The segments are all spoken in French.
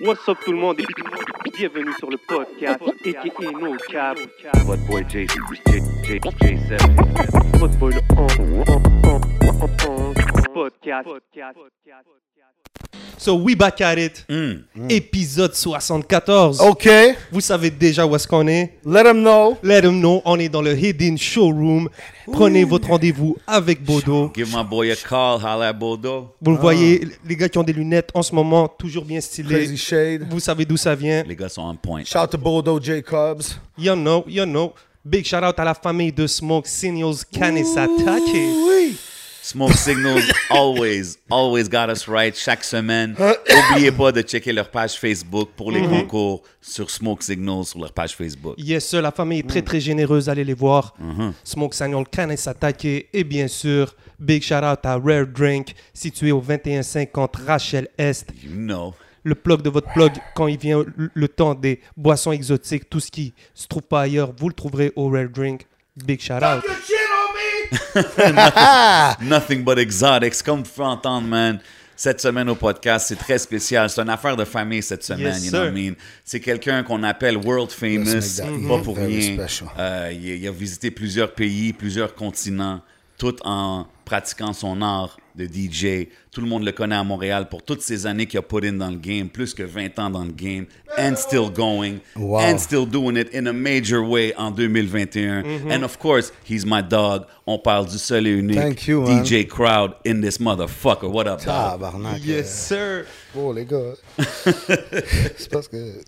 What's up tout le monde et bienvenue sur le podcast aka No Cap. What boy J J J J7. Votre boy le podcast. So we back at it. Mm. Épisode 74. OK. Vous savez déjà où est-ce qu'on est. Let them know. Let them know, on est dans le Hidden Showroom. Prenez votre rendez-vous avec Bodo. Give my boy a call, holla at Bodo. Vous le voyez, les gars qui ont des lunettes en ce moment, toujours bien stylés. Crazy Shade. Vous savez d'où ça vient. Les gars sont on point. Shout to Bodo Jacobs. You know, you know. Big shout out à la famille de Smoke Signals Kanesatake. Oui. Smoke Signals always, always got us right chaque semaine. N'oubliez pas de checker leur page Facebook pour les concours sur Smoke Signals sur leur page Facebook. Yes, sir, la famille est très très généreuse, allez les voir. Smoke Signal Kanesatake et bien sûr, big shout out à Rare Drink, situé au 2150 Rachel Est. You know. le plug de votre plug quand il vient le- le temps des boissons exotiques, tout ce qui se trouve pas ailleurs, vous le trouverez au Rare Drink. Big shout out. Nothing but exotics. Comme vous pouvez entendre, man. Cette semaine au podcast, c'est très spécial. C'est une affaire de famille cette semaine, Yes, you know what. I mean? C'est quelqu'un qu'on appelle world famous, that pas pour very rien. Euh, il, il a visité plusieurs pays, plusieurs continents, tout en pratiquant son art de DJ. Tout le monde le connaît à Montréal pour toutes ces années qu'il a put in dans le game, plus que 20 ans dans le game, and still going, Wow. and still doing it in a major way en 2021. And of course, he's my dog. On parle du seul et unique Thank you, man. DJ Crowd in this motherfucker. What up, dog? Tabarnak. sir. Oh, les gars. c'est parce que.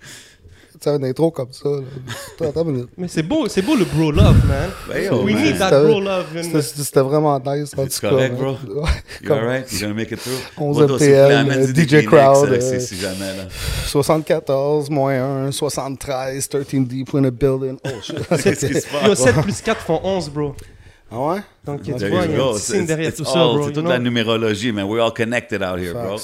Tu sais, une intro comme ça. Là. Attends une minute. Mais c'est beau, c'est beau le bro love, man. Ben We man. need that C'était- bro love. C'était vraiment nice. C'est cas, correct, bro? Ouais, You comme alright? You gonna make it through? 11 Bodo, s'il vous plaît, MTL, DJ Crowd, euh, euh, si, si jamais, là. 74, moins 1, 73, 13 deep in a building. Oh, shit. Yo, passe? 7 plus 4 font 11, bro. Ah ouais? Donc, il y a un signe derrière tout all- ça, bro. C'est you toute la numérologie, man. We're all connected out here, bro.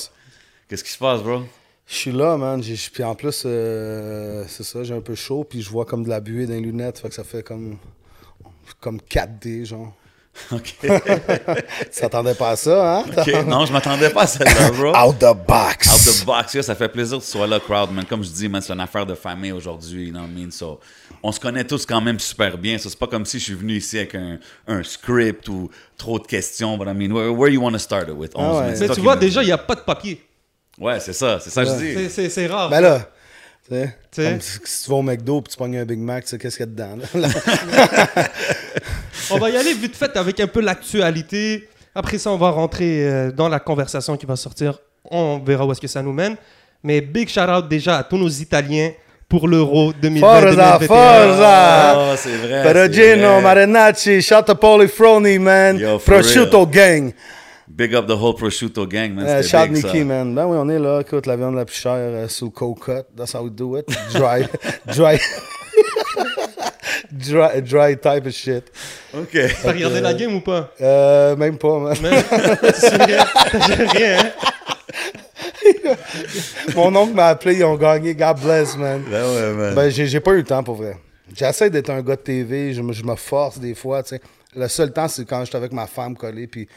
Qu'est-ce qui se passe, bro? Je suis là, man. J'ai- Puis en plus, euh, c'est ça, j'ai un peu chaud, puis je vois comme de la buée dans les lunettes, fait que ça fait comme, comme 4D, genre. OK. Tu t'attendais pas à ça, hein? OK. Non, je m'attendais pas à celle-là, bro. Out the box! Out the box, yeah, ça fait plaisir que tu sois là, crowd, man. Comme je dis, man, c'est une affaire de famille aujourd'hui, you know what I mean? So, on se connaît tous quand même super bien. So, c'est pas comme si je suis venu ici avec un, un script ou trop de questions, but I mean, where, where you want to start it with? 11, Ah ouais. Mais tu vois, déjà, il n'y a pas de papier. Ouais, c'est ça, c'est ça que je dis. C'est- rare. Ben là, tu sais, Tu sais. comme si, tu vas au McDo puis tu pognes un Big Mac, tu sais, qu'est-ce qu'il y a dedans, là? On va y aller vite fait avec un peu l'actualité. Après ça, on va rentrer euh, dans la conversation qui va sortir. On verra où est-ce que ça nous mène. Mais big shout out déjà à tous nos Italiens pour l'Euro 2020. Forza, 2021. Forza! Oh, c'est vrai. Perugino. Marinacci, shout to Polifroni, man. Yo, Prosciutto gang. Big up the whole prosciutto gang, man. Euh, shout big, ça. man. Ben oui, on est là. Écoute, la viande la plus chère euh, sous cut. That's how we do it. Dry. dry. dry, dry type of shit. OK. T'as regardé la game ou pas? Euh, même pas, man. C'est rien. Hein? Mon oncle m'a appelé, ils ont gagné. God bless, man. Ben ouais, man. Ben, j'ai j'ai pas eu le temps pour vrai. J'essaie d'être un gars de TV, je me, je me force des fois, tu sais. Le seul temps, c'est quand j'étais avec ma femme collée, puis.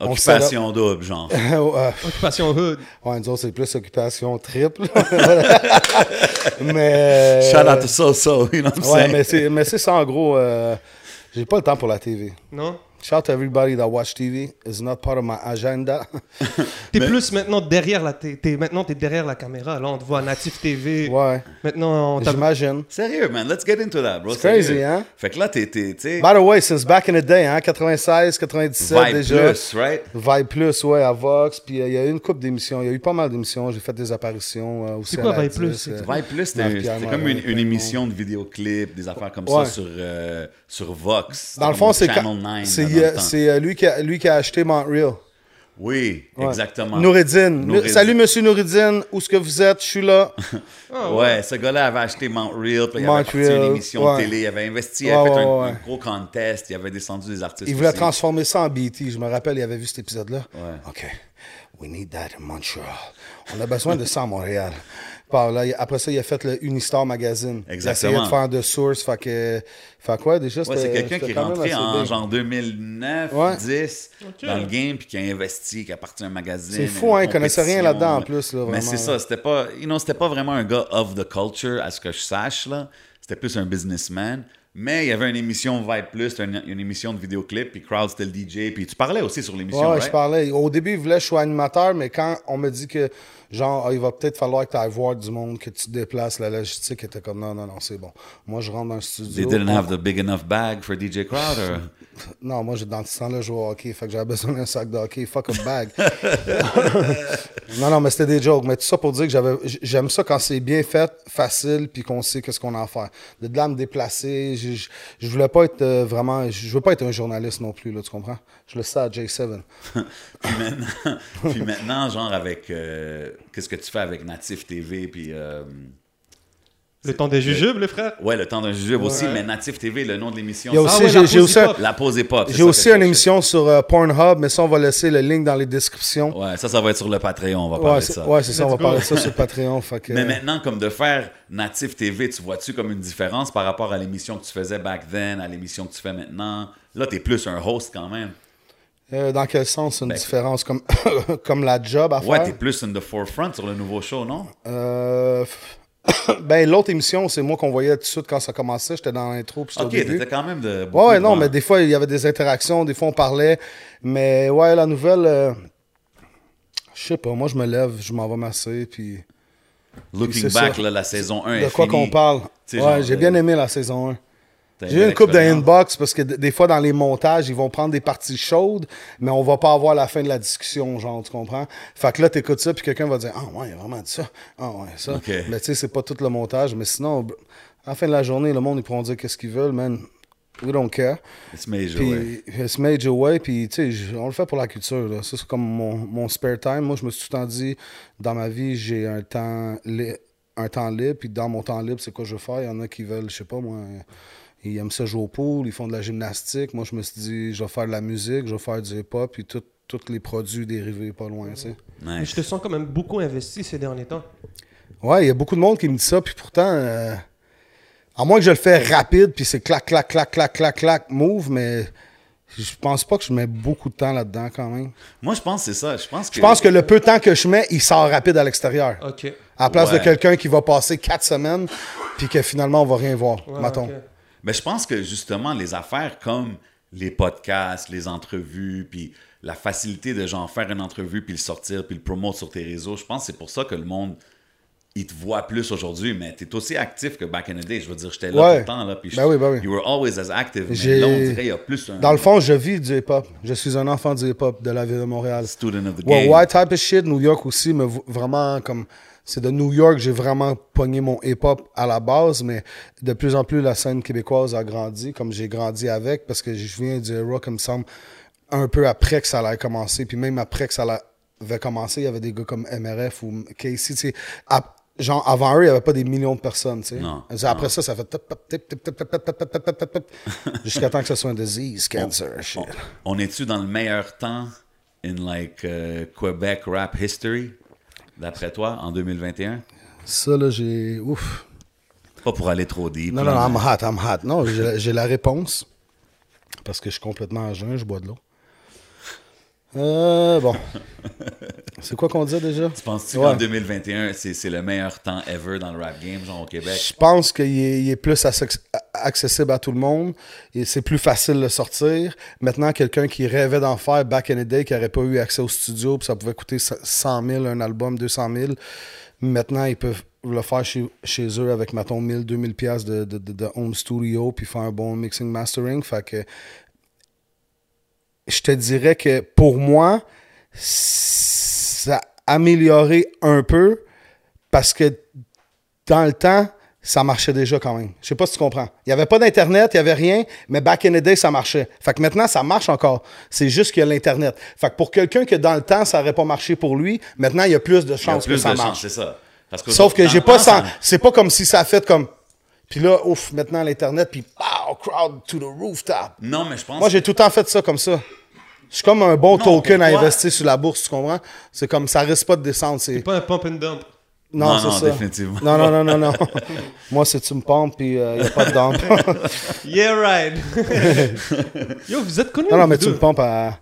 On Occupation double, genre. Euh, Occupation Hood. ouais, nous autres, c'est plus occupation triple. mais. Shout out to So-So, you know what I'm Ouais, saying? mais c'est, mais c'est ça, en gros. euh, j'ai pas le temps pour la TV. Non? Shout to everybody that watch TV. It's not part of my agenda. T'es plus maintenant derrière la t- t'es maintenant t'es derrière la caméra. Là, on te voit à Natif TV. ouais. Maintenant, on J'imagine. Sérieux, man. Let's get into that, bro. It's crazy, Sérieux. hein? Fait que là, t'es, By the way, since back in the day, hein, 96, 97 Vibe déjà. Plus, right? Vibe Plus, ouais, à Vox. Puis euh, il y a eu une couple d'émissions. Il y a eu pas mal d'émissions. J'ai fait des apparitions euh, aussi. C'est quoi Vibe Plus? 10, Vibe Plus, c'était, comme une, émission de vidéoclips, des affaires comme Ouais. ça sur, euh, sur Vox. Dans le fond, c'est, Channel quand- 9, c'est, euh, euh, lui, qui a, lui qui a acheté Montreal. Oui, Ouais. exactement. Noureddin. Noureddin. Salut, monsieur Noureddin. Où est-ce que vous êtes? Je suis là. Ouais, ce gars-là avait acheté Montreal, puis il avait parti Montreal, une émission ouais. de télé, il avait investi, il avait fait ouais, un, ouais. un gros contest, il avait descendu des artistes. Il voulait aussi. transformer ça en BT. Je me rappelle, il avait vu cet épisode-là. Ouais. OK. We need that in Montreal. On a besoin de ça à Montréal. Par là, il- après ça, il a fait le Unistar Magazine. Exactement. Il a essayé de faire de source. Fait que, fait quoi, déjà, Ouais, c'est quelqu'un qui est rentré en big. genre 2009, Ouais. 10 dans le game, puis qui a investi, qui a parti à un magazine. C'est fou, hein, il connaissait rien là-dedans, en plus, là, Mais c'est ça, c'était pas, you know, c'était pas vraiment un gars of the culture, à ce que je sache, là. C'était plus un businessman. Mais il y avait une émission Vibe Plus, une, une émission de vidéoclip, puis Crowd, c'était le DJ, puis tu parlais aussi sur l'émission, Ouais, right? je parlais. Au début, il voulait que je sois animateur, mais quand on me dit que, genre, ah, il va peut-être falloir que tu ailles voir du monde, que tu te déplaces, la logistique était comme, non, non, non, c'est bon. Moi, je rentre dans le They studio. didn't have the big enough bag for DJ Crowd, or... Non, moi, j'ai- dans ce temps-là, je jouais au hockey, fait que j'avais besoin d'un sac de hockey. Fuck a bag. non, non, mais c'était des jokes. Mais tout ça pour dire que j'avais, j'aime ça quand c'est bien fait, facile, puis qu'on sait qu'est-ce qu'on a à faire. De là, me déplacer, je, je, je voulais pas être euh, vraiment, je veux pas être un journaliste non plus, là, tu comprends? Je le sais à J7. Puis maintenant, puis maintenant, genre avec euh, qu'est-ce que tu fais avec Natif TV puis euh, Le temps des jujubes, les frères? ouais le temps d'un jujube aussi, mais Natif TV le nom de l'émission. Il y a aussi, ouais, j'ai, aussi, la pause époque. j'ai aussi une émission sur euh, Pornhub, mais ça, on va laisser le link dans les descriptions. Ouais, ça, ça va être sur le Patreon, on va parler Ouais, de c'est, ça. ouais, c'est ça, on va parler de ça sur Patreon. fait que- Mais maintenant, comme de faire Natif TV, tu vois-tu comme une différence par rapport à l'émission que tu faisais back then, à l'émission que tu fais maintenant? Là, t'es plus un host quand même. Euh, dans quel sens une Ben, différence? Comme, comme la job à Ouais, faire? t'es plus in the forefront sur le nouveau show, non? Euh, ben, l'autre émission, c'est moi qu'on voyait tout de suite quand ça commençait. J'étais dans l'intro, Ok, t'étais quand même de. Ouais, beaucoup ouais, non, mais des fois, il y avait des interactions, des fois, on parlait. Mais ouais, la nouvelle, euh, je sais pas, moi, je me lève, je m'en vais masser, puis Looking back, là, la saison 1 de est quoi qu'on parle. Ouais, j'ai euh, bien aimé la saison 1. J'ai eu une coupe de inbox parce que des fois, dans les montages, ils vont prendre des parties chaudes, mais on va pas avoir la fin de la discussion, genre, tu comprends? Fait que là, t'écoutes ça, puis quelqu'un va dire Ah, ouais, il a vraiment dit ça. Ah, ouais, ça. Mais tu sais, c'est pas tout le montage, mais sinon, à la fin de la journée, le monde, ils pourront dire qu'est-ce qu'ils veulent, man. We don't care. It's major, ouais. it's major way, puis tu sais, on le fait pour la culture, là. Ça, c'est comme mon, mon spare time. Moi, je me suis tout le temps dit, dans ma vie, j'ai un temps, li- un temps libre, puis dans mon temps libre, c'est quoi je veux faire? Il y en a qui veulent, je sais pas, moi, ils aiment ça jouer au pool, ils font de la gymnastique. Moi, je me suis dit, je vais faire de la musique, je vais faire du hip-hop, puis tous les produits dérivés pas loin, tu sais. Nice. je te sens quand même beaucoup investi ces derniers temps. Ouais, il y a beaucoup de monde qui me dit ça, puis pourtant, euh, à moins que je le fais rapide, puis c'est clac, clac, clac, clac, clac, clac, move, mais je pense pas que je mets beaucoup de temps là-dedans quand même. Moi, je pense que c'est ça. Je pense que. Je pense que le peu de temps que je mets, il sort rapide à l'extérieur. Ok. À la place Ouais. de quelqu'un qui va passer quatre semaines, puis que finalement, on va rien voir, Ouais, mettons. Mais je pense que justement, les affaires comme les podcasts, les entrevues, puis la facilité de genre faire une entrevue, puis le sortir, puis le promouvoir sur tes réseaux, je pense que c'est pour ça que le monde, il te voit plus aujourd'hui. Mais tu es aussi actif que back in the day. Je veux dire, j'étais là Ouais. tout le temps. Là, puis je- Ben oui, ben oui. You were always as active. Mais là, on dirait qu'il y a plus un Dans le fond, je vis du hip-hop. Je suis un enfant du hip-hop de la ville de Montréal. student of the game. ouais, type of shit, New York aussi, mais vraiment comme c'est de New York j'ai vraiment pogné mon hip-hop à la base, mais de plus en plus, la scène québécoise a grandi, comme j'ai grandi avec, parce que je viens du rock, il me semble, un peu après que ça allait commencer, puis même après que ça avait commencé, il y avait des gars comme MRF ou Casey, genre avant eux, il n'y avait pas des millions de personnes, tu. Après ça, ça fait jusqu'à temps que ce soit un disease, cancer, on, shit. On, on est-tu dans le meilleur temps in like uh, Quebec rap history? D'après toi, en 2021? Ça, là, j'ai. Ouf. Pas pour aller trop deep. Non, là, non, I'm hot, I'm hot. Non, j'ai j'ai la réponse. Parce que je suis complètement à jeun, je bois de l'eau. Euh, bon. C'est quoi qu'on disait déjà? Tu penses-tu Ouais. qu'en 2021, c'est le meilleur temps ever dans le rap game, genre au Québec? Je pense qu'il est, est plus acce- accessible à tout le monde et c'est plus facile de sortir. Maintenant, quelqu'un qui rêvait d'en faire back in the day, qui n'aurait pas eu accès au studio, puis ça pouvait coûter 100 000 un album, 200 000. Maintenant, ils peuvent le faire chez, chez eux avec, mettons, 1000, 2000 pièces de, de, de- de home studio, puis faire un bon mixing mastering. Fait que je te dirais que pour moi, ça a amélioré un peu parce que dans le temps, ça marchait déjà quand même. Je sais pas si tu comprends. Il n'y avait pas d'Internet, il n'y avait rien, mais back in the day, ça marchait. Fait que maintenant, ça marche encore. C'est juste qu'il y a l'Internet. Fait que pour quelqu'un que dans le temps, ça n'aurait pas marché pour lui, maintenant, il y a plus de Il y a chances que plus ça de chance, marche. c'est ça. Parce que Sauf que j'ai pas C'est pas comme si ça a fait comme. Puis là, ouf, maintenant l'Internet, puis pow, crowd to the rooftop. Non, mais je pense. Moi, j'ai tout le temps fait ça comme ça. Je suis comme un bon Non, token à investir sur la bourse, tu comprends? C'est comme ça risque pas de descendre. C'est... Pas un pump and dump. Non, Non, c'est non, ça. définitivement. Non, non, non, non, non. Moi, c'est tu me pompes, puis il n'y a pas de dump. Yeah, right. Yo, vous êtes connus non, non, mais tu me pompes à.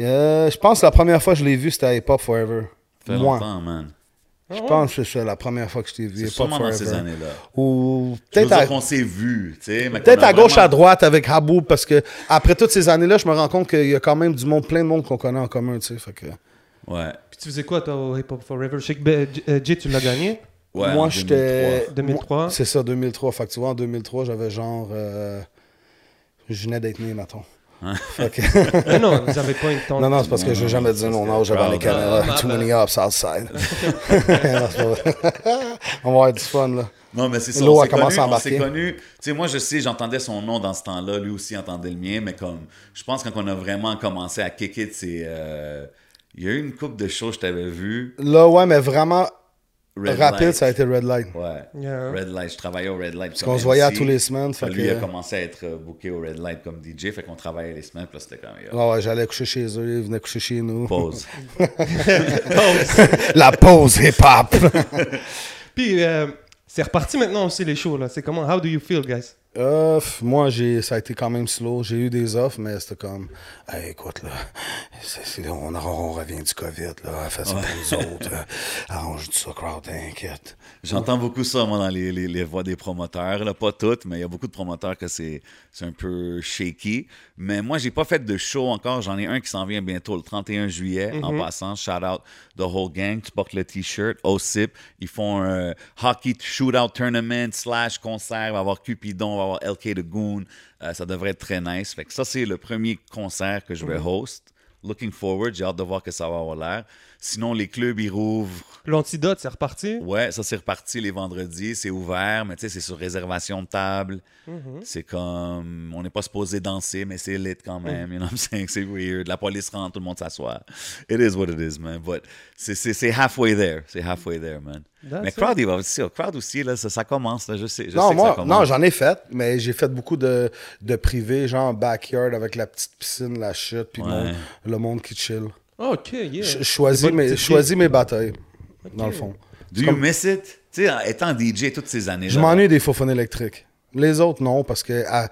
Euh, je pense que la première fois que je l'ai vu, c'était à Hip Hop Forever. Ça fait Moi. longtemps, Je pense que c'est la première fois que je t'ai vu. C'est sûrement dans ces années-là. Ou peut-être à, qu'on s'est vus, tu sais. mais peut-être à gauche, vraiment- à droite avec Habou, parce que après toutes ces années-là, je me rends compte qu'il y a quand même du monde, plein de monde qu'on connaît en commun, tu sais. Fait que... Ouais. Puis tu faisais quoi, toi, au Hip Hop Forever? Je sais que J- euh, Jay, tu l'as gagné. Ouais, Moi, j'étais. 2003. Moi, C'est ça, 2003. Fait que tu vois, en 2003, j'avais genre. euh, Je venais d'être né, mettons. Que- Mais non, vous avez pas une tente. Non, non, c'est parce que je vais non, jamais dire mon âge que avant les caméras. hein. Too many ups outside. On va avoir du fun, là. Non, mais c'est ça. L'eau a commencé connu- à embarquer. connus. Tu sais, moi, je sais, j'entendais son nom dans ce temps-là. Lui aussi entendait le mien. Mais comme, je pense que quand on a vraiment commencé à kick it, c'est. euh, Il y a eu une coupe de shows, je t'avais vu. Là, ouais, mais vraiment Red rapide, Light. ça a été Red Light. Ouais. Yeah. Red Light. Je travaillais au Red Light. Parce qu'on se voyait à tous les semaines. Fait Lui que... a commencé à être euh, booké au Red Light comme DJ. Fait qu'on travaillait les semaines. Puis là, c'était comme. Ouais, ouais, j'allais coucher chez eux, ils venaient coucher chez nous. Pause. La pause hip-hop. Puis, euh, c'est reparti maintenant aussi, les shows, là. C'est comment? How do you feel, guys? Euh, moi, j'ai, ça a été quand même slow. J'ai eu des offres, mais c'était comme, hey, écoute, là, on, on revient du COVID, là, fais ça pour nous autres. euh, arrange tout ça, crowd, t'inquiète. J'entends beaucoup ça, moi, dans les, les, les voix des promoteurs. Là. Pas toutes, mais il y a beaucoup de promoteurs que c'est c'est un peu shaky. Mais moi, j'ai pas fait de show encore. J'en ai un qui s'en vient bientôt, le 31 juillet. En passant, shout out the whole gang. Tu portes le t-shirt, OSIP. Ils font un hockey shootout tournament slash concert. Il va y avoir Cupidon, il va y avoir LK the Goon. Euh, ça devrait être très nice. Fait que ça, c'est le premier concert que je vais host. Looking forward. J'ai hâte de voir que ça va avoir l'air. Sinon, les clubs, ils rouvrent L'antidote, c'est reparti? Ouais, ça c'est reparti les vendredis, c'est ouvert, mais tu sais, c'est sur réservation de table. C'est comme, on n'est pas supposé danser, mais c'est lit quand même, you know what I'm saying? C'est weird. La police rentre, tout le monde s'assoit. It is what it is, man. But c'est- halfway there. C'est halfway there, man. That's mais crowd, il va aussi, oh, crowd aussi, là, ça, ça commence, là, je sais. Je non, sais que ça moi, commence. non, j'en ai fait, mais j'ai fait beaucoup de, de privé, genre backyard avec la petite piscine, la chute, puis le Ouais. monde- le monde qui chill. Ok, yeah. Je je choisis, mes, choisis batailles, dans le fond. Do you miss it? Tu sais, en étant DJ toutes ces années-là. Je m'ennuie des faux électriques. Les autres, non, parce que ah,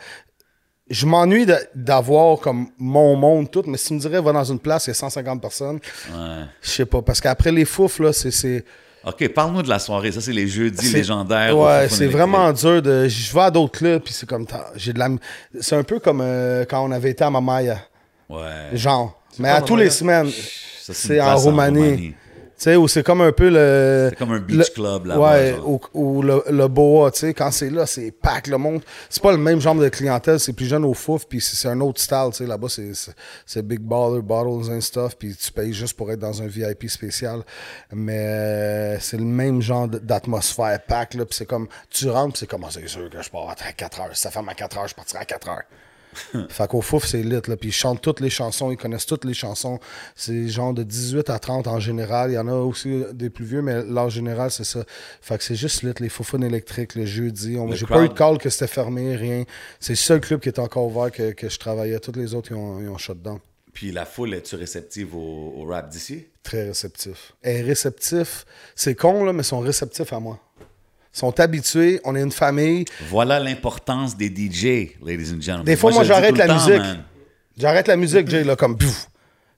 je m'ennuie d'avoir comme mon monde tout, mais si tu me dirais, va dans une place, il y a 150 personnes, Ouais. je sais pas. Parce qu'après les fouf, là, c'est- c'est. OK, parle-nous de la soirée. Ça, c'est les jeudis légendaires. Ouais, c'est vraiment dur de. Je vais à d'autres clubs, puis c'est comme. J'ai de la. C'est un peu comme euh, quand on avait été à Mamaya. Ouais. Genre. Mais à tous les semaines. C'est en Roumanie. Tu sais, où c'est comme un peu le. C'est comme un beach le- club là-bas. Ouais, ou, ou le, le boa, tu sais, quand c'est là, c'est pack, le monde. C'est pas le même genre de clientèle, c'est plus jeune au fouf, puis c'est un autre style, tu sais. Là-bas, c'est- big baller, bottles and stuff, puis tu payes juste pour être dans un VIP spécial. Mais euh, c'est le même genre d'atmosphère pack, là, puis c'est comme, tu rentres, puis c'est comme, Ah, c'est sûr que je pars à 4 heures. Si ça ferme à 4 heures, je partirai à 4 heures. fait qu'au fouf, c'est lit, là. Puis ils chantent toutes les chansons, ils connaissent toutes les chansons. C'est genre de 18 à 30 en général. Il y en a aussi des plus vieux, mais l'âge général, c'est ça. Fait que c'est juste lit, les foufounes électriques, le jeudi. On- J'ai pas eu de call que c'était fermé, rien. C'est le seul club qui est encore ouvert que, que je travaillais. Tous les autres, ils ont, ils ont shut down. Puis la foule, est tu réceptive au, au rap d'ici? Très réceptif. Et réceptif, c'est con, là, mais ils sont réceptifs à moi. Ils sont habitués, on est une famille. Voilà l'importance des DJ, ladies and gentlemen. Des fois, moi, j'arrête la musique. J'arrête la musique, Jay, là, comme pouf.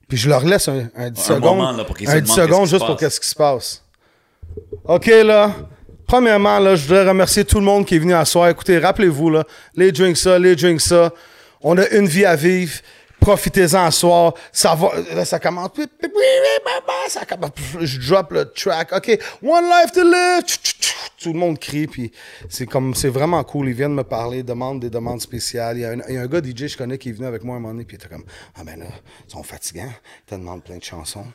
Puis je leur laisse un, un 10 Un secondes. moment, là, pour qu'ils se un 10 demandent secondes juste pour qu'est-ce qui se passe. OK, là. Premièrement, là, je voudrais remercier tout le monde qui est venu à soir. Écoutez, rappelez-vous, là, les drinks ça, les drinks ça. On a une vie à vivre. Profitez-en à soir. Ça va, là, ça commence. Ça commence. Je drop le track. OK, one life to live. Tout le monde crie, puis c'est comme, c'est vraiment cool. Ils viennent me parler, demandent des demandes spéciales. Il y a un, y a un gars DJ, je connais, qui est venu avec moi un moment donné, puis il était comme, ah ben là, ils sont fatigants. Ils te demandent plein de chansons.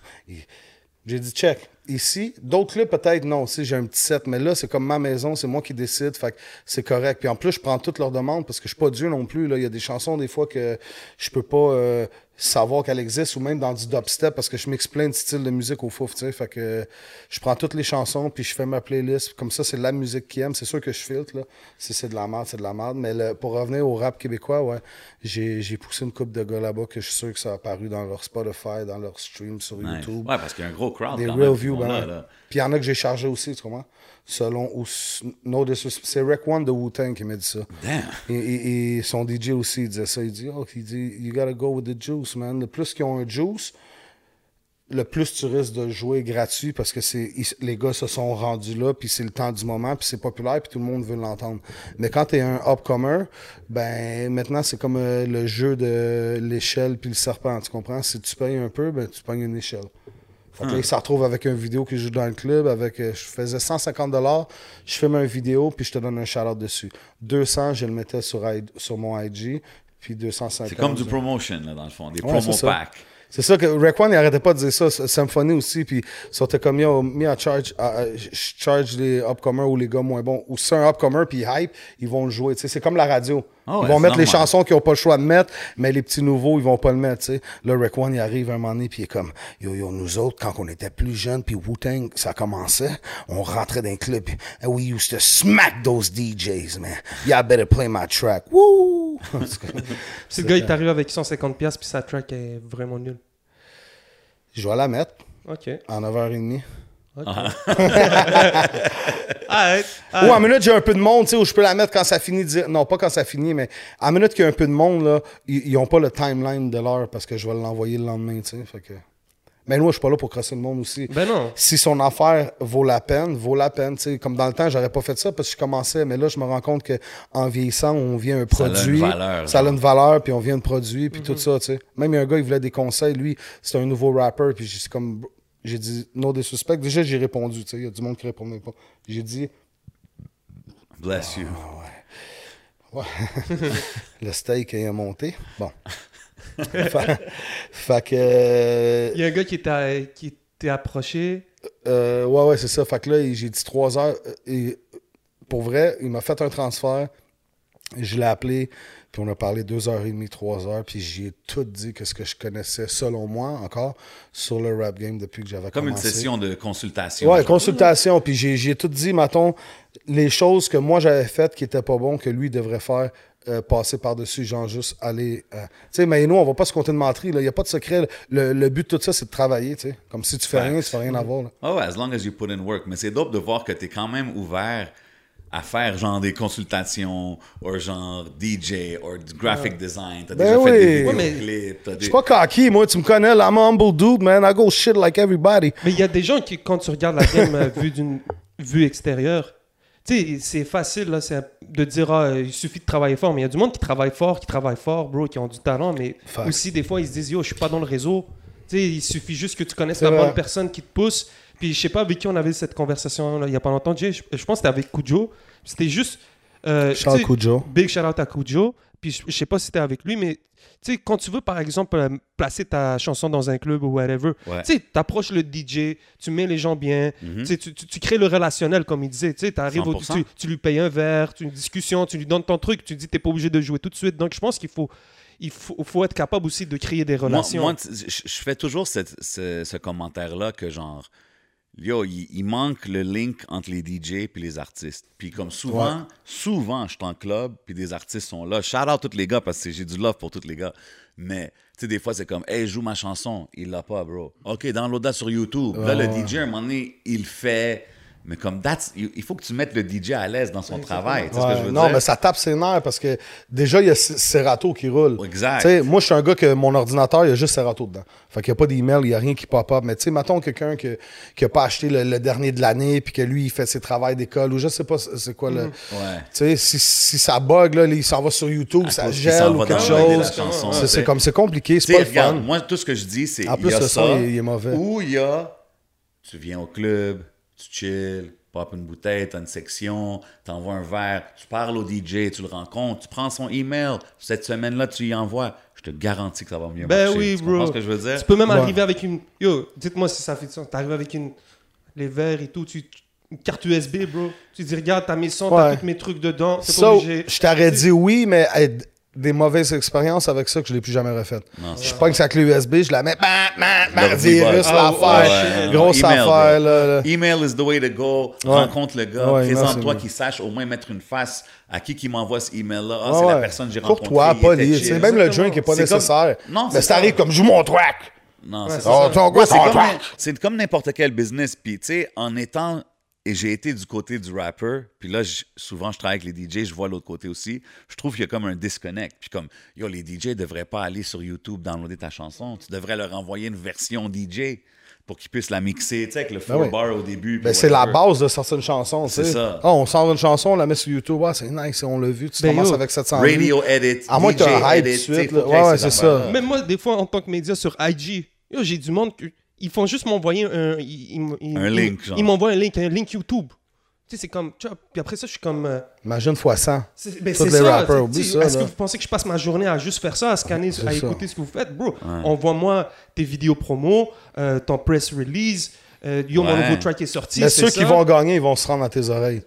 J'ai dit, check. Ici, d'autres clubs, peut-être, non. Si j'ai un petit set, mais là, c'est comme ma maison, c'est moi qui décide. Fait c'est correct. Puis en plus, je prends toutes leurs demandes parce que je suis pas Dieu non plus. Là. Il y a des chansons, des fois, que je peux pas. euh, savoir qu'elle existe ou même dans du dubstep parce que je mixe plein de styles de musique au fouf, tu sais. Fait que je prends toutes les chansons puis je fais ma playlist. Comme ça, c'est la musique qu'ils aiment. C'est sûr que je filtre, là. Si c'est de la merde, c'est de la merde. Mais le- pour revenir au rap québécois, ouais, j'ai poussé une coupe de gars là-bas que je suis sûr que ça a apparu dans leur Spotify, dans leur stream sur Nice. YouTube. Ouais, parce qu'il y a un gros crowd. Des real views, ben. Puis il y en a que j'ai chargé aussi, tu comprends? Selon, s- no c'est Rec One de Wu-Tang qui m'a dit ça. Damn. Et, et- et son DJ aussi, il disait ça. Il dit, oh, il dit, you gotta go with the juice, man. Le plus qu'ils ont un juice, le plus tu risques de jouer gratuit parce que c'est les gars se sont rendus là, puis c'est le temps du moment, puis c'est populaire, puis tout le monde veut l'entendre. Mais quand tu es un upcomer, ben maintenant c'est comme euh, le jeu de l'échelle puis le serpent, tu comprends? Si tu payes un peu, ben tu payes une échelle. Fait que là, il se retrouve avec une vidéo qui joue dans le club. Avec, euh, je faisais 150 je filme une vidéo, puis je te donne un shout-out dessus. 200, je le mettais sur, mon IG, puis 250. C'est comme du je- promotion, là, dans le fond. Des Ouais, promo c'est ça. packs. c'est ça que Raekwon, il arrêtait pas de dire ça. Symphony aussi, puis sont comme yo, mis charge, je charge les upcomers ou les gars moins bons. Ou si un upcomer puis hype, ils vont le jouer. C'est comme la radio. Ah ils vont mettre les chansons qu'ils n'ont pas le choix de mettre, mais les petits nouveaux, ils vont pas le mettre. tu sais. Là, Raekwon, il arrive un moment donné, puis il est comme yo, yo, nous autres, quand on était plus jeunes, puis Wu-Tang, ça commençait, on rentrait dans un club, puis and we used to smack those DJs, man. Y'all better play my track. Woo! Si le gars il t'arrive avec 150$ pièces puis sa track est vraiment nulle. Je vais la mettre Ok. en 9h30. Ok. Arrête. Ou en minute, j'ai un peu de monde, tu sais, où je peux la mettre quand ça finit. Dire... Non, pas quand ça finit, mais en minute qu'il y a un peu de monde, là, ils n'ont pas le timeline de l'heure parce que je vais l'envoyer le lendemain, tu sais. Fait que... Mais moi, je suis pas là pour crosser le monde aussi. Ben non. Si son affaire vaut la peine, vaut la peine. tu sais. Comme dans le temps, j'aurais pas fait ça parce que je commençais, mais là, je me rends compte qu'en vieillissant, on vient un Ça a une produit. valeur, ça a une valeur, puis on vient de produit, puis tout ça. tu sais. Même il y a un gars, il voulait des conseils. Lui, c'était un nouveau rapper, puis j'ai comme. J'ai dit no disrespect. Déjà, j'ai répondu. tu sais. Il y a du monde qui répondait pas. J'ai dit Bless you. le steak est monté. Bon. fait, fait que. euh, Il y a un gars qui t'a qui t'est approché. euh, ouais, ouais, c'est ça. Fait que là, j'ai dit trois heures. euh, Et pour vrai, il m'a fait un transfert. Je l'ai appelé. Puis on a parlé deux heures et demie, trois heures. Puis j'ai tout dit que ce que je connaissais, selon moi, encore, sur le rap game depuis que j'avais Comme une commencé. session de consultation. Ouais, consultation. Puis j'ai, tout dit, mettons, les choses que moi j'avais faites qui étaient pas bons, que lui devrait faire euh, passer par-dessus, genre juste aller. euh, Tu sais, mais nous, on va pas se compter de menterie. Il n'y a pas de secret. Le, le but de tout ça, c'est de travailler. tu sais. Comme si tu fais Facts. rien, tu fais rien avoir. là. Oh, as long as you put in work. Mais c'est dope de voir que tu es quand même ouvert à faire genre des consultations, ou genre DJ, ou du graphic design. T'as Ben déjà oui. fait des vidéoclips. t'as Je des- suis pas cocky, moi, tu me connais, là, I'm a humble dude, man. I go shit like everybody. Mais il y a des gens qui, quand tu regardes la game euh, vue d'une vue extérieure, tu sais, c'est facile là, c'est de dire ah, il suffit de travailler fort, mais il y a du monde qui travaille fort, qui travaille fort, bro, qui ont du talent, mais aussi des fois ils se disent yo, je suis pas dans le réseau. Tu sais, il suffit juste que tu connaisses la vrai. bonne personne qui te pousse. Puis je sais pas avec qui on avait cette conversation là, il y a pas longtemps, je, je pense que c'était avec Kujo. C'était juste euh, sais, Kujo. Big shout out à Kujo. Puis je, je sais pas si c'était avec lui, mais tu sais, quand tu veux par exemple euh, placer ta chanson dans un club ou whatever, Ouais. tu sais, t'approches le DJ, tu mets les gens bien, Mhm. tu sais, tu, tu- tu crées le relationnel comme il disait. Tu sais, t'arrives au- 100%. tu, tu lui payes un verre, tu une discussion, tu lui donnes ton truc, tu dis t'es pas obligé de jouer tout de suite. Donc je pense qu'il faut, il faut, faut être capable aussi de créer des relations. moi, je je fais toujours cette- ce, ce commentaire-là que genre, yo, il, il manque le link entre les DJ puis les artistes. Puis comme souvent, souvent, je suis en club puis des artistes sont là. Shout out tous les gars parce que j'ai du love pour tous les gars. Mais, tu sais, des fois, c'est comme, hey, joue ma chanson. Il l'a pas, bro. OK, download-la sur YouTube. Là, le DJ, à un moment donné, il fait. Mais comme, that's, il faut que tu mettes le DJ à l'aise dans son travail. Tu sais ce que je veux non, dire? mais ça tape ses nerfs parce que déjà, il y a Serato qui roule. Exact. Moi, je suis un gars que mon ordinateur, il y a juste Serato dedans. Fait qu'il n'y a pas d'email, il n'y a rien qui pop-up. Mais tu sais, mettons quelqu'un que- qui n'a pas acheté le, le dernier de l'année puis que lui, il fait ses travaux d'école ou je sais pas c'est quoi le. Ouais. Tu sais, si, si ça bug, là, il s'en va sur YouTube, À ça gèle ou quelque chose. C'est- comme, c'est compliqué, c'est pas le regarde, fun. moi, tout ce que je dis, c'est. En plus, il y a le ça, son, il- il est mauvais. Ou il y a. Tu viens au club, tu chill, pop une bouteille, t'as une section, t'envoies un verre, tu parles au DJ, tu le rencontres, tu prends son email. Cette semaine-là, tu y envoies. Je te garantis que ça va mieux Ben marcher. oui, tu bro. comprends ce que je veux dire? Tu peux même Ouais. arriver avec une. Yo, dites-moi si ça fait du sens. T'arrives avec une. Les verres et tout, tu. Une carte USB, bro. Tu dis, regarde, t'as mes sons, Ouais. t'as tous mes trucs dedans. C'est pas Ça, obligé. je t'aurais dit oui, mais des mauvaises expériences avec ça que je l'ai plus jamais refait. Non, Je pogne sa clé USB, je la mets, bam, bam, L'ordi virus, l'affaire, ouais, grosse email, affaire, là, là. Email is the way to go. Ouais. Rencontre le gars. Ouais, Présente-toi qu'il sache au moins mettre une face à qui qui m'envoie ce email-là. Ah, c'est la personne que j'ai Pour rencontrée. toi, était poli. chill. C'est même le Exactement. drink qui n'est pas comme- nécessaire. Non, Mais ça arrive comme joue mon track. Non, c'est ça. c'est comme, track. c'est comme n'importe quel business. Puis, tu sais, en étant. Et j'ai été du côté du rapper. Puis là, je- souvent, je travaille avec les DJ. Je vois l'autre côté aussi. Je trouve qu'il y a comme un disconnect. Puis comme, yo, les DJ ne devraient pas aller sur YouTube downloader ta chanson. Tu devrais leur envoyer une version DJ pour qu'ils puissent la mixer, tu sais, avec le four Ben oui. bar au début. Ben, c'est la base de sortir une chanson, tu sais. C'est ça. Ah, on sort une chanson, on la met sur YouTube, ah, c'est nice, on l'a vu, tu Ben, commences yo, avec 700 vues. Radio edit. À moins que un hype edit, tout de suite, tu Ouais, ouais, ces c'est ça. Même moi, des fois, en tant que média sur IG, yo, j'ai du monde que- ils font juste m'envoyer un, ils- Un link, genre. Ils m'envoient un link, un link YouTube. Tu sais, c'est comme, tu vois, puis après ça, je suis comme. euh, Imagine fois 100. c'est ben, Tous c'est les ça. rappers, tu- oublie tu- ça, Est-ce que vous pensez que je passe ma journée à juste faire ça, à scanner, à ça. écouter ce que vous faites, bro Envoie-moi tes vidéos promo, euh, ton press release. euh, yo, mon Ouais. nouveau track est sorti. Mais c'est ceux qui vont gagner, ils vont se rendre à tes oreilles.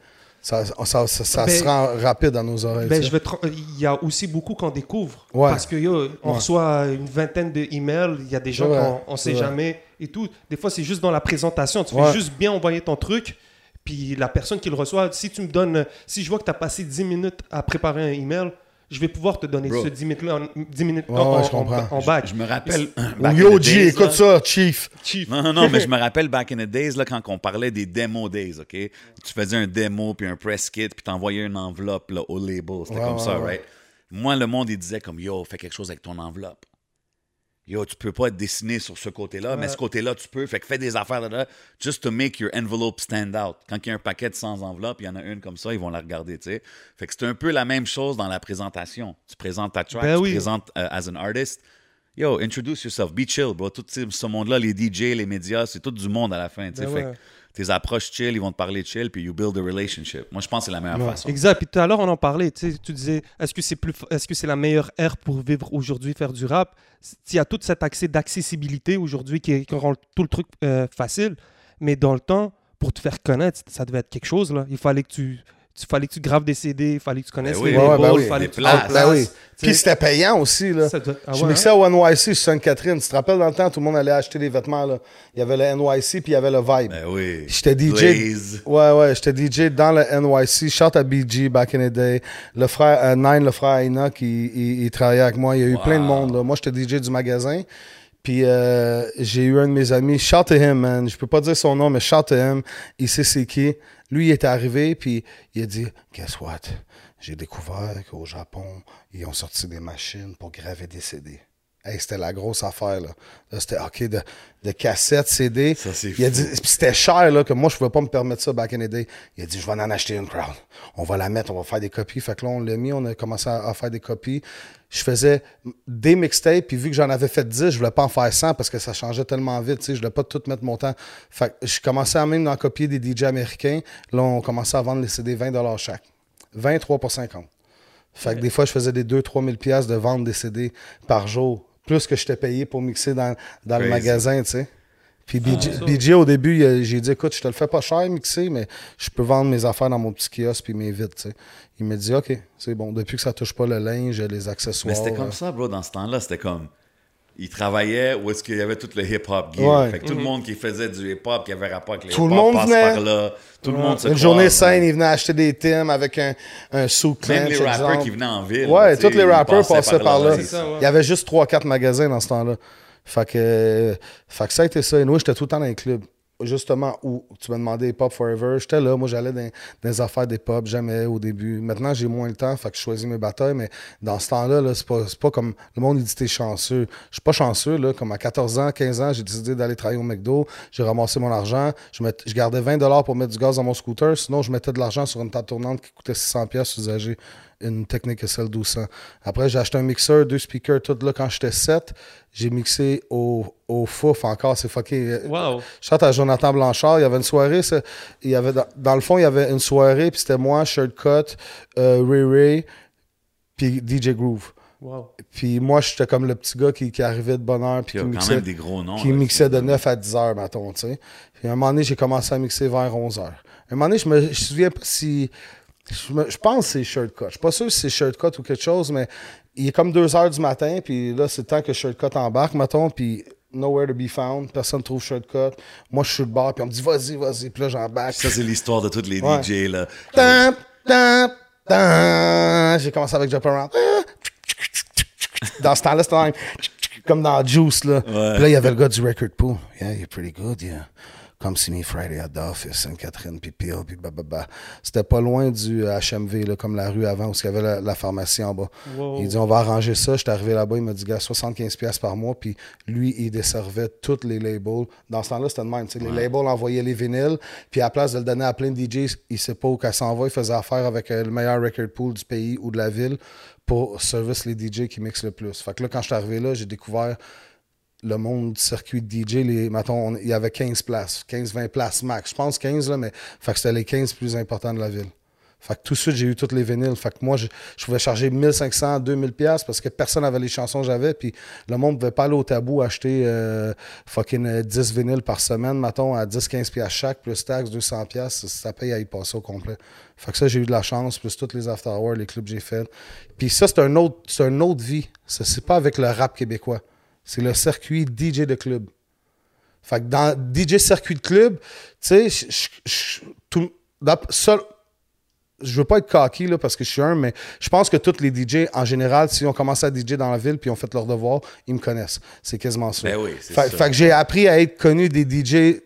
Ça, ça, ça, ça Ben- se rend rapide à nos oreilles. Ben, je vais Il y a aussi beaucoup qu'on découvre. Ouais. Parce que yo, on Ouais. reçoit une vingtaine d'emails, il y a des gens qu'on ne sait jamais et tout. Des fois, c'est juste dans la présentation. Tu fais juste bien envoyer ton truc. Puis la personne qui le reçoit, si tu me donnes, si je vois que tu as passé 10 minutes à préparer un email, je vais pouvoir te donner Bro. ce 10 minutes-là en, 10 minutes Ouais, en, ouais, je en- comprends. en back. Je me rappelle. Back Yo, G, écoute là. ça, Chief. Chief. Non, non, non, mais je me rappelle back in the days, là, quand on parlait des demo days, OK? Tu faisais un démo puis un press kit, puis t'envoyais une enveloppe là, au label. C'était Ouais, comme ouais, ça, ouais. right? Moi, le monde, il disait comme, yo, fais quelque chose avec ton enveloppe. Yo, tu peux pas être dessiné sur ce côté-là, mais ce côté-là, tu peux. Fait que fais des affaires là, just to make your envelope stand out. Quand il y a un paquet de 100 enveloppes, il y en a une comme ça, ils vont la regarder, tu sais. Fait que c'est un peu la même chose dans la présentation. Tu présentes ta track, Ben tu oui. présentes euh, as an artist. Yo, introduce yourself, be chill, bro. Tout ce ce monde-là, les DJ, les médias, c'est tout du monde à la fin, tu sais. Ben fait ouais. que tes approches chill, ils vont te parler chill, puis you build a relationship. Moi, je pense que c'est la meilleure façon. Exact. Puis tout à l'heure, on en parlait. Tu, sais, tu disais, est-ce que c'est plus, est-ce que c'est la meilleure ère pour vivre aujourd'hui, faire du rap? Il y a tout cet accès d'accessibilité aujourd'hui qui, qui rend tout le truc euh, facile. Mais dans le temps, pour te faire connaître, ça devait être quelque chose. Là. Il fallait que tu, tu fallait que tu graves des CD, il fallait que tu connaisses Ben oui. les Ouais, labels, ben oui. il fallait que tu places. te Ben Puis c'était payant aussi, là. Ça doit- ah je ouais, mixais hein? au NYC sur Sainte-Catherine. Tu te rappelles dans le temps, tout le monde allait acheter des vêtements, là. Il y avait le NYC, puis il y avait le Vibe. Ben oui. J'étais DJ. Ouais, ouais, j'étais DJ dans le NYC. Shout à BG back in the day. Le frère, euh, Nine, le frère Enoch, il, il, il travaillait avec moi. Il y a eu Wow. plein de monde. Là. Moi, j'étais DJ du magasin. Puis euh, j'ai eu un de mes amis, shout to him, man. Je peux pas dire son nom, mais shout to him. Il sait c'est qui. Lui, il est arrivé, puis il a dit Guess what? J'ai découvert qu'au Japon, ils ont sorti des machines pour graver des CD. Hey, c'était la grosse affaire, là. Là, c'était OK de, de cassettes, CD. Ça, il a dit, puis c'était cher, là, que moi, je pouvais pas me permettre ça back in the day. Il a dit, je vais en acheter une crowd. On va la mettre, on va faire des copies. Fait que là, on l'a mis, on a commencé à, à faire des copies. Je faisais des mixtapes, puis vu que j'en avais fait 10, je voulais pas en faire 100 parce que ça changeait tellement vite, je voulais pas tout mettre mon temps. Fait que je commençais à même en copier des DJ américains. Là, on commençait à vendre les CD 20 chaque. 23 pour 50. Fait que des fois, je faisais des 2-3 000 piastres de vente des CD par jour. Plus que je t'ai payé pour mixer dans, dans le magasin, tu sais. Puis BJ, BJ, au début, j'ai dit, écoute, je te le fais pas cher mixer, mais je peux vendre mes affaires dans mon petit kiosque puis mes vides, tu sais. Il m'a dit, OK, c'est bon. Depuis que ça touche pas le linge, les accessoires. Mais c'était euh, comme ça, bro, dans ce temps-là. C'était comme. Il travaillait où est-ce qu'il y avait tout le hip-hop gear. Ouais. Fait que tout le monde qui faisait du hip-hop, qui avait rapport avec le Tout le hip-hop, monde passe venait. par là. Tout le monde se Une croise, journée man. saine, il venait acheter des Tims avec un, un sous Même clench, les rappeurs exemple. qui venaient en ville. Ouais, tous les ils rappeurs passaient par là. C'est ça, ouais. Il y avait juste 3-4 magasins dans ce temps-là. Fait que, fait que ça a été ça. Et nous, j'étais tout le temps dans les clubs. Justement, où tu m'as demandé Pop Forever, j'étais là. Moi, j'allais dans, les affaires des pop, jamais au début. Maintenant, j'ai moins le temps, fait que je choisis mes batailles. Mais dans ce temps-là, là, c'est pas, comme le monde dit t'es chanceux. Je suis pas chanceux. Là, comme à 14 ans, 15 ans, j'ai décidé d'aller travailler au McDo. J'ai ramassé mon argent. Je, je gardais 20 pour mettre du gaz dans mon scooter. Sinon, je mettais de l'argent sur une table tournante qui coûtait 600 pièces usagée une technique SL 1200. Après, j'ai acheté un mixeur, deux speakers, tout là quand j'étais 7. J'ai mixé au, au fouf encore, c'est fucké. Wow. Je chante à Jonathan Blanchard. Il y avait une soirée. ça- il y avait dans, dans le fond, il y avait une soirée, puis c'était moi, Shirtcut, euh, Ray Ray, puis DJ Groove. Wow. Puis moi, j'étais comme le petit gars qui, qui arrivait de bonne heure, puis Puis il y qui a quand mixait, même des gros noms. qui là, mixait de 9 à 10 heures, mettons, tu sais. Puis à un moment donné, j'ai commencé à mixer vers 11 heures. À un moment donné, je me je me souviens pas si Je, pense que c'est Shirtcut. Je suis pas sûr si c'est Shirtcut ou quelque chose, mais il est comme 2 heures du matin, puis là, c'est le temps que Shirtcut embarque, mettons, puis nowhere to be found. Personne trouve Shirtcut. Moi, je suis le bar, puis on me dit, vas-y, vas-y. Puis là, j'embarque. Ça, c'est l'histoire de tous les Ouais. DJ, là. Tam, tam, tam. J'ai commencé avec Jump Around. Dans ce temps-là, c'était comme dans Juice. Là. Puis là, il y avait le gars du Record Pool. Yeah, you're pretty good, yeah. Come see me Friday at the office, Sainte-Catherine, puis Peel, puis bababa. C'était pas loin du HMV, là, comme la rue avant, où il y avait la, la pharmacie en bas. Wow. Il dit, on va arranger ça. J'étais arrivé là-bas, il m'a dit, gars, 75$ piastres par mois. Puis lui, il desservait tous les labels. Dans ce temps-là, c'était le même. Les labels envoyaient les vinyles. Puis à la place de le donner à plein de DJs, il sait pas où qu'elle s'en va. Il faisait affaire avec euh, le meilleur record pool du pays ou de la ville pour service les DJ qui mixent le plus. Fait que là, quand je suis arrivé là, j'ai découvert le monde du circuit de DJ, les, mettons, on- il y avait 15 places, 15-20 places max. Je pense 15, là, mais c'était les 15 plus importants de la ville. Fait que tout de suite, j'ai eu toutes les vinyles. Fait que moi, je, pouvais charger 1500, 2000 pièces parce que personne n'avait les chansons que j'avais. Puis le monde ne pouvait pas aller au tabou acheter euh, fucking euh, 10 vinyles par semaine, mettons, à 10-15 pièces chaque, plus taxes, 200 pièces. Ça paye à y passer au complet. Fait que ça, j'ai eu de la chance, plus toutes les after hours, les clubs que j'ai fait. Puis ça, c'est un autre, c'est une autre vie. Ça, c'est pas avec le rap québécois. C'est le circuit DJ de club. Fait que dans DJ circuit de club, tu sais, je- veux pas être cocky là, parce que je suis un, mais je pense que tous les DJ, en général, si on commence à DJ dans la ville puis ont fait leur devoir, ils me connaissent. C'est quasiment ça. Ben oui, fait que j'ai appris à être connu des DJ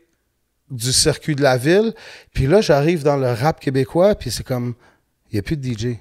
du circuit de la ville. Puis là, j'arrive dans le rap québécois, puis c'est comme, il n'y a plus de DJ.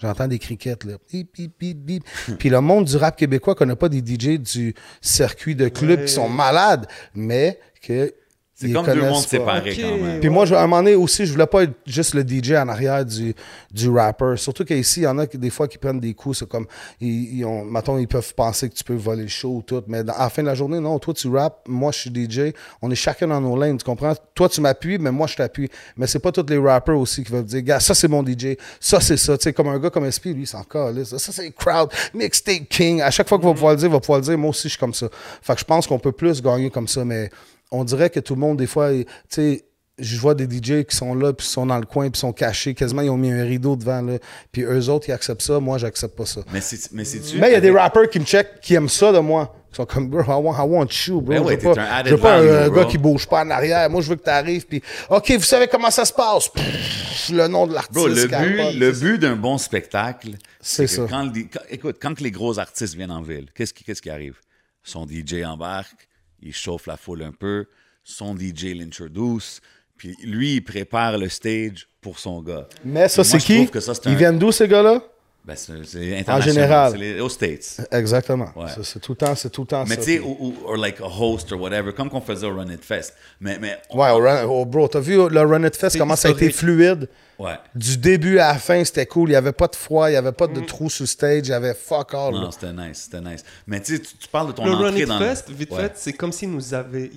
J'entends des criquettes, là. Bip, bip, bip, bip. Puis le monde du rap québécois connaît pas des DJ du circuit de club Ouais. qui sont malades, mais que. C'est comme deux mondes pas. séparés, quand même. Puis moi, je- à un moment donné aussi, je voulais pas être juste le DJ en arrière du, du rapper. Surtout qu'ici, il y en a qui, des fois qui prennent des coups. C'est comme, ils, ils ont, mettons, ils peuvent penser que tu peux voler le show ou tout. Mais dans- à la fin de la journée, non, toi, tu rappes, moi, je suis DJ. On est chacun dans nos lanes, tu comprends? Toi, tu m'appuies, mais moi, je t'appuie. Mais c'est pas tous les rappers aussi qui veulent dire, gars, ça, c'est mon DJ. Ça, c'est ça. Tu sais, comme un gars comme SP, lui, c'est encore là. Ça, c'est crowd, mixtape king. À chaque fois qu'il va pouvoir le dire, il va pouvoir le dire. Moi aussi, je suis comme ça. Fait que je pense qu'on peut plus gagner comme ça, mais on dirait que tout le monde, des fois, tu sais, je vois des DJ qui sont là, puis sont dans le coin, puis sont cachés. Quasiment, ils ont mis un rideau devant, là. Puis eux autres, ils acceptent ça. Moi, j'accepte pas ça. Mais c'est mais il y a des rappers qui me checkent, qui aiment ça de moi. Qui sont comme, bro, I want, I want you, bro. Ben je ouais, veux t'es pas, je veux pas un value, bro. gars qui bouge pas en arrière. Moi, je veux que t'arrives, puis, OK, vous savez comment ça se passe? Pff, le nom de l'artiste. Bro, le but, le but d'un bon spectacle, C'est ça. quand, écoute, quand que les gros artistes viennent en ville, qu'est-ce qui, qu'est-ce qui arrive? Son DJ embarque, il chauffe la foule un peu, son DJ l'introduce, puis lui, il prépare le stage pour son gars. Mais ça, c'est qui? ça, Ils un- viennent d'où, ces gars-là? Ben, c'est, international. général. C'est les- aux States. Exactement. Ouais. Ça, C'est tout le temps, c'est tout le temps Mais ça. tu sais, ou, ou or like a host or whatever, comme qu'on faisait au Run It Fest. Mais, mais Ouais, au Run- oh, bro, t'as vu le Run It Fest, comment ça a été fluide? ouais. Du début à la fin, c'était cool. Il n'y avait pas de froid, il n'y avait pas de trou sur stage, il y avait fuck all. Non, c'était nice, c'était nice. Mais tu sais, tu parles de ton Le Run entrée It dans Fest, le... vite ouais. fait, c'est comme s'ils nous avaient.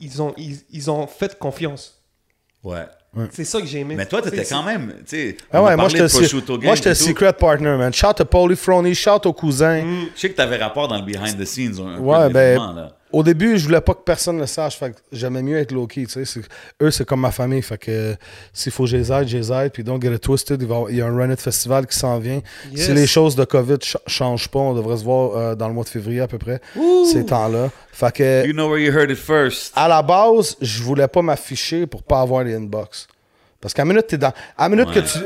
Ils ont, ils, ils ont fait confiance. Ouais. C'est ça que j'ai aimé. Mais toi, t'étais quand même, tu sais, Ah ouais, moi j'étais si- secret partner, man. Shout à Polyphrony, shout aux cousins. Je sais que t'avais rapport dans le behind the scenes un, Ouais, peu ben, là. Au début, je voulais pas que personne le sache. Fait que j'aimais mieux être low-key, tu sais. C'est- Eux, c'est comme ma famille. Fait que euh, s'il faut que je les aide, je les aide. Puis donc, get it twisted. Il, va y avoir- il y a un Run It Festival qui s'en vient. Yes. Si les choses de COVID ch- changent pas, on devrait se voir euh, dans le mois de février à peu près. Ces temps-là. Fait que, You know where you heard it first. à la base, je voulais pas m'afficher pour pas avoir les inbox. Parce qu'à minute, t'es dans. À minute Ouais. que tu.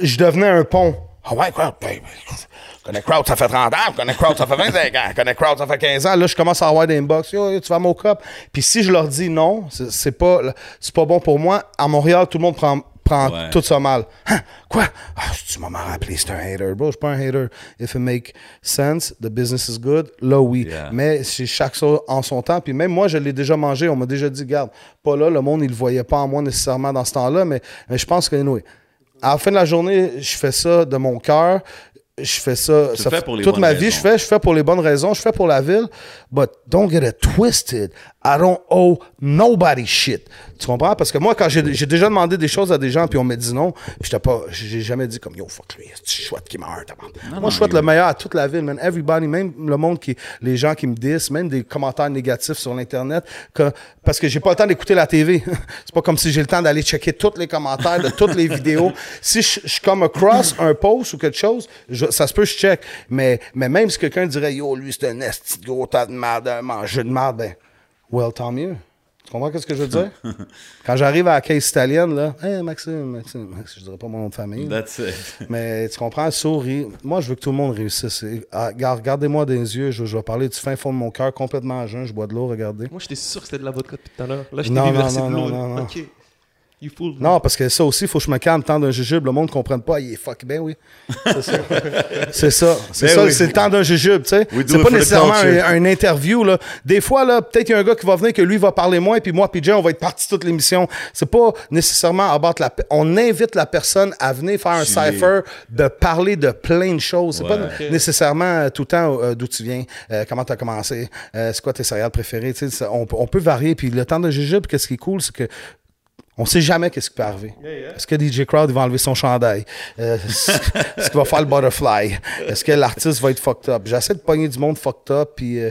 Je devenais un pont. Ah ouais, Crowd, ben, je connais Crowd, ça fait 30 ans, je connais Crowd, ça fait 25 ans, je connais Crowd, ça fait 15 ans. Là, je commence à avoir des inbox. Yo, yo, tu vas à mon cup. Puis si je leur dis non, c'est pas, pas bon pour moi. À Montréal, tout le monde prend, prend Ouais. tout ça mal. Hein? Quoi? Ah, tu m'as rappelé, c'est un hater. Bro, je suis pas un hater. If it make sense, the business is good. Là, oui. Yeah. Mais c'est chaque chose en son temps. Puis même moi, je l'ai déjà mangé. On m'a déjà dit, garde, pas là, le monde, il le voyait pas en moi nécessairement dans ce temps-là. Mais, mais je pense que, anyway, à la fin de la journée, je fais ça de mon cœur. Je fais ça, Tu ça le fais fait pour les toute ma vie. Je fais, je fais pour les bonnes raisons. Je fais pour la ville. But don't get it twisted. I don't owe nobody shit. Tu comprends? Parce que moi, quand j'ai déjà demandé des choses à des gens, puis on m'a dit non, j'étais pas, j'ai jamais dit comme yo, fuck lui, tu chouette qui meurt. Moi, je souhaite le meilleur à toute la ville, man. Everybody, même le monde qui, les gens qui me disent, même des commentaires négatifs sur l'Internet, que, parce que j'ai pas le temps d'écouter la TV. C'est pas comme si j'ai le temps d'aller checker tous les commentaires de toutes les vidéos. Si je je comme across un post ou quelque chose, je- ça se peut, je check. Mais, mais même si quelqu'un dirait, yo, lui, c'est un esti gros tas de merde, un mangeur de merde, ben, well, tant mieux. Tu comprends ce que je veux dire? Quand j'arrive à la caisse italienne, là, hey, Maxime, Maxime, Maxime, je dirais pas mon nom de famille. That's it. Mais tu comprends, souris. Moi, je veux que tout le monde réussisse. Ah, regarde- Regardez-moi dans les yeux, je, je vais parler du fin fond de mon cœur, complètement à jeun, je bois de l'eau, regardez. Moi, j'étais sûr que c'était de la vodka depuis tout à l'heure. Là, je t'ai Non, vu non, de l'eau. non, non, non. Ok. You fool. Non, parce que ça aussi, il faut que je me calme. Temps d'un jujube, le monde ne comprenne pas. Il est fuck, ben oui. C'est ça. c'est ça. C'est Ben oui. c'est le temps d'un jujube, tu sais. C'est pas nécessairement un, un interview, là. Des fois, là, peut-être qu'il y a un gars qui va venir que lui va parler moins, puis moi, puis Jay, on va être parti toute l'émission. C'est pas nécessairement abattre la... On invite la personne à venir faire un cipher, de parler de plein de choses. C'est Ouais. pas nécessairement euh, tout le temps euh, d'où tu viens, euh, comment tu as commencé, euh, c'est quoi tes céréales préférées. tu sais, ça- on, peut- on peut varier. Puis le temps de jujube, qu'est-ce qui est cool, c'est que on sait jamais qu'est-ce qui peut arriver. Est-ce que DJ Crowd il va enlever son chandail? Euh, Est-ce qu'il va faire le butterfly? Est-ce que l'artiste va être fucked up? J'essaie de pogner du monde fucked up, puis euh,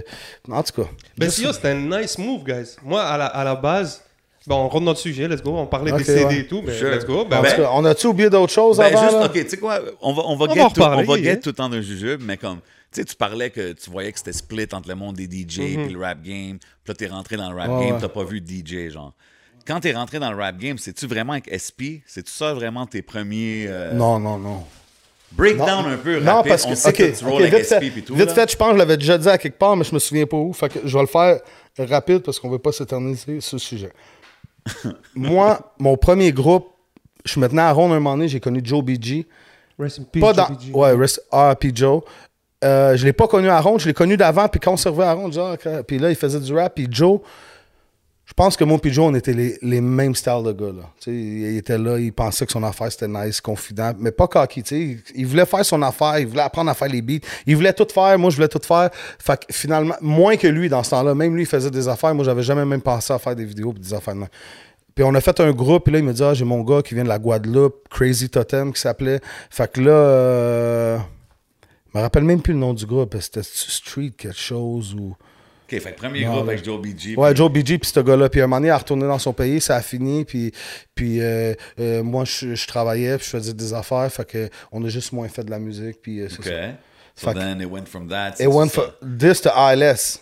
en tout cas. Ben, juste- si, c'était un nice move, guys. Moi, à la, à la base, bon, on rentre dans le sujet, let's go. On parlait des CD ouais. et tout, mais Sure. let's go. en Ben, tout Ben- cas, on a-tu oublié d'autres choses Ben, avant? juste, là? ok, tu sais quoi, on va, on va On get, va en tout, on va get tout le temps d'un jujube, mais comme, tu sais, tu parlais que tu voyais que c'était split entre le monde des DJ puis le rap game, puis là, t'es rentré dans le rap. Ouais, game, t'as pas vu de DJ, genre. Quand t'es rentré dans le rap game, c'est-tu vraiment avec SP? C'est-tu ça vraiment tes premiers... euh, Non, non, non. Breakdown un peu Non, rapide? parce on que, sait ok, que tu ok, rolls avec vite, SP fait, tout. vite là. fait, je pense que je l'avais déjà dit à quelque part, mais je me souviens pas où. Fait que je vais le faire rapide parce qu'on veut pas s'éterniser sur le sujet. Moi, mon premier groupe, je suis maintenant à Ronde un moment donné, j'ai connu Joe BG. Rest in peace, Pas dans, JPG. ouais, rest, R.P. Joe. Euh, je l'ai pas connu à Ronde, je l'ai connu d'avant, puis quand on servait à Ronde, genre, puis là, il faisait du rap, puis Joe, je pense que et Joe, on était les, mêmes styles de gars, là. Il était là, il pensait que son affaire, c'était nice, confident, mais pas cocky. Il, voulait faire son affaire, il voulait apprendre à faire les beats, il voulait tout faire, moi, je voulais tout faire. Fait que finalement, moins que lui dans ce temps-là, même lui, il faisait des affaires, moi, j'avais jamais même pensé à faire des vidéos pis des affaires même. Puis on a fait un groupe, puis là, il me dit, ah, j'ai mon gars qui vient de la Guadeloupe, Crazy Totem, qui s'appelait. Fait que là, euh, je me rappelle même plus le nom du groupe, c'était Street quelque chose ou. OK, fait premier Non, groupe avec Joe BG. Ouais, puis- Joe BG, puis ce gars-là. Puis un moment donné, il a retourné dans son pays, ça a fini. Puis, puis euh, euh, moi, je, je travaillais, puis je faisais des affaires. Fait que on a juste moins fait de la musique. Puis euh, OK. ça. So Fait then it went from that. Et one for this to ALS.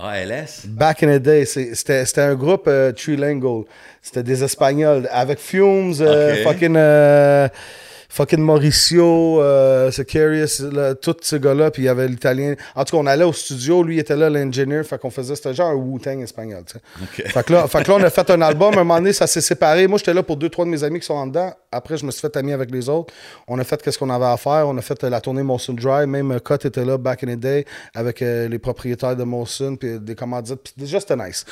ALS? Back in the day, c'était un groupe trilingual. C'était des Espagnols avec Fumes, fucking, fucking Mauricio, euh, Securius, là, tous ces gars-là. Puis il y avait l'Italien. En tout cas, on allait au studio. Lui, il était là, l'ingénieur. Fait qu'on faisait, c'était genre un Wu-Tang espagnol. tu sais. Fait que, là, fait que là, on a fait un album. À un moment donné, ça s'est séparé. Moi, j'étais là pour deux, trois de mes amis qui sont en dedans. Après, je me suis fait ami avec les autres. On a fait qu'est-ce qu'on avait à faire. On a fait euh, la tournée Molson Drive. Même euh, Cut était là, back in the day, avec euh, les propriétaires de Molson, puis des commandites. Puis déjà, c'était nice.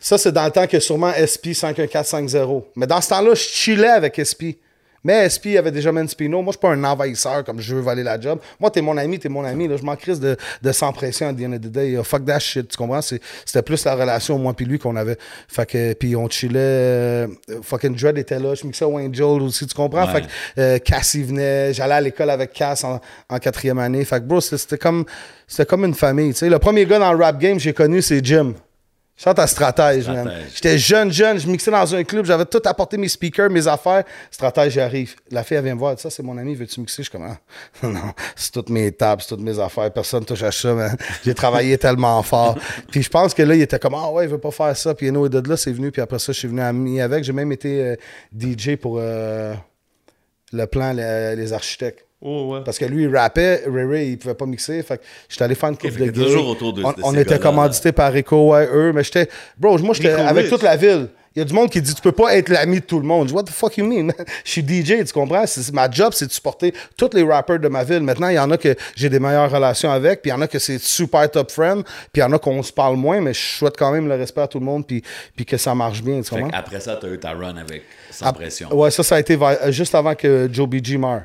Ça, c'est dans le temps que sûrement SP 51450. Mais dans ce temps-là, je chillais avec SP. Mais SP avait déjà Spino. Moi, je suis pas un envahisseur comme je veux voler la job. Moi, t'es mon ami, t'es mon ami. Là. Je m'en crise de, de sans pression à the end of the day. Fuck that shit, tu comprends? C'était plus la relation, moi puis lui, qu'on avait. Fait que, puis on chillait. euh, fucking Dread était là. Je mixais Wayne Joel aussi, tu comprends? Ouais. Fait que euh, venait. J'allais à l'école avec Cass en, en quatrième année. Fait que, bro, c'était- comme, c'était comme une famille, tu sais. Le premier gars dans le rap game que j'ai connu, c'est Jim. Chante à stratège, man. Stratège. J'étais jeune, jeune, je mixais dans un club, j'avais tout apporté mes speakers, mes affaires. Stratège, j'arrive. La fille, elle vient me voir, ça, c'est mon ami, veux-tu mixer? Je suis comme, ah, non, c'est toutes mes tables, c'est toutes mes affaires, personne touche à ça, man. J'ai travaillé tellement fort. Puis je pense que là, il était comme, ah ouais, il veut pas faire ça. Puis et de là, c'est venu, puis après ça, je suis venu ami avec. J'ai même été euh, DJ pour euh, le plan, le- les architectes. Oh, ouais. Parce que lui, il rappait, Ray Ray, il pouvait pas mixer. Fait que j'étais allé faire une coupe de toujours autour de- On, était commandité par Rico, ouais, eux. Mais j'étais. Bro, moi, j'étais avec Rich. toute la ville. Il y a du monde qui dit tu peux pas être l'ami de tout le monde. Je dis, What the fuck you mean? Je suis DJ, tu comprends? C'est- ma job, c'est de supporter tous les rappers de ma ville. Maintenant, il y en a que j'ai des meilleures relations avec, puis il y en a que c'est super top friend, puis il y en a qu'on se parle moins, mais je souhaite quand même le respect à tout le monde, puis, puis que ça marche bien, tu comprends? après ça, t'as eu ta run avec Sans pression. Ouais, ça, ça a été juste avant que Joe BG meure.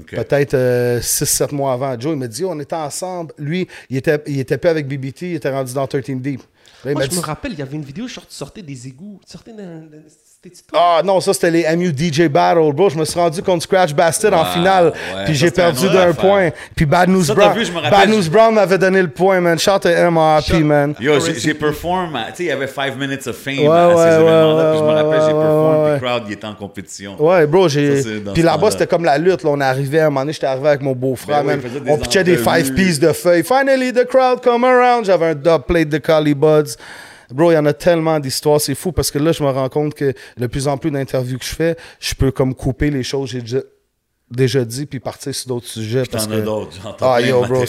OK. Peut-être 6-7 mois avant. Joe, il m'a dit, on était ensemble. Lui, il était, il était pas avec BBT, il était rendu dans 13 Deep. Là, Moi, je dit- me rappelle, il y avait une vidéo, tu sortais des égouts. Tu sortais d'un. Ah non, ça c'était les MU DJ Battle, bro. Je me suis rendu contre Scratch Bastard en Wow, finale. ouais, puis j'ai perdu d'un point. Puis Bad News Ça, Brown. vu, rappelle, Bad News Brown m'avait donné le point, man. Shout à MRP, man. Yo, j'ai Rest j'ai in perform, à- tu sais, il y avait 5 minutes of fame Ouais, à ces ouais, événements-là, puis je me ouais, rappelle, j'ai ouais, perform, ouais, puis crowd, il était en compétition. Ouais, bro, j'ai. Puis là-bas, c'était comme la lutte. Là. On arrivait, à un moment donné, j'étais arrivé avec mon beau-frère, Ben man. On pitchait des entrevues. five pieces de feuilles. Finally, the crowd come around. J'avais un dub plate de Collie Buds. Bro, il y en a tellement d'histoires, c'est fou parce que là, je me rends compte que de plus en plus d'interviews que je fais, je peux comme couper les choses que j'ai déjà, déjà dit puis partir sur d'autres sujets. parce as que... d'autres, j'entends Ah, yo, bro,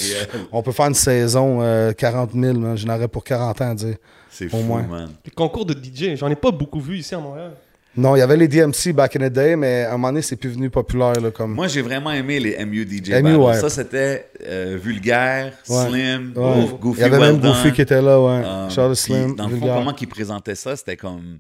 on peut faire une saison euh, 40 000, man. Je n'aurais pour 40 ans à dire. C'est au fou, moins. man. Les concours de DJ, j'en ai pas beaucoup vu ici à Montréal. Non, il y avait les DMC back in the day, mais à un moment donné, c'est plus venu populaire. Là, comme... Moi, j'ai vraiment aimé les MU ouais. Ça, c'était euh, vulgaire, Ouais. slim, Ouais. Goof- Goofy il y avait well même done. Goofy qui était là, ouais. Um, Charles puis, Slim, Dans le fond, comment ils présentaient ça, c'était comme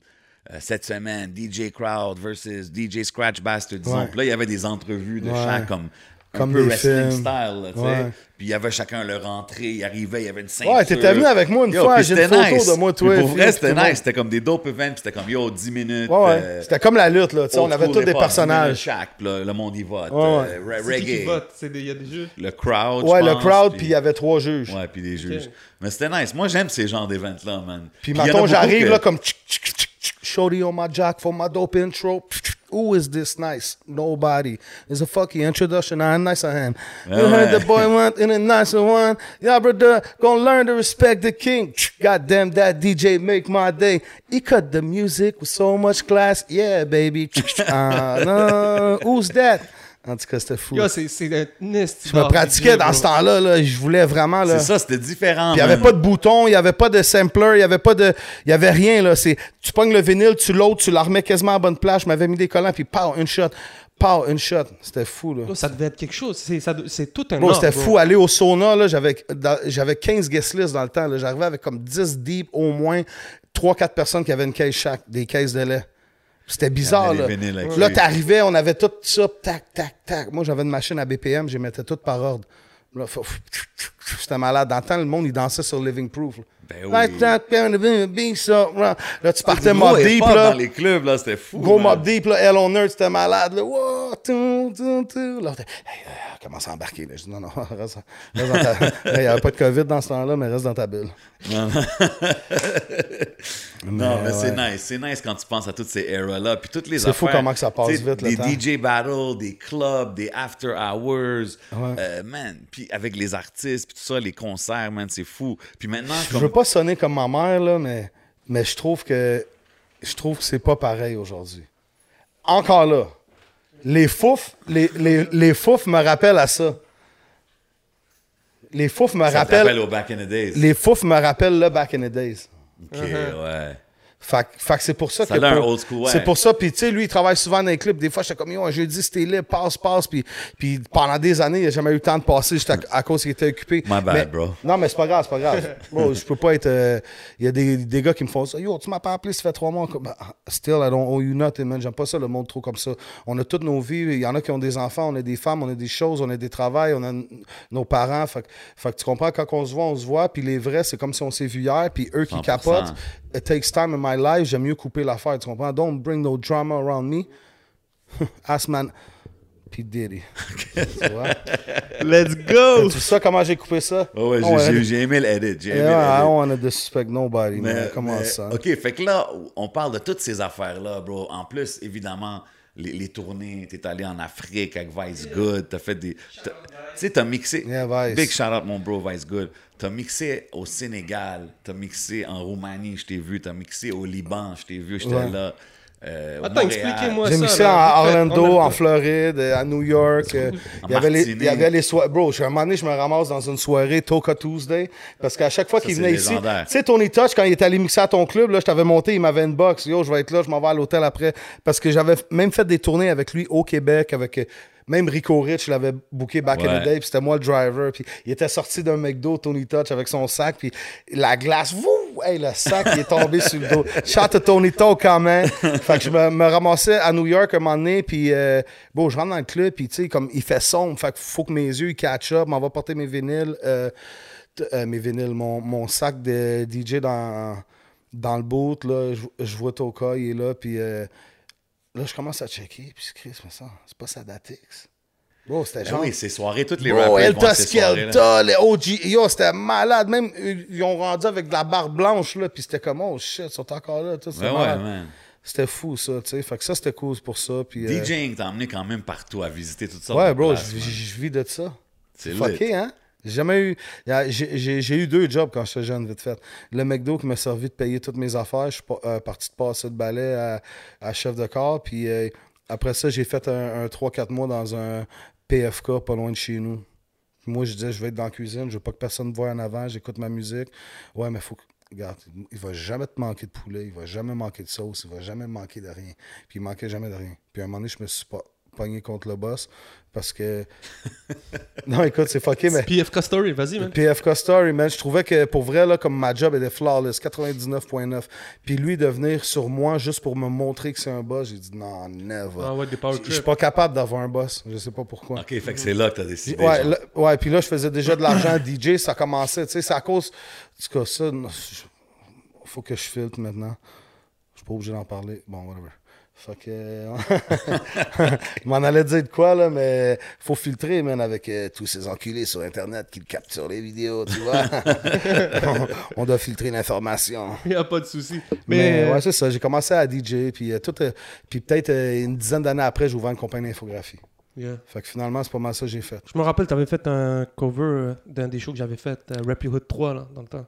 euh, cette semaine, DJ Crowd versus DJ Scratch Bastard, disons. Ouais. Puis là, il y avait des entrevues de Ouais. chaque, comme, un Comme peu des wrestling films. style, là, tu sais. Ouais. Puis il y avait chacun leur entrée, il arrivait, il y avait une ceinture. Ouais, t'étais venu avec moi une Yo, fois, puis j'ai une c'était photo nice. de moi, toi, Puis Pour vrai, c'était tout le monde. nice. C'était comme des dope events, puis c'était comme, yo, 10 minutes. Ouais, ouais. euh, C'était comme la lutte, là. tu sais, on old avait school tous des hip-hop, 10 personnages. Chaque, puis là, le monde y vote. Ouais, ouais. euh, re- C'est qui qui reggae. vote? C'est des- Il y a des jeux. Le crowd, Ouais, le pense, crowd, puis il y avait trois juges. Ouais, puis des juges. Mais c'était nice. Moi, j'aime ces genres d'événements-là, man. Puis il y en a maintenant, beaucoup j'arrive que- là comme tchic, tchic, tchic, tchic, Shorty on my jack for my dope intro. Who is this nice? Nobody. It's a fucking introduction. I'm nice on him. You Ouais. heard the boy want in a nicer one. Yeah, brother, gonna learn to respect the king. God damn that DJ make my day. He cut the music with so much class. Yeah, baby. Ah, non, who's that? En tout cas, c'était fou. Yo, c'est Je me pratiquais dans ce temps-là. Là. Je voulais vraiment. C'est ça, c'était différent. Il n'y avait pas de bouton, il n'y avait pas de sampler, il n'y avait pas de. Il y avait rien, là. C'est, tu pognes le vinyle, tu l'autres, tu la remets quasiment à bonne place. Je m'avais mis des collants, puis pow, une shot. Pow, une shot. C'était fou, là. Yo, ça devait être quelque chose. C'est tout un art, c'était fou. Aller au sauna, là, j'avais, dans- j'avais 15 guest lists dans le temps. J'arrivais avec comme 10 deep au moins, 3-4 personnes qui avaient une caisse chaque, des caisses de lait. C'était bizarre, là. Là, t'arrivais, on avait tout ça, tac, tac, tac. Moi, j'avais une machine à BPM, je les mettais tout par ordre. Là, C'était malade. Dans le temps, le monde, il dansait sur Living Proof. là. Ben oui. Là, tu partais Gros Mob Deep, là. dans les clubs, là, c'était fou. Gros. Mob Deep, là. Hell on Earth, c'était malade, là. Wow, tou, tou. Là, hey, euh, commence à embarquer, là. Je dis, non, non, reste, reste dans ta... Il n'y avait pas de COVID dans ce temps-là, mais reste dans ta bulle. Non, mais c'est ouais. nice. C'est nice quand tu penses à toutes ces eras-là. Puis toutes les C'est fou comment que ça passe vite, le Des temps. DJ battles, des clubs, des after hours. Ouais. Euh, man, puis avec les artistes, puis tout ça, les concerts, man, c'est fou. Puis maintenant, Je veux pas sonner comme ma mère, là, mais, mais je trouve que je trouve que c'est pas pareil aujourd'hui. Encore là. Les fouf, les, les, les fouf me rappellent à ça. Les fouf me ça te rappellent. rappelle au back in the days. Les fouf me rappellent le back in the days. Ok, ouais. Fait, fait que c'est pour ça, Ça que. a un pour- old school, ouais. C'est pour ça, puis tu sais, lui, il travaille souvent dans les clubs. Des fois, j'étais comme, yo, un jeudi, c'était libre, passe, passe. Puis, puis pendant des années, il n'a jamais eu le temps de passer juste à, à cause qu'il était occupé. My bad, Mais- bro. Non, mais c'est pas grave, c'est pas grave. Bro, je peux pas être. euh, Il y a des, des gars qui me font ça. Yo, tu m'as pas appelé, ça fait trois mois. Comme, bah, Still, I don't owe you nothing, man. J'aime pas ça, le monde trop comme ça. On a toutes nos vies. Il y en a qui ont des enfants, on a des femmes, on a des choses, on a des travails, on a nos parents. Fait, que- fait que tu comprends, quand on se voit, on se voit. Puis les vrais, c'est comme si on s'est vu hier. Puis eux qui 100%. capotent, it takes time in my life. J'aime mieux couper l'affaire. Tu comprends? Don't bring no drama around me. Ask man. P. Diddy. tu vois? Let's go! Tu sais ça, comment j'ai coupé ça? Oh, ouais, Oh, j'ai- j'ai aimé l'edit. J'ai aimé Yeah, I don't want to disrespect nobody, man. Comment mais- ça? OK, fait que là, on parle de toutes ces affaires-là, bro. En plus, évidemment, les, les tournées, t'es allé en Afrique avec Vice Good, t'as fait des... Tu sais, t'as mixé... Yeah, Vice. Big shout-out, mon bro, Vice Good. T'as mixé au Sénégal, t'as mixé en Roumanie, je t'ai vu, t'as mixé au Liban, je t'ai vu, j'étais Ouais. là. euh, Attends, expliquez-moi J'ai ça. mixé là. en Vite fait, Orlando, en. Floride, à New York. euh, Il y avait les, il y avait les soirées. Bro, je- à un moment donné, je me ramasse dans une soirée Toka Tuesday. Parce qu'à chaque fois qu'il venait ici. légendaire. Tu sais, Tony Touch, quand il est allé mixer à ton club, là, je t'avais monté, il m'avait une box. Yo, je vais être là, je m'en vais à l'hôtel après. Parce que j'avais même fait des tournées avec lui au Québec, avec. Même Rico Rich, je l'avais booké back in the day, puis c'était moi le driver. Puis il était sorti d'un McDo, Tony Touch, avec son sac, puis la glace, wouh, hey, le sac, il est tombé sur le dos. Shout to Tony Touch quand même. Fait que je me, me ramassais à New York un moment donné, puis euh, bon, je rentre dans le club, puis tu sais, comme il fait sombre, fait qu'il faut que mes yeux ils catch up, m'en va porter mes vinyles. euh, euh, mes vinyles, mon, mon sac de DJ dans, dans le boot, là, je, je vois Toka, il est là, puis euh, là, je commence à checker, puis Chris, mais ça, c'est pas Sadatix. Bro, c'était Ben genre... oui, ces soirées, toutes les rappers Elta. Skelta, les OG, yo, c'était malade. Même, euh, ils ont rendu avec de la barre blanche, là, puis c'était comme, oh shit, ils sont encore là. tout, c'était Ouais, ouais, man. C'était fou, ça, tu sais. Fait que ça, c'était cool pour ça. Puis, euh, DJing t'a emmené quand même partout à visiter toutes sortes Ouais, bro, je, vis de ça. C'est Fucké, hein? J'ai jamais eu. J'ai eu deux jobs quand j'étais jeune, vite fait. Le McDo qui m'a servi de payer toutes mes affaires. Je suis euh, parti de passer de balai à, chef de corps. Puis euh, après ça, j'ai fait un, un 3-4 mois dans un PFK pas loin de chez nous. Moi, je disais, je vais être dans la cuisine. Je veux pas que personne me voie en avant. J'écoute ma musique. Ouais, mais faut que. Il va jamais te manquer de poulet, il va jamais manquer de sauce, il va jamais manquer de rien. Puis il manquait jamais de rien. Puis à un moment donné, je me suis pogné contre le boss parce que. non, écoute, c'est fucké, mais. PFK Story, vas-y, man. PFK Story, man, je trouvais que pour vrai, là, comme ma job était flawless, 99.9. Puis lui, de venir sur moi juste pour me montrer que c'est un boss, j'ai dit non, never. Ah ouais, des power Je- suis pas capable d'avoir un boss, je sais pas pourquoi. Ok, fait que c'est là que t'as décidé. Ouais, là, ouais, puis là, je faisais déjà de l'argent à DJ, ça commençait, tu sais, c'est à cause. En tout cas, ça, faut que je filtre maintenant. Je suis pas obligé d'en parler. Bon, whatever. Fait que. je m'en allais dire de quoi, là, mais faut filtrer, man, avec euh, tous ces enculés sur Internet qui capturent les vidéos, tu vois. on, on doit filtrer l'information. Il n'y a pas de souci. Mais, Mais, euh, ouais, c'est ça. J'ai commencé à DJ, puis, euh, tout, euh, puis peut-être une dizaine d'années après, j'ai ouvert une compagnie d'infographie. yeah. Fait que finalement, c'est pas mal ça que j'ai fait. Je me rappelle, tu avais fait un cover d'un des shows que j'avais fait, Rap Your Hood 3, là, dans le temps.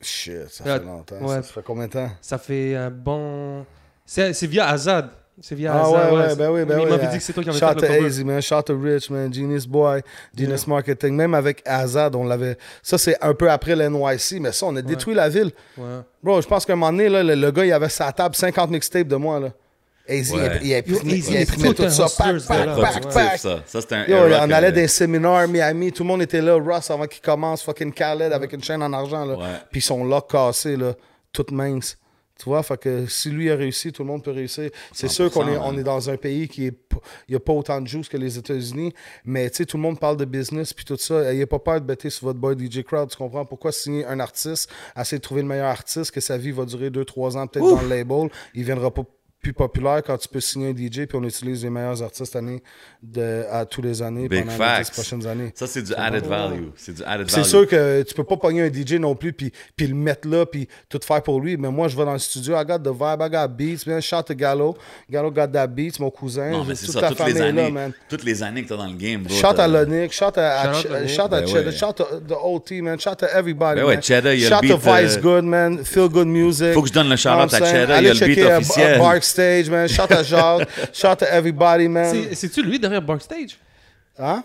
Shit, ça fait longtemps. ouais. Ça fait combien de temps? Ça fait un bon. C'est via Azad. C'est via Ah Azad. ouais, ouais, ben oui, ben Il oui. m'avait euh, dit que c'est toi qui avais Shout fait le to cover. Easy, man. Shout to Rich, man. Genius Boy, Genius Marketing. Même avec Azad, on l'avait. Ça, c'est un peu après l'NYC, mais ça, on a détruit la ville. Ouais. Bro, je pense qu'à un moment donné, là, le, le gars, il avait sa table 50 mixtapes de moi, là. Easy, Ouais. il, il imprimait, Yo, Easy, il imprimait c'est tout tout ça. Pack, pack, pack, ça. Ça, c'était un Yo, on que- allait séminaires à Miami, tout le monde était là. Ross, avant qu'il commence, fucking Khaled avec une chaîne en argent, là. Puis son lock cassé, là, toute mince. Tu vois, fait que si lui a réussi, tout le monde peut réussir. C'est sûr qu'on est, 100%, on est dans un pays qui est. Il a pas autant de juice que les États-Unis, mais tu sais, tout le monde parle de business puis tout ça. Ayez pas peur de bêter sur votre boy DJ Crowd. Tu comprends? Pourquoi signer un artiste, essayer de trouver le meilleur artiste, que sa vie va durer 2-3 ans peut-être dans le label. Il viendra pas plus populaire quand tu peux signer un DJ puis on utilise les meilleurs artistes année de, à tous les années Big pendant les facts. 10 prochaines années. Ça, c'est du added value. C'est du added C'est value. sûr que tu peux pas pogner un DJ non plus puis, puis le mettre là puis tout faire pour lui. Mais moi, je vais dans le studio, I got the vibe, I got beats, man. Shout to Gallo. Gallo got that beats, mon cousin. Non, mais c'est toute ça, toutes les famille années, là, man. toutes les années que t'as dans le game, bro. Shout à Lonick, shout à, à, Shout shout à Cheddar, ouais. shout to the OT, man. Shout to everybody, Ben ouais, man. Cheddar, il y a shout le to beat, euh, Vice Good, man. Feel Good Music. Faut que je donne le know à? Cheddar, il y a le beat euh, officiel. Barkstage, man. Shout à Jacques. shout to everybody, man. C'est- C'est-tu lui derrière Backstage? Hein?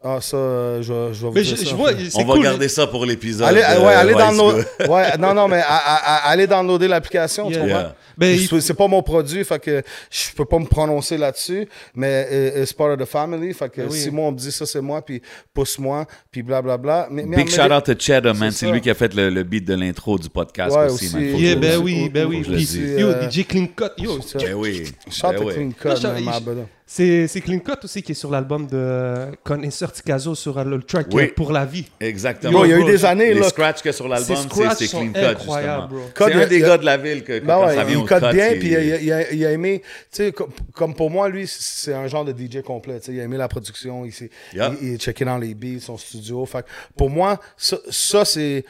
Ah, ça, euh, je, vais- je vais vous Mais dire je, ça je vois, On va cool. garder ça pour l'épisode. Allez, de ouais, allez ouais, non, non, mais à- à- à- allez downloader l'application, tu Yeah. comprends? Yeah. Ben, il- C'est pas mon produit, fait que je peux pas me prononcer là-dessus, mais euh, it's part of the family, fait que Ben oui. si moi on me dit ça c'est moi, puis pousse-moi, puis blablabla. Mais, mais- Big mais- shout out to Cheddar, man. C'est lui qui a fait le, le beat de l'intro du podcast Ouais, aussi, aussi. man. Yeah, ben oui, ben oui. yo, euh, DJ Clean Cut, yo, ça. Ben oui. Shout Ben to oui. Clean Cut, c'est c'est Clean Cut aussi qui est sur l'album de euh, Connaisseur Ticazo sur le track Oui. Pour la vie. Exactement. Il y a eu des années, Les là. scratchs que sur l'album, Ces c'est clean cut, justement. bro. C'est Code, un des gars de la ville que, que Ben quand ouais, ça vient il cut, bien, puis il, a- il a, il a aimé, tu sais, comme, pour moi, lui, c'est un genre de DJ complet, tu sais, il a aimé la production, il, s'est- Yeah. il, il est checké dans les beats, son studio, fait que pour moi, ça, ça, c'est...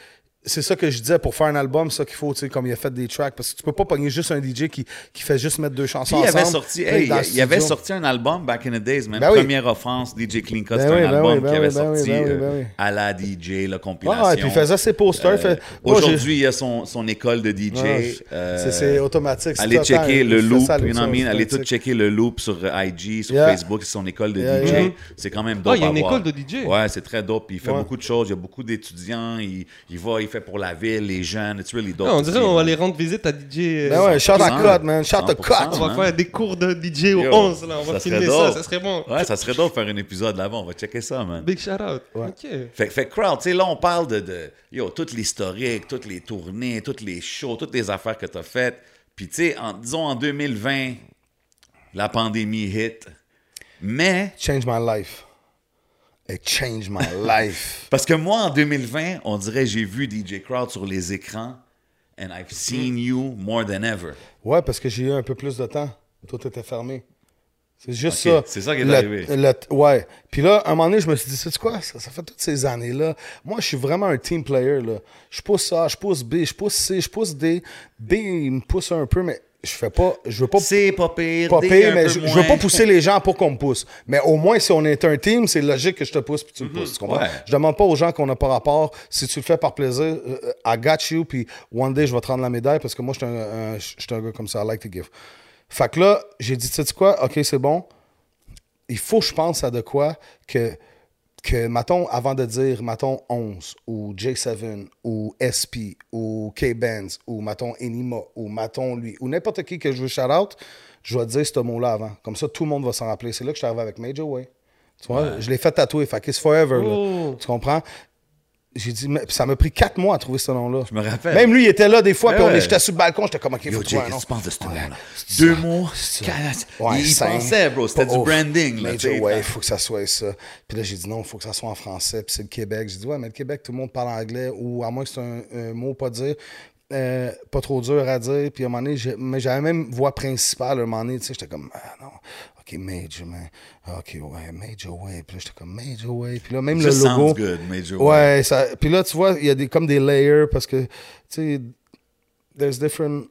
C'est ça que je disais pour faire un album, ça qu'il faut, tu sais, comme il a fait des tracks, parce que tu peux pas pogner juste un DJ qui, qui fait juste mettre deux chansons Puis il avait ensemble. sorti, hey, il avait sorti un album back in the days, man. Ben oui. Première offense, DJ Clean Cut, Ben c'était oui, un ben album oui, ben qui avait oui, ben oui, sorti ben oui, euh, ben oui. à la DJ, la compilation. Ah, et puis il faisait ses posters. Euh, fait- Aujourd'hui, il y a son, son école de DJ. Ouais, euh, c'est- c'est automatique. c'est Allez checker le loop, ça, you know what I mean? Allez tout checker le loop sur euh, IG, sur Yeah. Facebook, c'est son école de Yeah, DJ. yeah. C'est quand même dope Ah, il y a une école de DJ. Ouais, c'est très dope. puis Il fait beaucoup de choses. Il y a beaucoup d'étudiants. Il, il va, il fait pour la ville, les jeunes. It's really dope. On dirait aussi, on va aller rendre visite à DJ. euh, Ben ouais, shout à 100%, Cut, man. Shout à 100%, Cut. On va faire des cours de DJ au Yo, 11, là. On va ça serait filmer ça, ça serait bon. Ouais, ça serait dope de faire un épisode là-bas. On va checker ça, man. Big shout out. Ok. Fait, crowd, tu sais, là, on parle de, de yo, toute l'historique, toutes les tournées, toutes les shows, toutes les affaires que tu as faites. Puis, tu sais, en, disons en 2020, la pandémie hit. Mais, Change my life. It changed my life. Parce que moi, en 2020, on dirait j'ai vu DJ Crowd sur les écrans and I've seen you more than ever. Ouais, parce que j'ai eu un peu plus de temps. Tout était fermé. C'est juste ça. c'est ça qui est Le- arrivé. le- ouais. Puis là, à un moment donné, je me suis dit, c'est quoi? Ça, ça fait toutes ces années-là. Moi, je suis vraiment un team player. Là. Je pousse A, je pousse B, je pousse C, je pousse D. B, il me pousse un peu, mais je fais pas. Je veux pas. C'est pas pire, pas pire, mais je, veux pas pousser les gens pour qu'on me pousse. Mais au moins, si on est un team, c'est logique que je te pousse puis tu me pousses. Tu comprends? Ouais. Je demande pas aux gens qu'on n'a pas rapport. Si tu le fais par plaisir, euh, I got you, puis one day, je vais te rendre la médaille parce que moi, je suis un, un- je suis un gars comme ça. I like to give. Fait que là, j'ai dit, tu sais quoi? OK, c'est bon. Il faut que je pense à de quoi que, que mettons, avant de dire, mettons, 11 ou J7 ou SP ou K-Benz ou, mettons, Enima ou, mettons, lui ou n'importe qui que je veux shout-out, je vais dire ce mot-là avant. Comme ça, tout le monde va s'en rappeler. C'est là que je suis arrivé avec Major Way. Tu vois, je l'ai fait tatouer. Fait it's forever. là. Oh. Tu comprends? J'ai dit, mais- ça m'a pris quatre mois à trouver ce nom-là. Je me rappelle. Même lui, il était là des fois, Ouais, puis on ouais. j'étais sur le balcon, j'étais comme, OK, faut Yo, trouver Jake, qu'est-ce que tu penses de ce Ouais, nom-là? Deux mots, Ouais, il cinq. pensait, bro. C'était du branding. Là, Way, fait- il faut que ça soit ça. Puis là, j'ai dit non, il faut que ça soit en français. Puis c'est le Québec. J'ai dit, ouais, mais le Québec, tout le monde parle anglais, ou à moins que c'est un, un mot pas dire. euh, pas trop dur à dire. Puis à un moment donné, j'ai- mais j'avais même voix principale. À un moment donné, tu sais, j'étais comme, ah non, OK, Major, man. OK, ouais, Major Way. Puis là, j'étais comme, Major Way. Puis là, même Just le logo. good, Major Way. Ouais, ça, puis là, tu vois, il y a des, comme des layers parce que, tu sais, there's different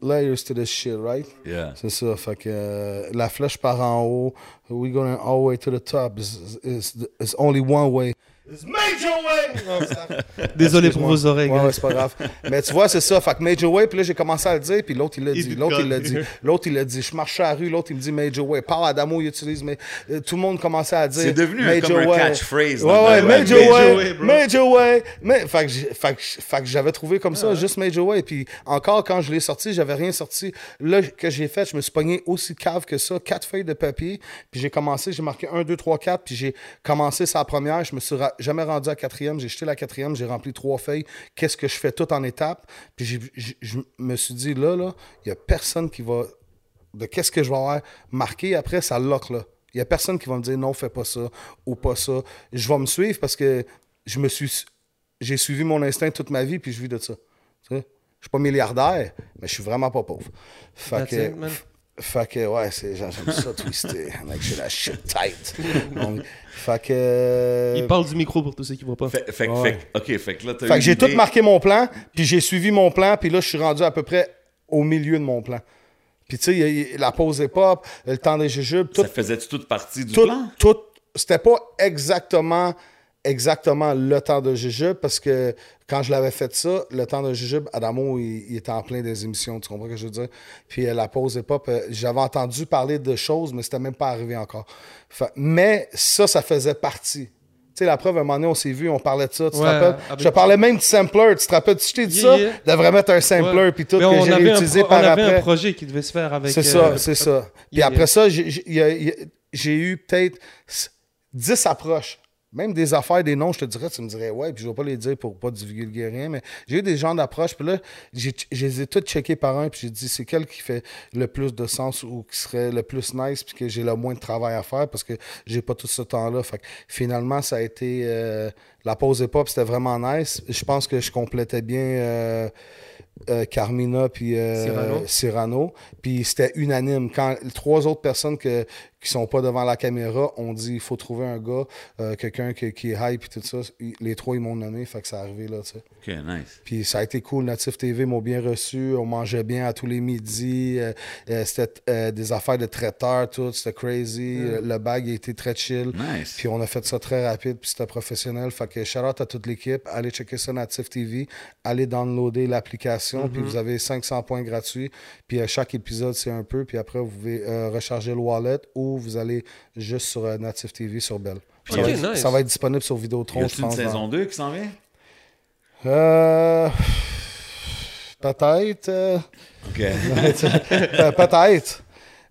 layers to this shit, right? Yeah. C'est ça, fait que euh, la flèche par en haut, we going all the way to the top, is is is only one way. It's Major Way! Désolé pour vos oreilles. Ouais, c'est pas grave. Mais tu vois, c'est ça. Fait que Major Way, puis là, j'ai commencé à le dire, puis l'autre, il l'a dit. L'autre, il l'a dit. L'autre, il l'a dit. Je marchais à la rue, l'autre, il me dit Major Way. Parle à Damo, il utilise, mais euh, tout le monde commençait à dire. C'est devenu Major comme un Way. catchphrase Ouais, ouais. Major Major Way. Major Way. Mais, fait que j'avais trouvé comme ça, juste Major Way. Puis encore, quand je l'ai sorti, j'avais rien sorti. Là, que j'ai fait, je me suis pogné aussi cave que ça, quatre feuilles de papier. Puis j'ai commencé, j'ai marqué 1, 2, 3, 4. Puis j'ai commencé sa première. Je me suis jamais rendu à quatrième. J'ai jeté la quatrième, j'ai rempli trois feuilles. Qu'est-ce que je fais tout en étapes? Puis je me suis dit, là, là, il n'y a personne qui va. De qu'est-ce que je vais avoir marqué après, ça lock là. Il n'y a personne qui va me dire non, fais pas ça ou pas ça. Je vais me suivre parce que je me suis. J'ai suivi mon instinct toute ma vie, puis je vis de ça. Tu sais? Je suis pas milliardaire, mais je suis vraiment pas pauvre. Fait que. Fait que, ouais, c'est, j'aime ça twister. Mec, j'ai la shit tight. Donc, fait que. Il parle du micro pour tous ceux qui ne voient pas. Fait, fait, Ouais. fait, OK, fait que là, t'as Fait que j'ai tout marqué mon plan, puis j'ai suivi mon plan, puis là, je suis rendu à peu près au milieu de mon plan. Puis tu sais, la pause hip-hop, le temps des jujubes, tout, Ça faisait-tu toute partie du tout, plan? tout- c'était pas exactement exactement le temps de jujube parce que quand je l'avais fait ça, le temps de jujube, Adamo, il, il était en plein des émissions, tu comprends ce que je veux dire? Puis euh, la pause hip-hop, euh, j'avais entendu parler de choses, mais c'était même pas arrivé encore. Fait- mais ça, ça faisait partie. Tu sais, la preuve, à un moment donné, on s'est vu, on parlait de ça, tu te rappelles? Je parlais même du sampler, tu te rappelles? Je t'ai dit Yeah, ça? yeah. Devrais mettre un sampler, Ouais. puis tout, Mais que on j'ai avait, réutilisé pro- on par avait après. un projet qui devait se faire avec. C'est euh, ça, c'est ça. Puis Yeah, après ça, j'ai eu peut-être 10 approches. Même des affaires, des noms, je te dirais, tu me dirais, ouais, puis je vais pas les dire pour pas divulguer rien, mais j'ai eu des genres d'approches, puis là, je les ai toutes checkés par un, puis j'ai dit, c'est quel qui fait le plus de sens ou qui serait le plus nice, puis que j'ai le moins de travail à faire, parce que j'ai pas tout ce temps-là. Fait que finalement, ça a été. euh, la pause hip-hop, c'était vraiment nice. Je pense que je complétais bien. euh, euh, Carmina puis euh, Cyrano. Cyrano. Puis c'était unanime. Quand les trois autres personnes que, qui sont pas devant la caméra ont dit il faut trouver un gars, euh, quelqu'un qui, qui est hype et tout ça, les trois ils m'ont nommé, fait que ça arrivé là, tu sais. OK, nice. Puis ça a été cool. Natif TV m'ont bien reçu. On mangeait bien à tous les midis. Euh, euh, c'était euh, des affaires de traiteur, tout. C'était crazy. Euh, Le bag il était très chill. Nice. Puis on a fait ça très rapide. Puis c'était professionnel. Fait que shout out à toute l'équipe. Allez checker ça Natif TV. Allez downloader l'application. Puis vous avez 500 points gratuits. Puis à chaque épisode, c'est un peu. Puis après, vous pouvez euh, recharger le wallet ou vous allez juste sur euh, Natif TV sur Bell. Ça, va être, nice. ça va être disponible sur Y Vidéotron, je une pense. dans- saison 2 qui s'en vient? euh, peut-être. euh. Pe- peut-être.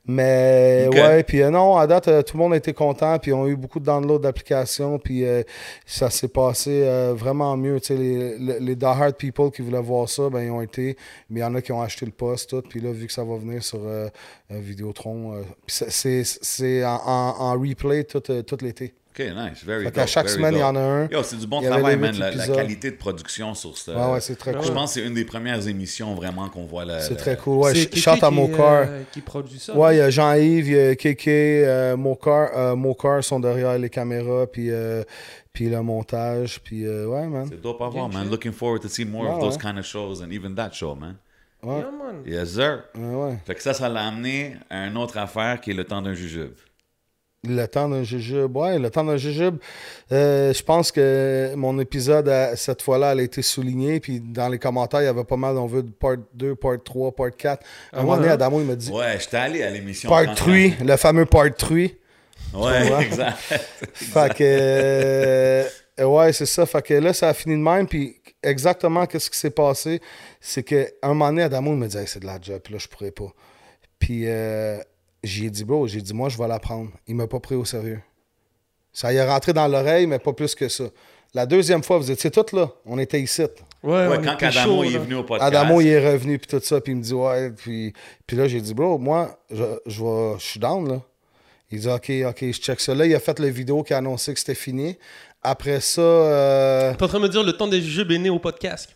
Mais ouais, puis euh, non, à date, euh, tout le monde a été content, puis on a eu beaucoup de downloads d'applications, puis euh, ça s'est passé vraiment mieux. Tu sais, les, les, les die-hard people qui voulaient voir ça, ben, ils ont été, mais il y en a qui ont acheté le poste, tout, puis là, vu que ça va venir sur Vidéotron, c'est- en, en, replay tout, tout l'été. Ok, nice. Very Fait qu'à dope, chaque very semaine, il y en a un. Yo, c'est du bon travail, man. La, qualité de production sur ce. Ouais, ouais, c'est très Je cool. pense que c'est une des premières émissions vraiment qu'on voit la. C'est la- très cool. Ouais, chante à Mokar. euh, qui produit ça. Ouais, il y a Jean-Yves, il y a Kéké, euh, Mokar, euh, Mokar sont derrière les caméras, puis, euh, puis le montage, puis euh, ouais, man. C'est dope à voir, man. Looking forward to see more Ouais, of those ouais. kind of shows and even that show, man. Ouais, Yeah, man. Yes, sir. ouais, ouais. Fait que ça, ça l'a amené à une autre affaire qui est le temps d'un jujube. Le temps d'un jujube. Ouais, le temps d'un jujube. euh, je pense que mon épisode, à- cette fois-là, elle a été souligné. Puis dans les commentaires, il y avait pas mal, on veut de part 2, part 3, part 4. À un Ah moment donné, hein? Adamo, il m'a dit Ouais, j'étais allé à l'émission. part quand- 3, le fameux part 3. Ouais, exact. Fait que. euh, ouais, c'est ça. Fait que là, ça a fini de même. Puis exactement, qu'est-ce qui s'est passé? C'est qu'à un moment donné, Adamo, il me dit, Hey, c'est de la job. Puis là, je pourrais pas. Puis euh, j'ai dit, bro, j'ai dit, moi, je vais la prendre. Il m'a pas pris au sérieux. Ça y est rentré dans l'oreille, mais pas plus que ça. La deuxième fois, vous étiez toutes là. On était ici. Ouais, Ouais, quand Adamo chaud, est venu au podcast. Adamo, il est revenu, puis tout ça, puis il me dit, ouais. Puis, puis là, j'ai dit, bro, moi, je, je, vais- je suis down, là. Il dit, OK, OK, je check ça. Là, il a fait la vidéo qui a annoncé que c'était fini. Après ça, euh, T'es en train de me dire le temps des jujubes est né au podcast?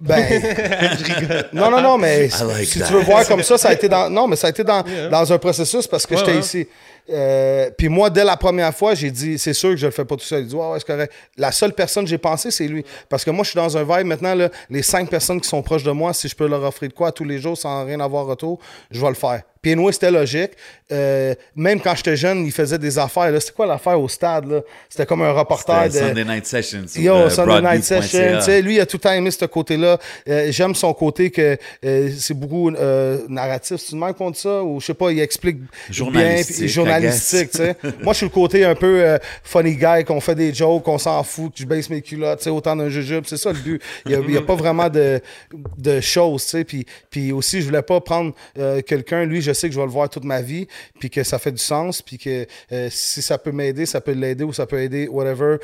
Ben. je rigole. non, non, non, mais like si that. tu veux voir comme ça, ça a été dans. Non, mais ça a été dans, Yeah. dans un processus parce que Ouais, j'étais ouais. ici. Euh, puis moi, dès la première fois, j'ai dit, c'est sûr que je le fais pas tout seul. Il dit, ouais, ouais, c'est correct. La seule personne que j'ai pensé, c'est lui. Parce que moi, je suis dans un vibe maintenant, là, les cinq personnes qui sont proches de moi, si je peux leur offrir de quoi tous les jours sans rien avoir retour, je vais le faire. Puis anyway, c'était logique. Euh, même quand j'étais jeune, il faisait des affaires. là. C'était quoi l'affaire au stade? là? C'était comme un reporter de. Sunday Night Session. Yo, Sunday Night. Session. Lui, il a tout le temps aimé ce côté-là. Euh, J'aime son côté que euh, c'est beaucoup narratif. C'est une même dit ça? Ou je sais pas, il explique Journalistique, bien. Journalistique, tu sais. Moi, je suis le côté un peu euh, funny guy, qu'on fait des jokes, qu'on s'en fout, que je baisse mes culottes, tu sais, autant d'un jujube. C'est ça le but. Il n'y a, pas vraiment de, de choses, tu sais. Puis, puis aussi, je voulais pas prendre euh, quelqu'un, lui, je sais que je vais le voir toute ma vie, puis que ça fait du sens, puis que euh, si ça peut m'aider, ça peut l'aider ou ça peut aider whatever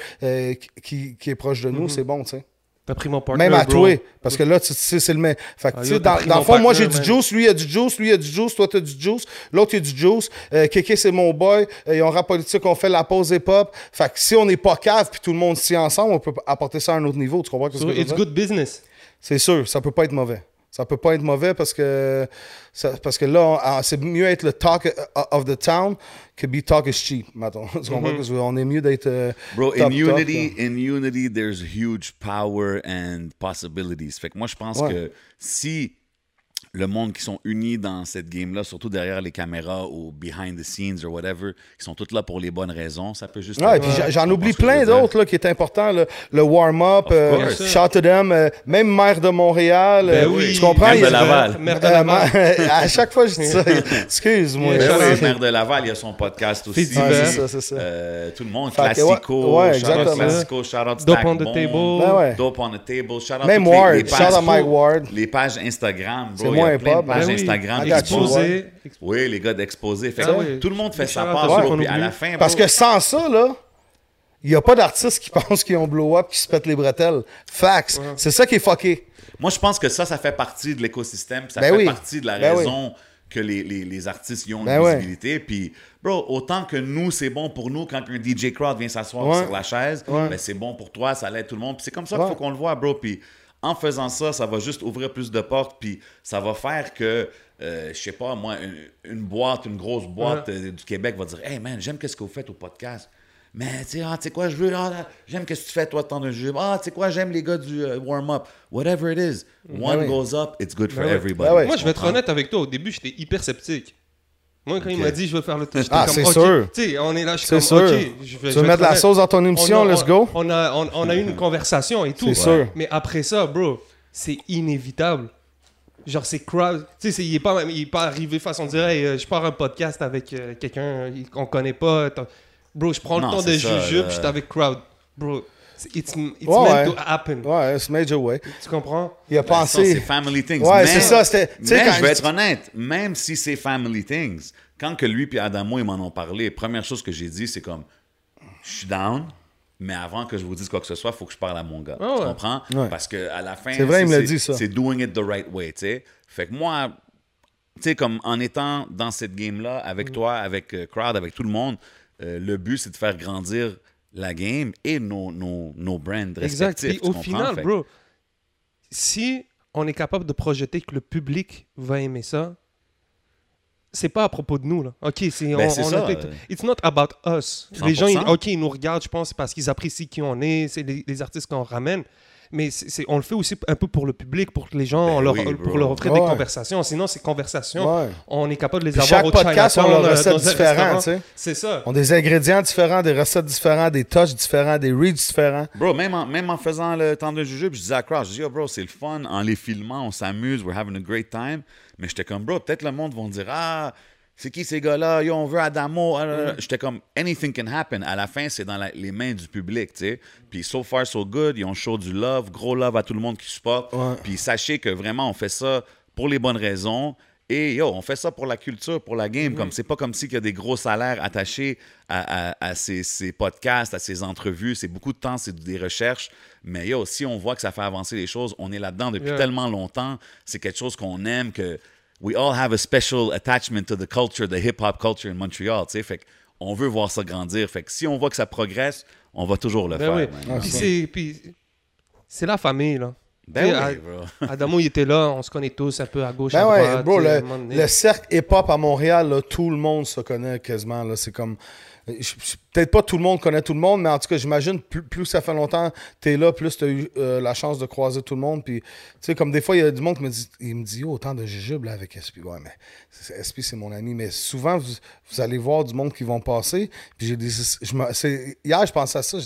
qui, qui est proche de nous, c'est bon, tu sais. T'as pris mon partner, Même à bro. toi, parce que là, tu sais, c'est le même. Fait que, Ah, tu sais, dans, le fond, moi, j'ai du juice, lui, il a du juice, lui, il a du juice, toi, t'as du juice, l'autre, il a du juice. Euh, Kéké, c'est mon boy. Euh, ils ont rap politique, on fait la pause hip-hop. Fait que si on n'est pas cave, puis tout le monde s'y ensemble, on peut apporter ça à un autre niveau. Tu comprends que So, it's good business. C'est sûr, ça peut pas être mauvais. Ça peut pas être mauvais parce que, ça- parce que là, on- ah, c'est mieux être le talk of the town que be talk is cheap, mettons. Tu comprends? Mm-hmm. Parce qu'on est mieux d'être. euh, Bro, top, in top, unity, là. in unity, there's huge power and possibilities. Fait que moi, je pense Ouais. que si le monde qui sont unis dans cette game-là, surtout derrière les caméras ou behind the scenes or whatever, qui sont tous là pour les bonnes raisons, ça peut juste. Ouais, puis j'en- oublie plein d'autres là, qui est important. là. Le warm-up, euh, shout to them, euh, même maire de Montréal. Ben euh, oui. Tu comprends? Maire y de Laval. Maire de Euh, Laval. à chaque fois, je dis ça. Excuse-moi. Ben oui, le maire de Laval, il a son podcast aussi. Ouais, c'est ça, c'est ça. Euh, tout le monde, Fait Classico, ouais, exactement. Classico, shout out Dope Stack on the table. Ben ouais. Dope on the table, shout out Même toutes Ward, shout out Mike Ward. Les pages Instagram, C'est bro, il y moins a plein hip-hop, de pages Ben oui. Instagram I qui got se you, posent. Exposé. Oui, les gars d'exposé. Fait Ah oui. tout le monde fait sa part, à la fin, Parce bro, que sans ça, là, il n'y a pas d'artistes qui pensent qu'ils ont blow up, qui se pètent les bretelles. Facts. C'est ça qui est fucké. Moi, je pense que ça, ça fait partie de l'écosystème. Ça Ben fait oui. partie de la Ben oui. raison que les, les, les artistes y ont Ben une ouais. visibilité. Puis, bro, autant que nous, c'est bon pour nous quand un DJ crowd vient s'asseoir Ouais. sur la chaise, Ouais. ben, c'est bon pour toi, ça l'aide tout le monde. Puis c'est comme ça qu'il Ouais. faut qu'on le voit, bro. Puis en faisant ça, ça va juste ouvrir plus de portes. Puis ça va faire que, euh, je sais pas, moi, une, une boîte, une grosse boîte euh, du Québec va dire Hey man, j'aime qu'est-ce que vous faites au podcast. Mais tu sais, ah, tu sais quoi, je veux, ah, j'aime qu'est-ce que tu fais, toi, de temps de jeu. Ah, tu sais quoi, j'aime les gars du euh, warm-up. Whatever it is, one oui. goes up, it's good for Ben oui. everybody. Ben. Moi, je vais être honnête avec toi. Au début, j'étais hyper sceptique. Moi, quand il m'a dit je veux faire le touch, j'étais Ah, c'est sûr. Tu sais, on est là, je suis C'est comme, sûr. OK. je vais- Tu veux mettre la sauce dans ton émission, On a- let's go? On a, on, on a eu une conversation et tout. C'est sûr. Mais après ça, bro, c'est inévitable. Genre, c'est crowd. Tu sais, c'est- il est pas, il est pas arrivé façon de dire, hey, euh, je pars un podcast avec euh, quelqu'un qu'on connaît pas. Bro, je prends le Non, temps de ça, je suis avec crowd. Bro, it's, it's Ouais, meant ouais. to happen. Ouais, c'est major way. Tu comprends? Il a Ben, pensé. C'est family things. Ouais, c'est ça, Mais quand je vais être honnête, même si c'est family things, quand que lui et Adamo ils m'en ont parlé, première chose que j'ai dit, c'est comme, je suis down, mais avant que je vous dise quoi que ce soit, il faut que je parle à mon gars. Ah Tu ouais. comprends? Ouais. Parce que à la fin, C'est vrai, il me l'a dit, ça. C'est doing it the right way, tu sais. Fait que moi, tu sais, comme en étant dans cette game-là, Mm. avec toi, avec euh, Crowd, avec tout le monde, euh, le but, c'est de faire grandir la game et nos, nos, nos brands Exact. respectifs. Puis tu au final, Fait bro, si on est capable de projeter que le public va aimer ça, c'est pas à propos de nous. Là. OK, c'est Ben, on, c'est on ça, a euh, It's not about us. Les gens, ils, 100%. OK, ils nous regardent, je pense, parce qu'ils apprécient qui on est, c'est les, les artistes qu'on ramène. Mais c'est c'est- on le fait aussi un peu pour le public, pour que les gens, Ben on leur, oui, pour leur offrir Ouais. des conversations. Sinon, ces conversations, Ouais. on est capable de les Puis avoir chaque au podcast a Chinatown, leur euh, recette dans un différente, restaurant. tu sais. C'est ça. On a des ingrédients différents, des recettes différentes, des touches différents, des reads différents. Bro, même en, même en faisant le temps de jujube, je disais à Cross, je dis, yo, bro, c'est le fun. En les filmant, on s'amuse, we're having a great time. Mais j'étais comme, bro, peut-être le monde va dire, ah, c'est qui ces gars-là? Yo, on veut Adamo. Ah, là. J'étais comme, anything can happen. À la fin, c'est dans la- les mains du public, tu sais. Puis, so far, so good. Ils ont show du love, gros love à tout le monde qui supporte. Ouais. Puis, sachez que vraiment, on fait ça pour les bonnes raisons. Et yo, on fait ça pour la culture, pour la game. Comme c'est pas comme si qu'il y a des gros salaires attachés à, à- à ces, ces podcasts, à ces entrevues. C'est beaucoup de temps, c'est des recherches. Mais yo, si on voit que ça fait avancer les choses, on est là-dedans depuis Yeah. tellement longtemps. C'est quelque chose qu'on aime que we all have a special attachment to the culture, the hip hop culture in Montreal. Tu sais, fait on veut voir ça grandir. Fait que si on voit que ça progresse, on va toujours le Ben faire. oui. man. Puis c'est- la famille, là. Ben oui, bro. Adamo, il était là, on se connaît tous un peu à gauche, Ben à ouais, droite. bro, le, cercle hip-hop à Montréal, là, tout le monde se connaît quasiment. Là, c'est comme. Je- Peut-être pas tout le monde connaît tout le monde, mais en tout cas, j'imagine, plus, plus ça fait longtemps tu es là, plus tu as eu euh, la chance de croiser tout le monde. Puis, tu sais, comme des fois, il y a du monde qui me dit, il me dit, oh, autant de jujubes avec SP. Ouais, mais SP, c'est mon ami. Mais souvent, vous, allez voir du monde qui vont passer. Puis, j'ai des. Je me- hier, je pensais à ça.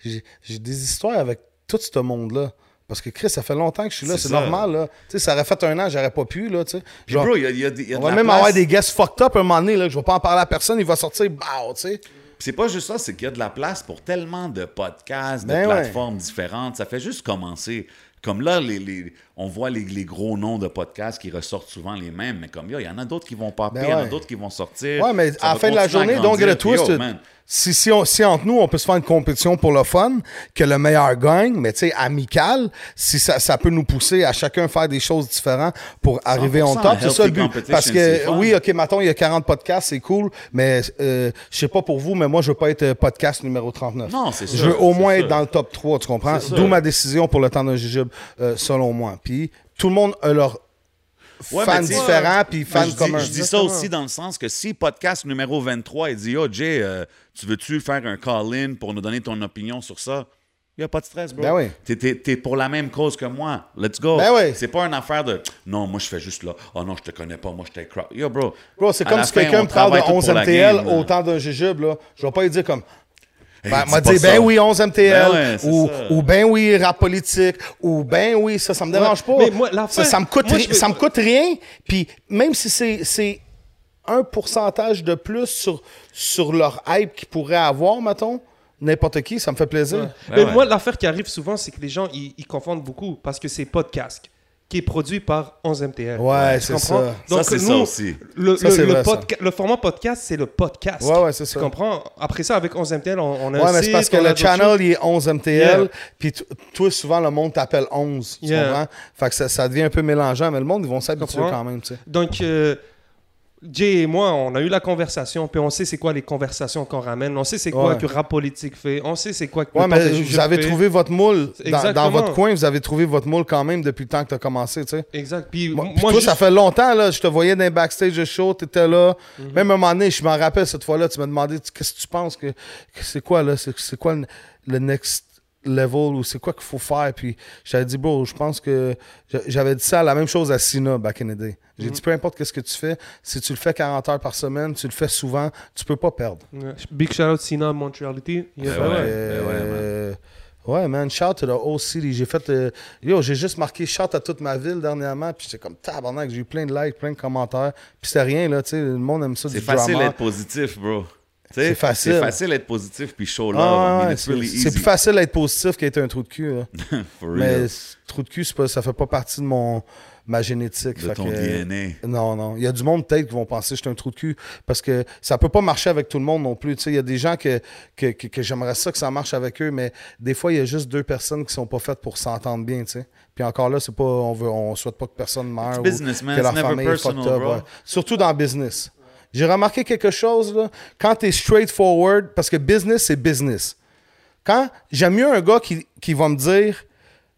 J'ai j'ai des histoires avec tout ce monde-là. Parce que Chris, ça fait longtemps que je suis là, C'est normal. Là. Tu sais, ça aurait fait un an, j'aurais pas pu. Là. Puis, Genre, bro, il y a, il y a des- il y a on va même place. avoir des guests fucked up un moment donné. Là, que je vais pas en parler à personne, il va sortir, bah, tu sais. C'est pas juste ça, c'est qu'il y a de la place pour tellement de podcasts, de Ben ouais. plateformes différentes. Ça fait juste commencer. Comme là, les, les- on voit les, les gros noms de podcasts qui ressortent souvent les mêmes, mais comme il y en a d'autres qui vont popper, Ben il y en a d'autres qui vont sortir. Ouais, mais à la fin de la journée, yo, twisted. man, Si, si, on- si entre nous, on peut se faire une compétition pour le fun, que le meilleur gagne, mais tu sais, amical, si ça, ça peut nous pousser à chacun faire des choses différentes pour arriver en 100% top, c'est ça le but. Parce que, oui, OK, mettons, il y a 40 podcasts, c'est cool, mais euh, je sais pas pour vous, mais moi, je veux pas être euh, podcast numéro 39. Non, c'est Je ça, veux au moins être dans le top 3, tu comprends? D'où ma décision pour le temps d'un jujube, euh, selon moi. Puis, tout le monde a leur Ouais, sais, différents, puis je dis, communs. je dis ça aussi dans le sens que si podcast numéro 23, il dit Yo, Jay, euh, tu veux-tu faire un call-in pour nous donner ton opinion sur ça Il n'y a pas de stress, bro. Ben oui. T'es, t'es- t'es pour la même cause que moi. Let's go. Ben oui. C'est pas une affaire de Non, moi je fais juste là. Oh non, je te connais pas, moi je t'ai crowd. Yo, bro. Bro, c'est comme si quelqu'un me parle de travaille tout 11 pour la MTL game, là. autant d'un jujube, là. Je vais pas lui dire comme. Ben, m'a pas dit, ben oui, 11 MTL, Ben ouais, ou, ou ben oui, rap politique, ou ben oui, ça, ça me dérange pas. Mais moi, la ça, fin- ça me coûte, moi, ri- ça me coûte rien, puis même si c'est, c'est un pourcentage de plus sur, sur leur hype qu'ils pourraient avoir, mettons, n'importe qui, ça me fait plaisir. Ben Mais ouais. moi, l'affaire qui arrive souvent, c'est que les gens, ils, ils confondent beaucoup parce que c'est podcast qui est produit par 11 MTL. Ouais, Tu c'est comprends? ça. Donc, Ça, c'est ça nous, aussi. Le, Ça, le- c'est le vrai, ça. podca- le format podcast, c'est le podcast. Ouais, ouais, c'est Tu ça. comprends? Après ça, avec 11 MTL, on, on a Ouais, un mais c'est parce que le channel, il est 11 MTL, Yeah. puis t- toi, souvent, le monde t'appelle 11, tu Yeah. comprends? Fait que ça, ça devient un peu mélangeant, mais le monde, ils vont s'habituer quand même, tu sais. Donc, euh, Jay et moi, on a eu la conversation, puis on sait c'est quoi les conversations qu'on ramène, on sait c'est quoi Ouais. que Rap Politique fait, on sait c'est quoi que Ouais, mais vous avez fait. trouvé votre moule. Dans, votre coin, vous avez trouvé votre moule quand même depuis le temps que tu as commencé, tu sais. Exact. Puis Moi, moi, puis toi, juste- ça fait longtemps, là. Je te voyais dans les backstage de show, tu étais là. Mhm. Même à un moment donné, je m'en rappelle cette fois-là, tu m'as demandé qu'est-ce que tu penses que, que c'est quoi, là C'est quoi le, le next level ou c'est quoi qu'il faut faire? Puis j'avais dit, bro, je pense que. j'a- J'avais dit ça, la même chose à Sina back in the day. J'ai Mhm. dit, peu importe qu'est-ce que tu fais, si tu le fais 40 heures par semaine, tu le fais souvent, tu peux pas perdre. Ouais. Big shout out Sina Montreality. Yeah. Ben ouais. Euh, ouais, man, shout to the whole city. J'ai fait. euh, yo, j'ai juste marqué shout à toute ma ville dernièrement. Puis j'étais comme tabarnak, j'ai eu plein de likes, plein de commentaires. Puis c'était rien, là, tu sais. Le monde aime ça C'est facile d'être positif, bro. C'est facile. C'est facile d'être positif puis show love. Ah, I mean, ouais, it's c'est really c'est plus facile d'être positif qu'être un trou de cul. là. For real. Mais trou de cul, c'est pas, ça fait pas partie de mon ma génétique. de ton que, DNA. Non, non. Il y a du monde peut-être qui vont penser que je suis un trou de cul parce que ça peut pas marcher avec tout le monde non plus. Tu sais, il y a des gens que, que, que, que j'aimerais ça que ça marche avec eux, mais des fois, il y a juste deux personnes qui sont pas faites pour s'entendre bien, tu sais. Puis encore là, c'est pas, on veut, on souhaite pas que personne meure. It's business, man. Que la It's never famille personal, up, bro. ouais. Surtout dans le business. J'ai remarqué quelque chose, là. Quand t'es straightforward, parce que business, c'est business. Quand j'aime mieux un gars qui, qui va me dire,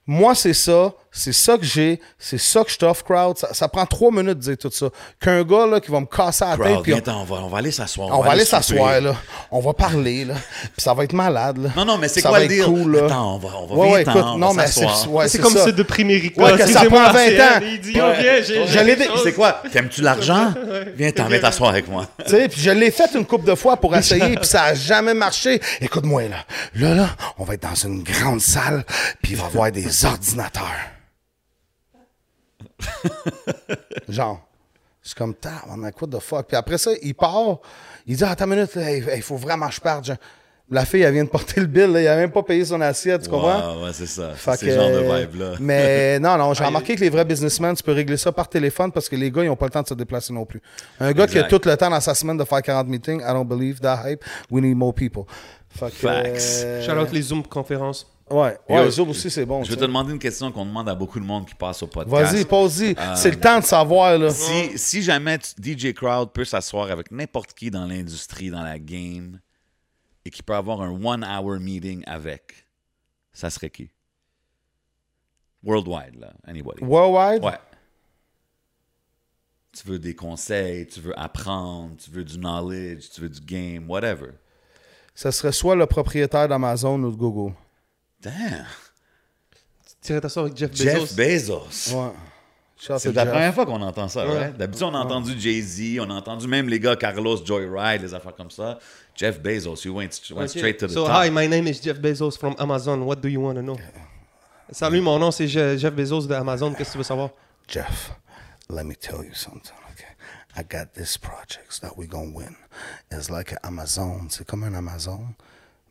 moi, c'est ça, c'est ça que j'ai, c'est ça que je t'offre, crowd. Ça, ça prend trois minutes de dire tout ça. Qu'un gars, là, qui va me casser la tête. Puis on- on va, on va aller s'asseoir. on va aller s'asseoir, là. On va parler, là. Puis ça va être malade, là. Non, non, mais c'est Ça quoi va le être deal? cool, là. Attends, on va, on va Ouais, ouais, écoute, on non, va mais c'est s'asseoir. ouais, c'est c'est comme ça. ceux de. Ouais, que ça Excusez-moi, prend 20 c'est ans. Il dit, oh, viens, j'ai-. C'est quoi? T'aimes-tu l'argent? Viens, t'en viens t'asseoir avec moi. Tu sais, puis je l'ai fait une couple de fois pour essayer, puis ça a jamais marché. Écoute-moi, là. Là, là, on va être dans une grande salle, puis il va y avoir des ordinateurs. Genre. Je suis comme, on a quoi de fuck? Puis après ça, il part. Il dit, attends une minute, il faut vraiment que je parte. genre. La fille, elle vient de porter le bill, là, il a même pas payé son assiette, tu comprends? Ouais, ouais, c'est ça. C'est ce genre de vibe-là. Mais non, non, j'ai remarqué que les vrais businessmen, tu peux régler ça par téléphone parce que les gars, ils n'ont pas le temps de se déplacer non plus. Un gars qui a tout le temps dans sa semaine de faire 40 meetings, I don't believe that hype. We need more people. Fait que, Facts. euh, Shout out les Zoom conférences. Ouais, Yo, ouais, Zoom aussi, c'est bon. Je vais te demander une question qu'on demande à beaucoup de monde qui passe au podcast. Vas-y, pose-y. Euh, c'est le temps de savoir, là. Si, si jamais tu- DJ Crowd peut s'asseoir avec n'importe qui dans l'industrie, dans la game, et qui peut avoir un one-hour meeting avec, ça serait qui? Worldwide, là. Anybody. Worldwide? Ouais. Tu veux des conseils, tu veux apprendre, tu veux du knowledge, tu veux du game, whatever. Ça serait soit le propriétaire d'Amazon ou de Google. Damn. Tu irais t'asseoir avec Jeff Bezos. Jeff Bezos. Ouais. C'est la Jeff. première fois qu'on entend ça, Ouais. right? D'habitude, on a entendu Jay-Z, on a entendu même les gars Carlos Joyride, les affaires comme ça. Jeff Bezos, you went, went Ok. straight to the so, top. hi, my name is Jeff Bezos from Amazon. What do you want to know? Salut, mon nom c'est Je- Jeff Bezos de Amazon. Qu'est-ce que tu veux savoir? Jeff, let me tell you something, okay? I got this project that we're gonna win. It's like an Amazon. C'est comme un Amazon,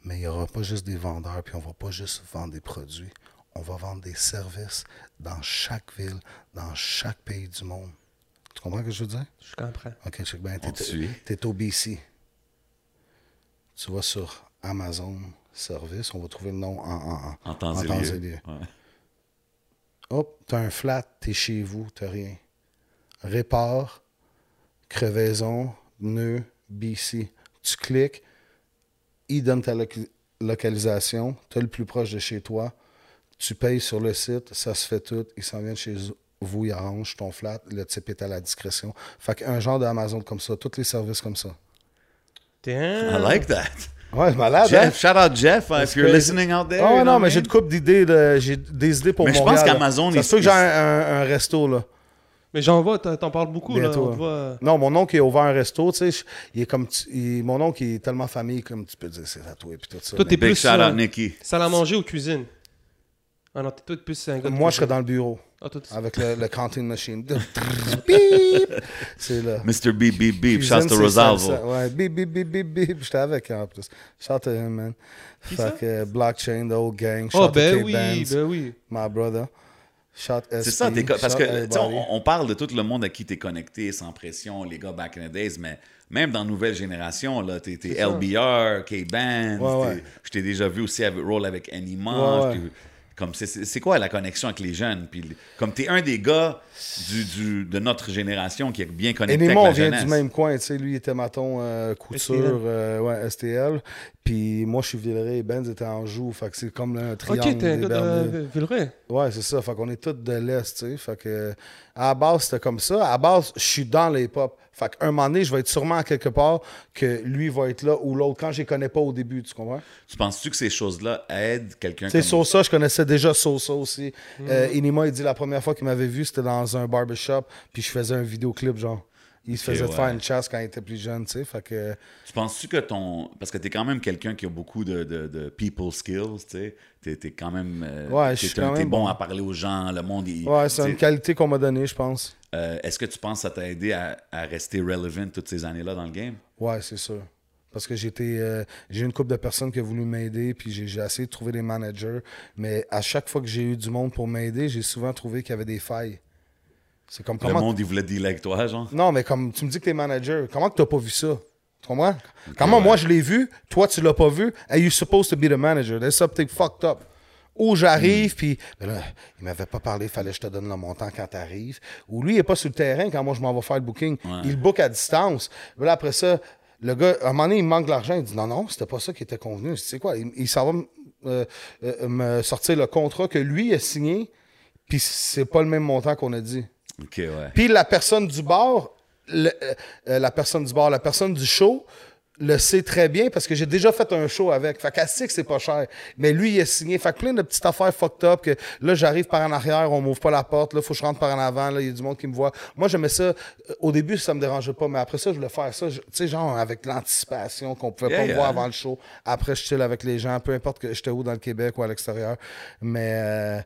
mais il n'y aura pas juste des vendeurs, puis on va pas juste vendre des produits. On va vendre des services dans chaque ville, dans chaque pays du monde. Tu comprends ce que je veux dire? Je comprends. Ok, check bien. T'es t'es au BC. Tu vas sur Amazon Service, on va trouver le nom en, en, en, En temps et temps lieu. et lieu. Ouais. Hop, t'as un flat, t'es chez vous, t'as rien. Répare, crevaison, nœud, BC. Tu cliques, il donne ta loca- localisation, t'as le plus proche de chez toi, tu payes sur le site, ça se fait tout, il s'en vient de chez vous, il arrange ton flat, le type est à la discrétion. Fait qu'un genre d'Amazon comme ça, tous les services comme ça. Damn. I like that. Ouais, malade, hein? Jeff, shout out Jeff, uh, if you're listening out there. Know non, mais j'ai une couple d'idées, de- j'ai des idées pour Mais je Montréal. pense qu'Amazon, ils- se peut que j'ai un, un- un resto, là. Mais j'en vois, t'en parles beaucoup. Là, Bientôt. on te voit. Non, mon oncle, il a ouvert un resto, tu sais. je- Il est comme. il- mon oncle, il est tellement famille, comme tu peux dire, c'est tatoué, puis tout ça. Toi, t'es Big plus. shout euh, out Nicky. Salle à manger ou cuisine? Ah non, t'es toi plus un gars Moi, je serais dans le bureau, Ah, toi, avec le, le counting machine. C'est là. Mr. Beep Beep Beep, Cuisine, shout to c'est Rosalvo. ça, ça. Ouais, bip, bip, bip, bip, bip. J'étais avec en plus. Shout to him, man. Qui fait ça? que euh, Blockchain, the whole gang. Shout Oh, to ben oui, ben oui. my brother. C'est ça, parce que on, on parle de tout le monde à qui t'es connecté, sans pression, les gars back in the days, mais même dans nouvelle génération, là, t'es. LBR, K-Band, Ouais, ouais. je t'ai déjà vu aussi avec, roll avec Anima. Ouais, Comme c'est, quoi la connexion avec les jeunes? Puis, comme t'es un des gars du, du- de notre génération qui est bien connecté Nemo, on avec la vient jeunesse. du même coin, tu sais, lui il était maton euh, couture, STL. euh, ouais, STL, puis moi je suis Villeray et Benz était en joue, fait que c'est comme là, un triangle Ok, t'es un des gars de Villeray. Ouais, c'est ça, fait qu'on est tous de l'Est, tu sais, fait que à la base c'était comme ça, à la base je suis dans les hip-hop, fait qu'un moment donné je vais être sûrement à quelque part que lui va être là ou l'autre quand je les connais pas au début, tu comprends? Tu penses-tu que ces choses-là aident quelqu'un Tu sais, comme... Sosa, je connaissais déjà Sosa aussi. Euh, Inima, il dit la première fois qu'il m'avait vu, c'était dans un barbershop, puis je faisais un vidéoclip, genre. Il se faisait ouais. faire une chasse quand il était plus jeune, tu sais, fait que... Tu penses-tu que ton. Parce que t'es quand même quelqu'un qui a beaucoup de, de, de people skills, tu sais. T'es, t'es quand même. euh, Ouais, t'es, je suis quand t'es même bon bon. à parler aux gens, le monde. il- Ouais, c'est une qualité qu'on m'a donnée, je pense. euh, est-ce que tu penses que ça t'a aidé à, à rester relevant toutes ces années-là dans le game? Ouais, c'est sûr. Parce que j'étais, euh, j'ai eu une couple de personnes qui ont voulu m'aider, puis j'ai, j'ai essayé de trouver des managers. Mais à chaque fois que j'ai eu du monde pour m'aider, j'ai souvent trouvé qu'il y avait des failles. C'est comme Le comment. monde, il voulait dealer avec toi, genre? Non, mais comme tu me dis que t'es manager, comment que t'as pas vu ça? Tu comprends? Comment ouais. moi je l'ai vu, toi tu l'as pas vu, and you're supposed to be the manager. There's something fucked up. Ou j'arrive, puis ben là, il m'avait pas parlé, fallait que je te donne le montant quand tu arrives. Ou lui, il est pas sur le terrain quand moi je m'en vais faire le booking. Il book à distance. Là, après ça, le gars, à un moment donné, il me manque de l'argent. Il dit non, non, c'était pas ça qui était convenu. Dis, c'est quoi? Il, il s'en va me- euh, euh, me sortir le contrat que lui a signé, puis c'est pas le même montant qu'on a dit. Ok, ouais. Puis la personne du bar, le- euh, euh, la personne du bar, la personne du show le sait très bien parce que j'ai déjà fait un show avec. Fait qu'elle sait que c'est pas cher. Mais lui, il a signé. Fait que plein de petites affaires fucked up que là, j'arrive par en arrière, on m'ouvre pas la porte, là, faut que je rentre par en avant, là, il y a du monde qui me voit. Moi, j'aimais ça. Euh, Au début, ça me dérangeait pas, mais après ça, je voulais faire ça, tu sais, genre avec l'anticipation qu'on pouvait Yeah, pas me voir avant le show. Après, je chill avec les gens, peu importe que j'étais où dans le Québec ou à l'extérieur. Mais euh,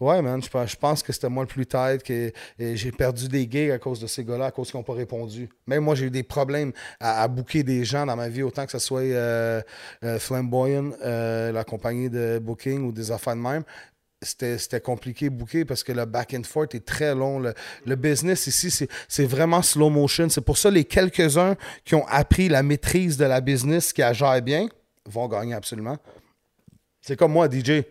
Ouais, man, je pense, que c'était moi le plus tête, que j'ai perdu des gigs à cause de ces gars-là, à cause qu'ils n'ont pas répondu. Même moi, j'ai eu des problèmes à, booker des gens dans ma vie, autant que ce soit euh, euh, Flamboyant, euh, la compagnie de booking ou des affaires de même. C'était compliqué booker parce que le back and forth est très long. Le, business ici, c'est- vraiment slow motion. C'est pour ça les quelques-uns qui ont appris la maîtrise de la business, qui la bien, vont gagner absolument. C'est comme moi, DJ.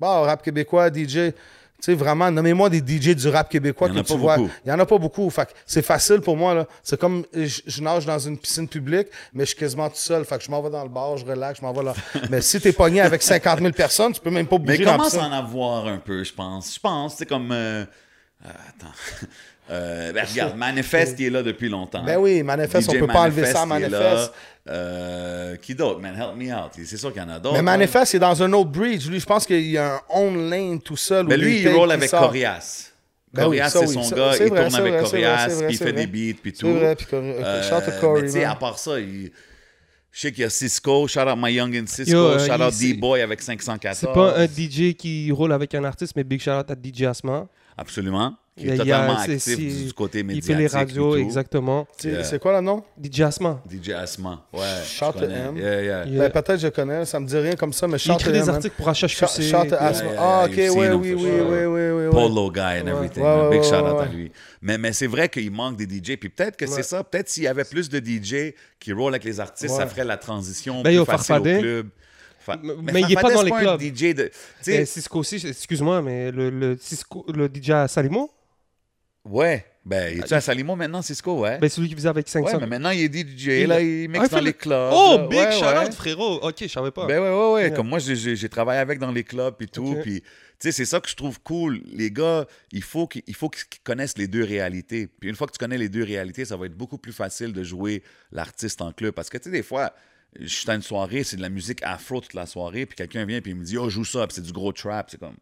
Bon, rap québécois, DJ. Tu sais, vraiment, nommez-moi des DJ du rap québécois que tu vois. Il y en a pas beaucoup. Fait que c'est facile pour moi, là. C'est comme, je, je nage dans une piscine publique, mais je suis quasiment tout seul. Fait que je m'en vais dans le bar, je relaxe, je m'en vais là. mais si t'es pogné avec 50 000 personnes, tu peux même pas Mais bouger la commence à en avoir un peu, je pense. Je pense, c'est comme. euh, euh, attends. Euh, ben, regarde, Manifest qui est là depuis longtemps. Ben oui, Manifest, on DJ peut pas enlever ça est Manifest. là. Euh, qui d'autre, man? Help me out. C'est sûr qu'il y en a d'autres. Mais hein. Manifest, c'est dans un autre bridge. Lui, je pense qu'il y a un own lane tout seul. Mais où lui, il roule avec. Corias. Ben Corias, c'est son ça, gars, c'est il vrai, tourne c'est avec vrai, c'est Corias, c'est puis il fait c'est des beats, puis C'est tout. vrai, puis Cori- Euh, shout out to Corey, mais tu sais, à part ça, il... je sais qu'il y a Cisco, shout out My Young and Cisco, Yo, shout out il- D-Boy avec 514. C'est pas un DJ qui roule avec un artiste, mais big shout out à DJ Asma. Absolument. Qui est Il a- totalement c'est- actif du côté Il médiatique. fait les radios, exactement. C'est Yeah. c'est quoi le nom? DJ Asma. DJ Asma. Ouais. Shout to. Yeah, yeah. Il, Ben, peut-être je connais, ça me dit rien comme ça, mais il shout écrit to des him, man. articles pour HHQC. shout to Asma. ah, yeah, ok, oui, oui, oui, oui, oui, oui. Polo guy and everything. Ouais, ouais, Big ouais, shout out ouais, à lui. Mais, mais c'est vrai qu'il manque des DJ. Puis peut-être que c'est ça. Peut-être s'il y avait plus de DJ qui roulent avec les artistes, ça ferait la transition Ben, plus facile au club. Fa- Mais- mais il est pas dans les clubs. DJ de. Et Cisco aussi, excuse-moi, mais le, le, Cisco, le DJ Salimo, ouais. Ben, il est à Salimo maintenant, Cisco, ouais. ben, celui qui faisait avec 500. ouais, mais maintenant, il est DJ. Il- là, il Ah, mixe il dans les le- clubs. Oh, là. big Ouais, frérot. Ok, je savais pas. Ben ouais, ouais, ouais. Yeah. Comme moi, j'ai- travaillé avec dans les clubs et tout. Puis, tu sais, c'est ça que je trouve cool. Les gars, il faut qu'ils il faut qu'ils connaissent les deux réalités. Puis une fois que tu connais les deux réalités, ça va être beaucoup plus facile de jouer l'artiste en club. Parce que, tu sais, des fois, je suis à une soirée, c'est de la musique afro toute la soirée, puis quelqu'un vient puis il me dit, oh, joue ça, puis c'est du gros trap. C'est comme,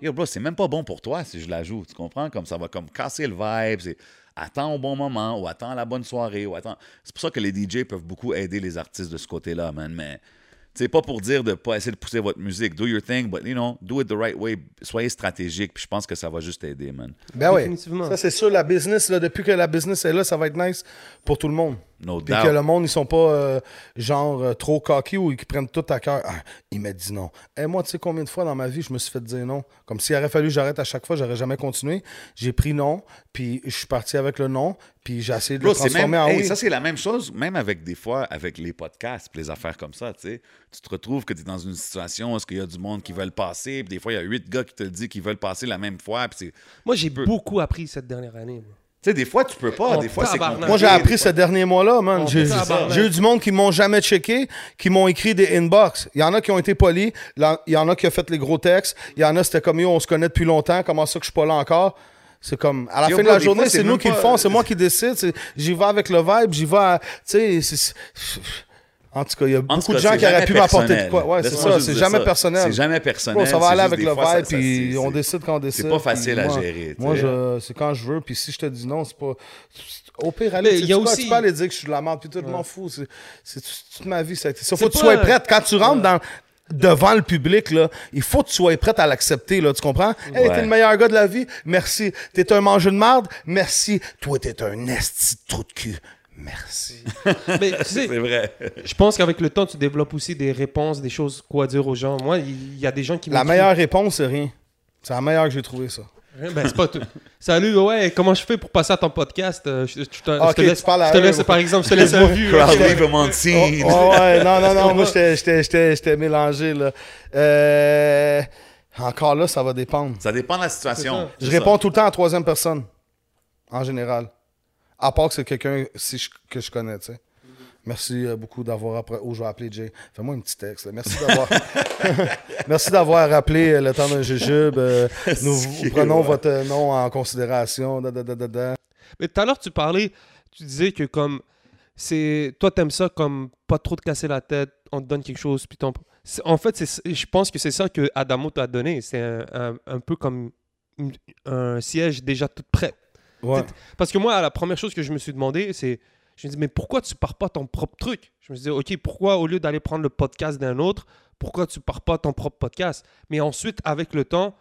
yo, bro, c'est même pas bon pour toi si je la joue. Tu comprends? Comme ça va comme casser le vibe. C'est attends au bon moment, ou attends la bonne soirée, ou attends. C'est pour ça que les DJ peuvent beaucoup aider les artistes de ce côté-là, man. Mais c'est pas pour dire de pas essayer de pousser votre musique. Do your thing, but you know, do it the right way. Soyez stratégique, puis je pense que ça va juste aider, man. Ben oui. Définitivement. Ça, c'est sûr, la business, là, depuis que la business est là, ça va être nice pour tout le monde. No Puis doubt. que le monde, ils sont pas euh, genre euh, trop cocky ou ils prennent tout à cœur. Ah, il m'a dit non. Et moi, tu sais combien de fois dans ma vie, je me suis fait dire non? Comme s'il aurait fallu que j'arrête à chaque fois, j'aurais jamais continué. J'ai pris non, puis je suis parti avec le non, puis j'ai essayé de Bro, le transformer même, en hey, oui. Ça, c'est la même chose, même avec des fois, avec les podcasts, les affaires comme ça, tu sais. Tu te retrouves que tu es dans une situation où est-ce qu'il y a du monde qui veulent passer, puis des fois, il y a huit gars qui te disent qu'ils veulent passer la même fois, puis c'est... Moi, j'ai beaucoup appris cette dernière année. moi. Tu sais, des fois, tu peux pas, des fois, c'est. Moi, j'ai appris ce dernier mois-là, man. J'ai eu du monde qui m'ont jamais checké, qui m'ont écrit des inbox. Il y en a qui ont été polis, il y en a qui ont fait les gros textes, il y en a, c'était comme yo, on se connaît depuis longtemps, comment ça que je suis pas là encore? C'est comme, à la Yo, fin de la journée, c'est nous qui le font, c'est moi qui décide. J'y vais avec le vibe, j'y vais, à- tu sais, c'est- c'est- en tout cas, il y a En beaucoup de gens c'est qui auraient pu m'apporter de quoi. Ouais, c'est ça, c'est jamais ça. personnel. C'est jamais personnel. Bon, ça va c'est aller avec le vibe, puis c'est- on c'est- décide quand on décide. pas puis facile à gérer, tu Moi, je, c'est quand je veux, puis si je te dis non, c'est pas. Au pire, allez, tu il y a sais quoi, aussi- tu peux aller dire que je suis de la merde, puis tout, je m'en fous. C'est, c'est toute ma vie, ça. Faut C'est que tu pas- sois prête. Quand tu rentres dans devant le public, là, il faut que tu sois prête à l'accepter, là, tu comprends? Hey, Ouais. t'es le meilleur gars de la vie, merci. T'es un mangeur de marde, merci. Toi, t'es un esti de trou de cul, merci. Mais tu sais, C'est vrai. je pense qu'avec le temps, tu développes aussi des réponses, des choses quoi dire aux gens. Moi, il y a des gens qui la m'écrivent- meilleure réponse, c'est rien. C'est la meilleure que j'ai trouvé, ça. Ben, c'est pas tout. Salut, ouais, comment je fais pour passer à ton podcast? Euh, Je, je te, je Ok, te laisse, tu parles à je te laisse, par exemple, je te laisse un. Oh, ouais, non, non, non, moi, j'étais- j'étais j'étais- j'étais mélangé, là. Euh, Encore là, ça va dépendre. Ça dépend de la situation. Je réponds ça. tout le temps en troisième personne, en général. À part que c'est quelqu'un si je- que je connais, tu sais. Merci euh, beaucoup d'avoir appris. Oh, je vais appeler Jay. Fais-moi un petit texte. là. Merci d'avoir. Merci d'avoir rappelé euh, le temps d'un jujube. Euh, nous prenons votre nom en considération. Da, da, da, da, da. Mais tout à l'heure, tu parlais, tu disais que comme c'est toi t'aimes ça comme pas trop te casser la tête, on te donne quelque chose puis en fait je pense que c'est ça que Adamo t'a donné, c'est un, un- un peu comme un siège déjà tout prêt. Ouais. Parce que moi la première chose que je me suis demandé c'est je me dis mais pourquoi tu pars pas ton propre truc? Je me disais OK, pourquoi au lieu d'aller prendre le podcast d'un autre, pourquoi tu pars pas ton propre podcast? Mais ensuite avec le temps,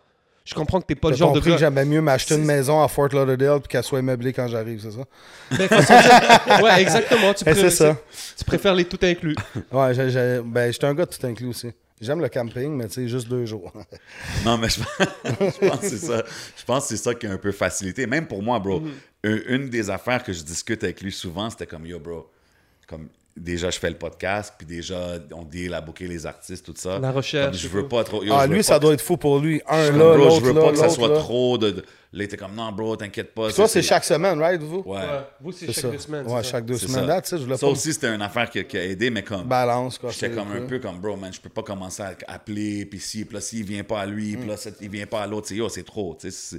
je comprends que t'es pas le genre de gars que j'aimais mieux m'acheter une maison à Fort Lauderdale puis qu'elle soit meublée quand j'arrive, c'est ça? Façon de- ouais, exactement. Tu, Eh, préfères- c'est ça. tu préfères les tout inclus. Ouais, j'ai- ben, j'étais un gars de tout inclus aussi. J'aime le camping, mais tu sais, juste deux jours. Non, mais je, je pense que c'est ça. Je pense que c'est ça qui a un peu facilité. Même pour moi, bro, une, une des affaires que je discute avec lui souvent, c'était comme yo, bro. Comme déjà, je fais le podcast, puis déjà, on deal à booker les artistes, tout ça. La recherche, Comme je veux pas trop. yo, ah, lui, ça que- doit être fou pour lui. Un là, bro, l'autre je veux là, pas que ça soit là. trop de. Là, il était comme non, bro, t'inquiète pas. Toi, c'est chaque semaine, right, vous? Ouais. Vous, c'est chaque ça. deux semaines. Ouais, chaque deux semaines. ça. Là, tu sais, je voulais Ça pas aussi, c'était une affaire qui, qui a aidé, mais comme. balance, quoi. J'étais comme un peu comme bro, man, je peux pas commencer à appeler, puis si, puis là, s'il vient pas à lui, puis là, c'est- il vient pas à l'autre, c'est yo, c'est trop, tu sais.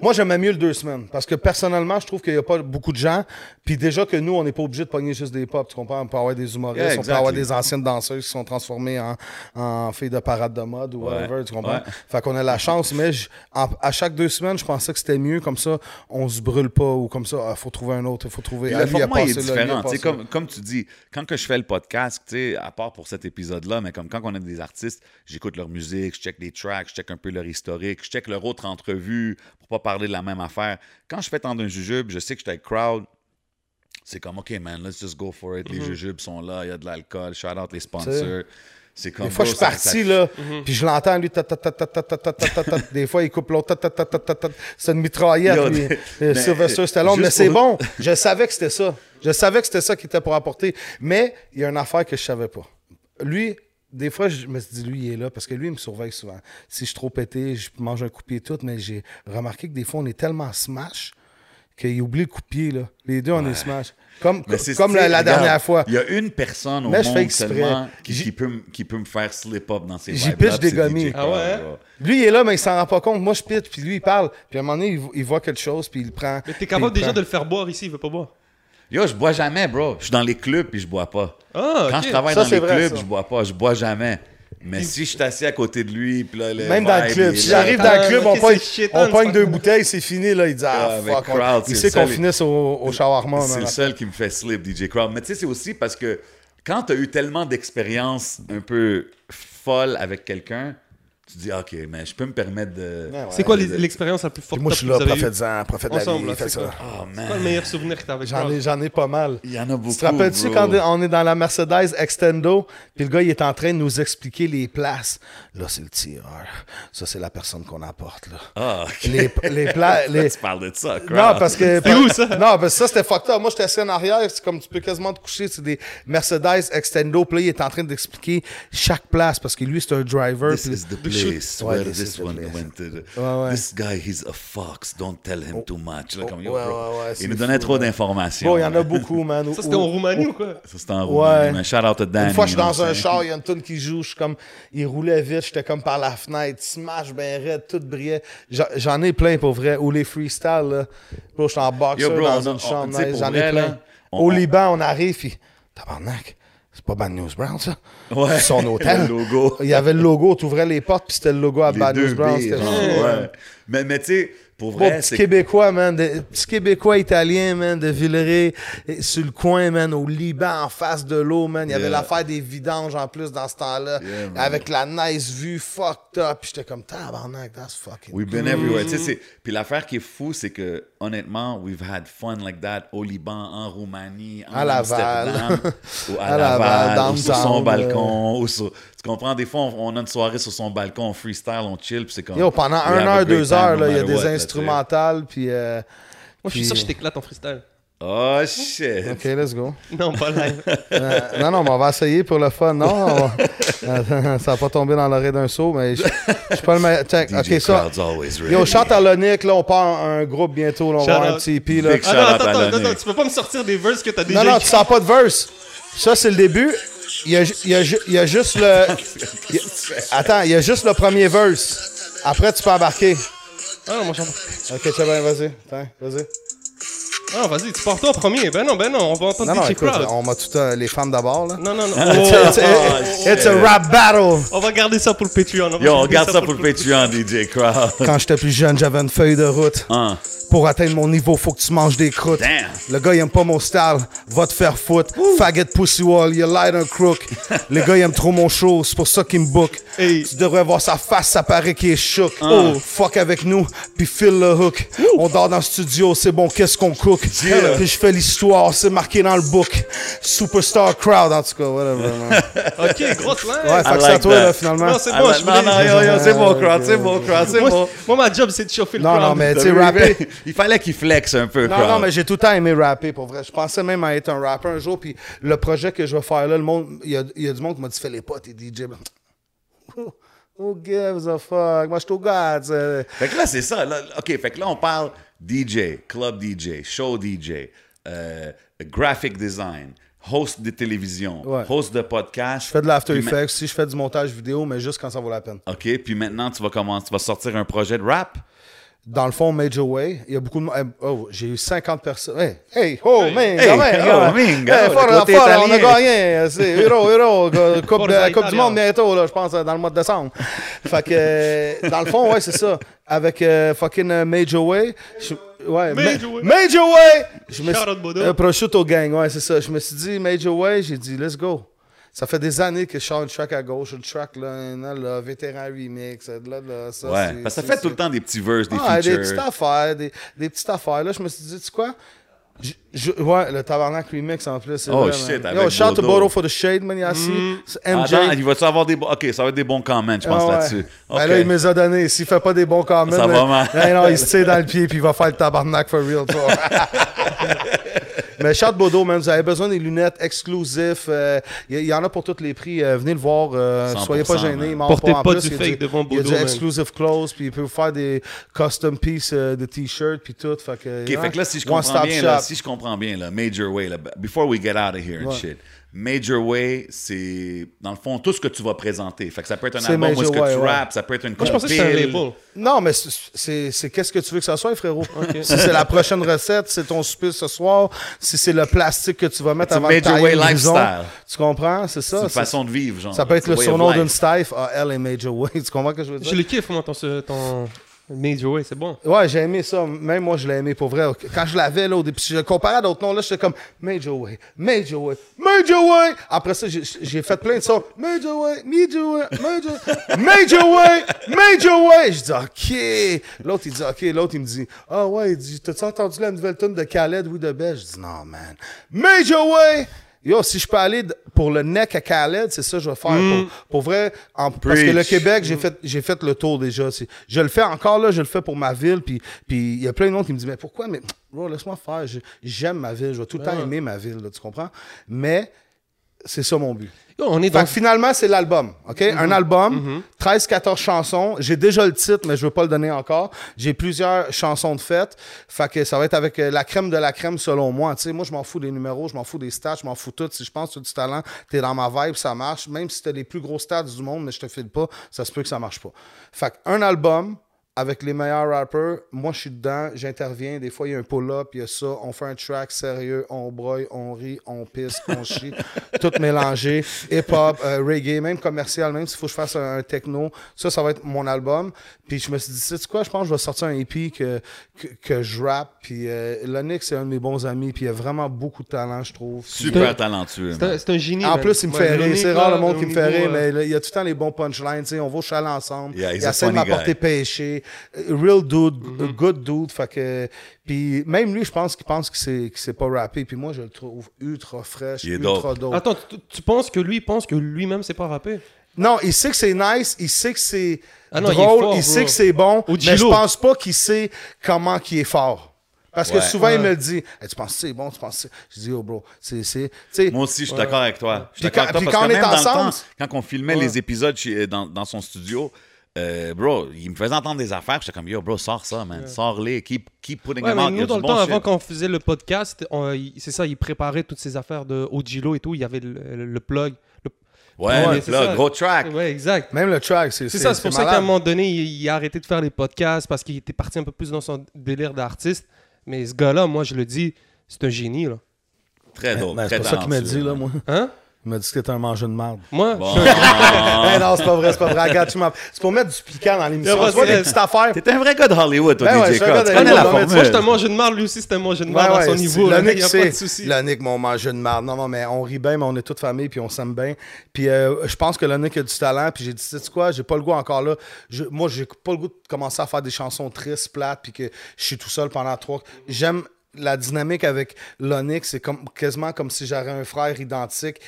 Moi, j'aimais mieux le deux semaines. Parce que personnellement, je trouve qu'il n'y a pas beaucoup de gens. Puis déjà que nous, on n'est pas obligé de pogner juste des pop. Tu comprends? On peut avoir des humoristes, Yeah, on peut avoir des anciennes danseuses qui sont transformées en, en filles de parade de mode ou Ouais. whatever. Tu comprends? Ouais. Fait qu'on a la chance. Mais je- en- à chaque deux semaines, je pensais que c'était mieux. Comme ça, on se brûle pas. Ou comme ça, il faut trouver un autre. Il faut trouver. Puis Ah, le format est passé différent. Comme, comme tu dis, quand que je fais le podcast, à part pour cet épisode-là, mais comme quand on a des artistes, j'écoute leur musique, je check des tracks, je check un peu leur historique, je check leur autre entrevue pour pas parler de la même affaire. Quand je fais tendre un jujube, je sais que je suis avec crowd. C'est comme, OK, man, let's just go for it. Les mhm. jujubes sont là, il y a de l'alcool, shout out les sponsors. C'est comme. Des fois, je suis parti, là, mhm. puis je l'entends, lui, Des fois, il coupe l'autre, C'est une mitraillette, Yo, lui. mais, Sylvester Stallone. Mais c'est bon, je savais que c'était ça. Je savais que c'était ça qui était pour apporter. Mais il y a une affaire que je savais pas. Lui, des fois, je me suis dit, lui, il est là, parce que lui, il me surveille souvent. Si je suis trop pété, je mange un coup de pied et tout, mais j'ai remarqué que des fois, on est tellement smash qu'il oublie le coup de pied, là. Les deux, on est smash. Comme, la, la regarde, dernière fois. Il y a une personne au Mais je fais monde exprès. seulement qui, J'ai- qui peut, qui peut me faire slip up dans ses J'y pitch des gommis. Ah ouais? Lui, il est là, mais il s'en rend pas compte. Moi, je pitch, puis lui, il parle. Puis à un moment donné, il, vo- il voit quelque chose, puis il le prend. Mais t'es capable il déjà prend. de le faire boire ici, il veut pas boire. Yo, je bois jamais, bro. Je suis dans les clubs puis je bois pas. Ah, Quand je travaille Ça, dans les vrai, clubs, ça. je bois pas. Je bois jamais. Mais si je suis assis à côté de lui, puis là, le Même dans le club. Si j'arrive dans Ah, le club, ok, on pogne, deux bouteilles, c'est fini, là. Il dit, ah, Ah, fuck. crowd, il sait qu'on finisse au, au shawarma. C'est le seul qui me fait slip, DJ Crowd. Mais tu sais, c'est aussi parce que quand tu as eu tellement d'expériences un peu folles avec quelqu'un, tu dis, OK, mais je peux me permettre de. Ouais, C'est quoi l'expérience la plus Puis forte moi, je suis là, prophète-en, prophète de la ensemble? vie, là, fait C'est ça. quoi? Oh, C'est quoi le meilleur souvenir que avec J'en ai, j'en ai pas mal. Il y en a beaucoup. Tu te rappelles-tu quand on est dans la Mercedes Extendo, puis le gars, il est en train de nous expliquer les places? Là, c'est le tireur. Ça, c'est la personne qu'on apporte, là. Ah, OK. Les, les pla- les- Tu parles de ça, crowd. Non, parce que. C'est où, ça? Non, parce que ça, c'était fucked up. Moi, j'étais assis en arrière. C'est comme tu peux quasiment te coucher. C'est des Mercedes Extendo. Puis là, il est en train d'expliquer chaque place parce que lui, c'est un driver. This puis- is the place Ouais, where this this one went to. the- Ouais, ouais. This guy, he's a fox. Don't tell him too much. Là, comme, yo, c'est Il nous donnait fou, trop d'informations. Bon, il y en a beaucoup, man. Ça, c'était en Roumanie ou quoi? Ça, c'était en. Roumanie. Mais shout out to Danny. Une fois, je suis dans un char, il y a une tune qui joue, je suis comme, il roulait vite, j'étais comme par la fenêtre, smash ben raide, tout brillait. J'en- ai plein pour vrai. Ou les freestyles, là. Bro, je suis en bro, dans une chambre, j'en ai plein. Au Liban, on arrive, puis tabarnak, c'est pas Bad News Brown, ça? Ouais. Son hôtel. Le logo. Il y avait le logo, tu ouvrais les portes, puis c'était le logo à Les Bad News Brown. ouais. Mais, mais tu sais, pour Bon, vrai, petit c'est Québécois, man. De, petit Québécois italien, man, de Villeray, et sur le coin, man, au Liban, en face de l'eau, man. Il y avait l'affaire des vidanges en plus dans ce temps-là. Yeah, avec la nice vue fucked up. Puis j'étais comme, tabarnak, that's fucking. We've been everywhere. Tu sais, c'est- Puis l'affaire qui est fou, c'est que honnêtement, we've had fun like that au Liban, en Roumanie, en À. Amsterdam, ou à, À Laval, Laval, ou sur son balcon. Ou sur... Tu comprends? Des fois, on, on a une soirée sur son balcon, on freestyle, on chill, puis c'est comme. Yo, pendant we have un a heure, deux heures, il y a des instrumentales, puis. euh, Moi, je suis sûr que je t'éclate en freestyle. Oh shit. Ok, let's go. Non, pas live. Euh, non, non, mais on va essayer pour le fun. Non, on va- ça va pas tomber dans l'oreille d'un saut, mais je suis pas le meilleur. Check, DJ ok, ça. Yo, chante à l'Onic, là, on part un, groupe bientôt, là, on va un petit EP, là. Ah non, attends, attends, attends, tu peux pas me sortir des verses que t'as déjà Non, non, tu sens pas de verse. Ça, c'est le début. Il y a, il y a il y a juste le. il y a- attends, il y a juste le premier verse. Après, tu peux embarquer. Ah non, moi j'entends. Ok, c'est bien, vas-y. Vas-y. Ah, vas-y, tu pars toi en premier. Ben non, ben non, on va entendre Non, non, écoute, Crowd. on m'a tout euh, les femmes d'abord, là. Non, non, non. It's Oh, a, it's a- Oh, it's a rap battle. on va garder ça pour le Patreon. va Yo, on regarde ça pour le Patreon, DJ Crowd. Quand j'étais plus jeune, j'avais une feuille de route. Hein. Pour atteindre mon niveau, faut que tu manges des croûtes. Damn. Le gars, il aime pas mon style. Va te faire foutre. Faggot pussy wall, you light un crook. Le gars, il aime trop mon show. C'est pour ça qu'il me book. Hey. Tu devrais voir sa face, ça paraît qu'il est choc. Oh, fuck avec nous, puis file le hook. On dort dans le studio, c'est bon, qu'est-ce qu'on cook? Yeah. Puis je fais l'histoire, c'est marqué dans le book. Superstar crowd, en tout cas, whatever. man. Ok, grosse line. Ouais, fait que c'est à toi, là, finalement. Non, c'est Ah, bon, non, je voulais- non, yo, yo, c'est bon, Crowd, c'est bon, Crowd, c'est moi, bon. moi, ma job, c'est de chauffer le Non, crowd. non, mais tu sais, rapper. Il fallait qu'il flex un peu, Non, Crowd. non, mais j'ai tout le temps aimé rapper, pour vrai. Je pensais même à être un rappeur un jour, puis le projet que je vais faire là, le monde, il y a, y a du monde qui m'a dit, fais les potes, t'es DJ. Who, gives a fuck? Moi, je suis au gars. Fait que là, c'est ça. là, OK, fait que là, on parle DJ, club DJ, show DJ, euh, graphic design, host de télévision, Ouais. host de podcast. Je fais de l'After Effects, si je fais du montage vidéo, mais juste quand ça vaut la peine. OK, puis maintenant, tu vas commencer, tu vas sortir un projet de rap? Dans le fond, Major Way, il y a beaucoup de. eh, Oh, j'ai eu 50 personnes. Hey, hey, oh, man, Hey, même, oh, gars. minga, Hey, fort, côté fort, on a gagné. C'est héros, héros. Coupe, de- coupe du. Monde bientôt, là, je pense, dans le mois de décembre. fait que, euh, dans le fond, ouais, c'est ça. Avec euh, fucking euh, Major Way. je- ouais, Ma- Major Way. Major Way! Je me suis- euh, Prosciutto Gang, ouais, c'est ça. Je me suis dit, Major Way, j'ai dit, let's go. Ça fait des années que je sors une track à gauche, une track là, là, là, vétéran remix, là, là, ça. Ouais, parce que ça fait tout le temps des petits verses, des ah, des features. petites affaires, des, des petites affaires. Là, je me suis dit, tu sais quoi? Je- je- ouais, le Tabarnak Remix en plus. c'est Oh, vrai, shit, man. avec Yo, shout to Bodo. For the shade, man, Yassi. MJ. Attends, il va-tu avoir des bons... OK, ça va être des bons comments, je pense, Ah ouais. là-dessus. Ben OK. là, il me les a donné. S'il fait pas des bons comments, Ça là, va mal. là, non, il se tire dans le pied puis il va faire le tabarnak for real, toi. Mais shout Bodo, man, vous avez besoin des lunettes exclusives. euh, Il y, il y en a pour tous les prix. euh, venez le voir. euh, 100%, soyez pas gênés. Portez pas plus, du fake devant Il y a du man. exclusive clothes, puis il peut vous faire des custom pieces euh, de t-shirts, puis tout. Fait que, OK, fait que là, si je comprends bien, là, shop. si je comprends bien, là, Major Way, là, before we get out of here and Ouais. shit, Major Way, c'est, dans le fond, tout ce que tu vas présenter. Fait que ça peut être un album où est-ce que tu ouais. rappes, ça peut être une Moi, je pensais que c'était un label. Non, mais c'est- qu'est-ce que tu veux que ça soit, frérot? Si c'est la prochaine recette, c'est ton souper ce soir, si c'est le plastique que tu vas mettre avant de Major Way une lifestyle. Tu comprends? C'est C'est ça. une c'est- façon de vivre, genre. Ça peut être le surnom d'une staff. Ah, elle est Major Way. Tu comprends ce que je veux dire? Je le kiffe, moi, ton Major Way, c'est bon. Ouais, j'ai aimé ça. Même moi, je l'ai aimé pour vrai. Quand je l'avais, là, au début, je comparais à d'autres noms, là, j'étais comme Major Way, Major Way, Major Way. Après ça, j'ai- fait plein de sons. Major Way, Major Way, Major Major Way, Major Way. Je dis, OK. L'autre, il dit, OK. L'autre, il me dit, Ah ouais, il dit, t'as-tu entendu la nouvelle tune de Khaled, oui, de Bell? Je dis, non, man. Major Way. Yo, si je peux aller pour le neck à Khaled, c'est ça que je vais faire. Pour, pour vrai, en- parce que le. Québec, j'ai fait, j'ai fait le tour déjà. Je le fais encore là, je le fais pour ma ville. Puis puis il y a plein de monde qui me disent Mais pourquoi Mais bro, laisse-moi faire. J'aime ma ville. Je vais tout le temps aimer ma ville, là, tu comprends? Mais c'est ça mon but. Yo, on est Fait dans. que finalement, c'est l'album. OK? Un album, 13-14 chansons. J'ai déjà le titre, mais je veux pas le donner encore. J'ai plusieurs chansons de fête. Fait que ça va être avec euh, la crème de la crème, selon moi. Tu sais, moi, je m'en fous des numéros, je m'en fous des stats, je m'en fous tout. Si je pense que tu as du talent, t'es dans ma vibe, ça marche. Même si t'as les plus gros stats du monde, mais je te file pas, ça se peut que ça marche pas. Fait que un album, avec les meilleurs rappers, moi je suis dedans, j'interviens, des fois il y a un pull-up, il y a ça, on fait un track sérieux, on broye, on rit, on pisse, on chie, tout mélangé, hip-hop, euh, reggae, même commercial, même s'il faut que je fasse un, un techno, ça, ça va être mon album. Puis je me suis dit, tu sais quoi, je pense que je vais sortir un EP que, que, que je rappe, puis euh, Lonix, c'est un de mes bons amis, puis il a vraiment beaucoup de talent, je trouve. Puis- Super talentueux. C'est un, man. c'est un génie. en plus, il me Ouais, fait rire. C'est rare le monde qui me fait rire, mais là, il y a tout le temps les bons punchlines. tu sais, On va au chalet ensemble. Yeah, il a essaie de m'apporter guy. Euh, Real dude, Mm-hmm. good dude. Fait que, puis même lui, je pense qu'il pense qu'il sait pas rapper. Puis moi, je le trouve ultra fraîche, Il est ultra dope. dope. Attends, tu, tu penses que lui pense que lui-même sait pas rapper Non, il sait que c'est nice, il sait que c'est Ah non, il est drôle, il, sait que c'est bon, mais je pense pas qu'il sait comment qu'il est fort. Parce que Ouais. souvent, il me le dit. Hey, tu penses que c'est bon, tu penses que c'est. Je dis, oh, bro, c'est. c'est- tu sais, Moi aussi, je suis d'accord avec toi. Je suis Puis d'accord avec quand- toi puis parce quand que on est même ensemble, temps, quand on filmait Ouais. les épisodes chez- dans, dans son studio, euh, bro, il me faisait entendre des affaires. J'étais comme, yo, bro, sors ça, man. Sors-les. Keep, keep putting Ouais, them mais out. Nous, dans le bon temps, shit. avant qu'on faisait le podcast, c'est ça, il préparait toutes ces affaires de Ojilo et tout. Il y avait le, le- le plug. Le- Ouais, Ouais, le gros track. Ouais, exact. Même le track, c'est. C'est ça, c'est pour ça qu'à un moment donné, il, il a arrêté de faire les podcasts parce qu'il était parti un peu plus dans son délire d'artiste. Mais ce gars-là, moi, je le dis, c'est un génie, là. Très dope. Ben, très c'est pas ça qu'il m'a dit, là, moi. Hein? Il m'a dit que t'étais un mangeur de merde. Moi? Bon. Eh non, c'est pas vrai, c'est pas vrai. Regarde, tu m'as- C'est pour mettre du piquant dans l'émission. Tu c'est- des petites affaires. T'es un vrai gars de Hollywood, toi, Ben ouais, DJ Tu. Moi, je suis un mangeur de marde, lui aussi, c'est un mangeur de marde à son niveau. c'est- là. Le Il Nick, n'y a pas c'est. de souci. Le Nick, mon mangeur de marde. Non, non, mais on rit bien, mais on est toute famille, puis on s'aime bien. Puis euh, je pense que le Nick a du talent, puis j'ai dit, sais-tu quoi, j'ai pas le goût encore là. Je- moi, j'ai pas le goût de commencer à faire des chansons tristes, plates, puis que je suis tout seul pendant trois. J'aime la dynamique avec l'Onyx, c'est comme, quasiment comme si j'avais un frère identique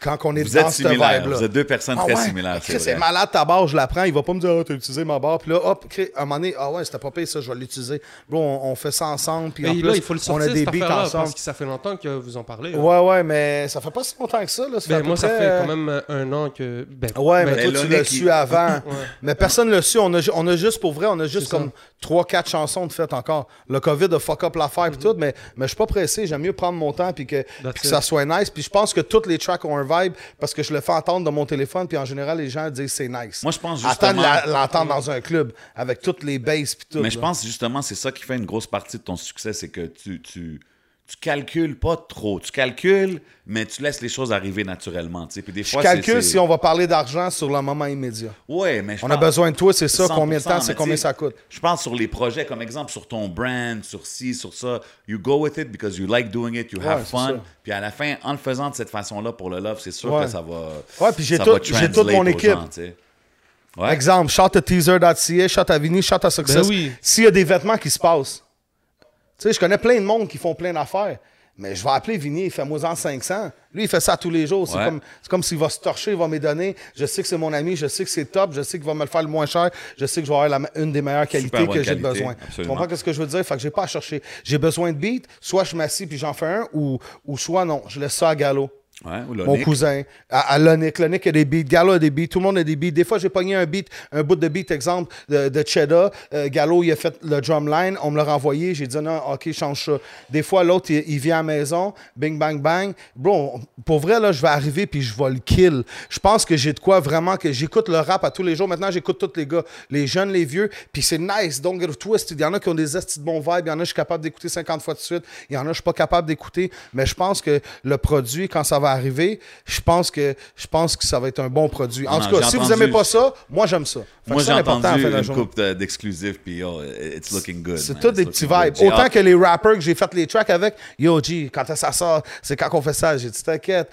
quand on est Vous dans êtes cette vibe-là. Vous êtes deux personnes Ah très ouais? similaires. Chris, c'est malade ta barre, je la prends, il va pas me dire Ah, t'as utilisé ma barre, puis là hop, Chris, à un moment donné, ah ouais, c'était pas pire ça, je vais l'utiliser. Bro, on, on fait ça ensemble, puis en là, plus, il faut le on sortir, a des beats ensemble. parce que ça fait longtemps que vous en parlez. là. Ouais, ouais, mais ça fait pas si longtemps que ça, là. Ça Ben, peu moi, ça près, fait quand même euh, un an que... Ben, Ouais, ben, mais toi, tu l'as il- su avant. Mais personne l'a su. On a, on a juste, pour vrai, on a juste comme 3-4 chansons de faites encore. Le COVID a fuck up l'affaire et tout, mais, mais je suis pas pressé. J'aime mieux prendre mon temps puis que, ça soit nice. Puis je pense que toutes les tracks ont un vibe parce que je le fais entendre dans mon téléphone puis en général, les gens disent c'est nice. Moi, je pense justement- l'entendre dans un club avec toutes les basses puis tout. Mais je pense justement c'est ça qui fait une grosse partie de ton succès, c'est que tu, tu, tu calcules pas trop. Tu calcules, mais tu laisses les choses arriver naturellement. tu sais. Puis des Je fois, calcule c'est- si on va parler d'argent sur le moment immédiat. Ouais, mais je On a besoin de toi, c'est ça. Combien de 100%, temps, c'est combien ça coûte. Je pense sur les projets, comme exemple sur ton brand, sur ci, sur ça. You go with it because you like doing it, you have Ouais, fun. Puis à la fin, en le faisant de cette façon-là pour le love, c'est sûr Ouais. que ça va. Ouais, puis j'ai tout- toute mon équipe. gens. Ouais. Exemple, shot à teaser.ca, shot à Vini, shot à Success. Ben oui. S'il y a des vêtements qui se passent, tu sais, je connais plein de monde qui font plein d'affaires. Mais je vais appeler Vini, il fait moi en 500. Lui, il fait ça tous les jours. C'est Ouais. comme, c'est comme s'il va se torcher, il va me donner. Je sais que c'est mon ami, je sais que c'est top, je sais qu'il va me le faire le moins cher, je sais que je vais avoir la une des meilleures qualités que j'ai besoin. Tu comprends ce que je veux dire? Fait que j'ai pas à chercher. J'ai besoin de beats, soit je m'assis puis j'en fais un, ou, ou soit non, je laisse ça à galop. Ouais, ou le Mon cousin, à, à. Lonick a des beats, Gallo a des beats, tout le monde a des beats. Des fois, j'ai pogné un beat, un bout de beat, exemple, de, de Cheddar. Euh, Gallo, il a fait le drumline, on me l'a renvoyé. J'ai dit non, ok, change ça. Des fois, l'autre, il, il vient à la maison, bing, bang, bang. Bro, pour vrai, là, je vais arriver puis je vais le kill. Je pense que j'ai de quoi vraiment que j'écoute le rap à tous les jours. Maintenant, j'écoute tous les gars, les jeunes, les vieux. Puis c'est nice. Donc, twist, il y en a qui ont des estis de bons vibes. Il y en a, je suis capable d'écouter 50 fois de suite. Il y en a, je suis pas capable d'écouter. Mais je pense que le produit, quand ça va arriver, je pense que je pense que ça va être un bon produit. En Non, tout cas, si vous aimez pas ça, moi j'aime ça. Fait Moi, j'ai entendu une coupe de- d'exclusifs, puis yo, it's looking good. C'est tout des petits vibes. Autant hâte. que les rappers que j'ai fait les tracks avec, yo G, quand ça sort, c'est quand qu'on fait ça. J'ai dit t'inquiète.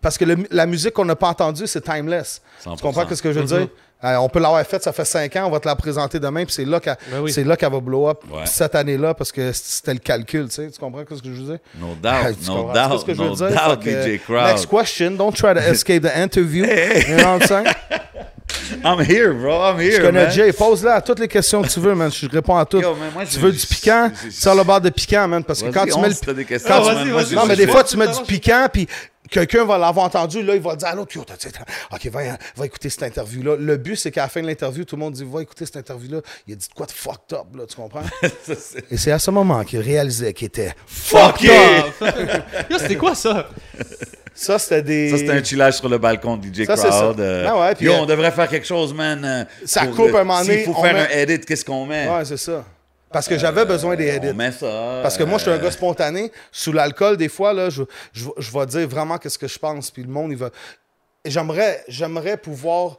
Parce que le- la musique qu'on n'a pas entendue, c'est timeless. 100%. Tu comprends ce que je veux dire? Euh, on peut l'avoir faite, ça fait 5 ans, on va te la présenter demain, puis c'est là qu'elle Ben oui. c'est là qu'elle va blow up Ouais. cette année-là, parce que c'était le calcul, tu sais. Tu comprends ce que je veux dire? No doubt, tu no doubt, ce que je veux no dire? doubt, que, DJ Crowd. Next question, don't try to escape the interview. You know what I'm saying? I'm here, bro, I'm here, Je connais man. Jay. Pose-la à toutes les questions que tu veux, man. Je réponds à toutes. Yo, mais moi, tu veux du piquant? Sors le bord de piquant, man. Parce que quand tu mets le. des questions, moi, Non, mais des fois, tu mets du piquant, puis quelqu'un va l'avoir entendu. Là, il va dire à l'autre, OK, va, va écouter cette interview-là. Le but, c'est qu'à la fin de l'interview, tout le monde dit Va écouter cette interview-là. Il a dit de quoi de fucked up, là, tu comprends? Et c'est à ce moment qu'il réalisait qu'il était Fuck fucked up. C'était quoi ça? Ça, c'était des. Ça, c'était un chillage sur le balcon de DJ Ça, c'est Crowd. ça. euh, Ah ouais, puis, yo, euh, on devrait faire quelque chose, man. euh, Ça coupe un moment donné, S'il faut faire met- un edit, qu'est-ce qu'on met? Ouais, c'est ça. Parce que j'avais besoin des edits. On met ça. Parce que moi, je suis un euh, gars spontané. Sous l'alcool, des fois, là, je, je, je vais dire vraiment qu'est-ce que je pense. Puis le monde, il va. Et J'aimerais, j'aimerais pouvoir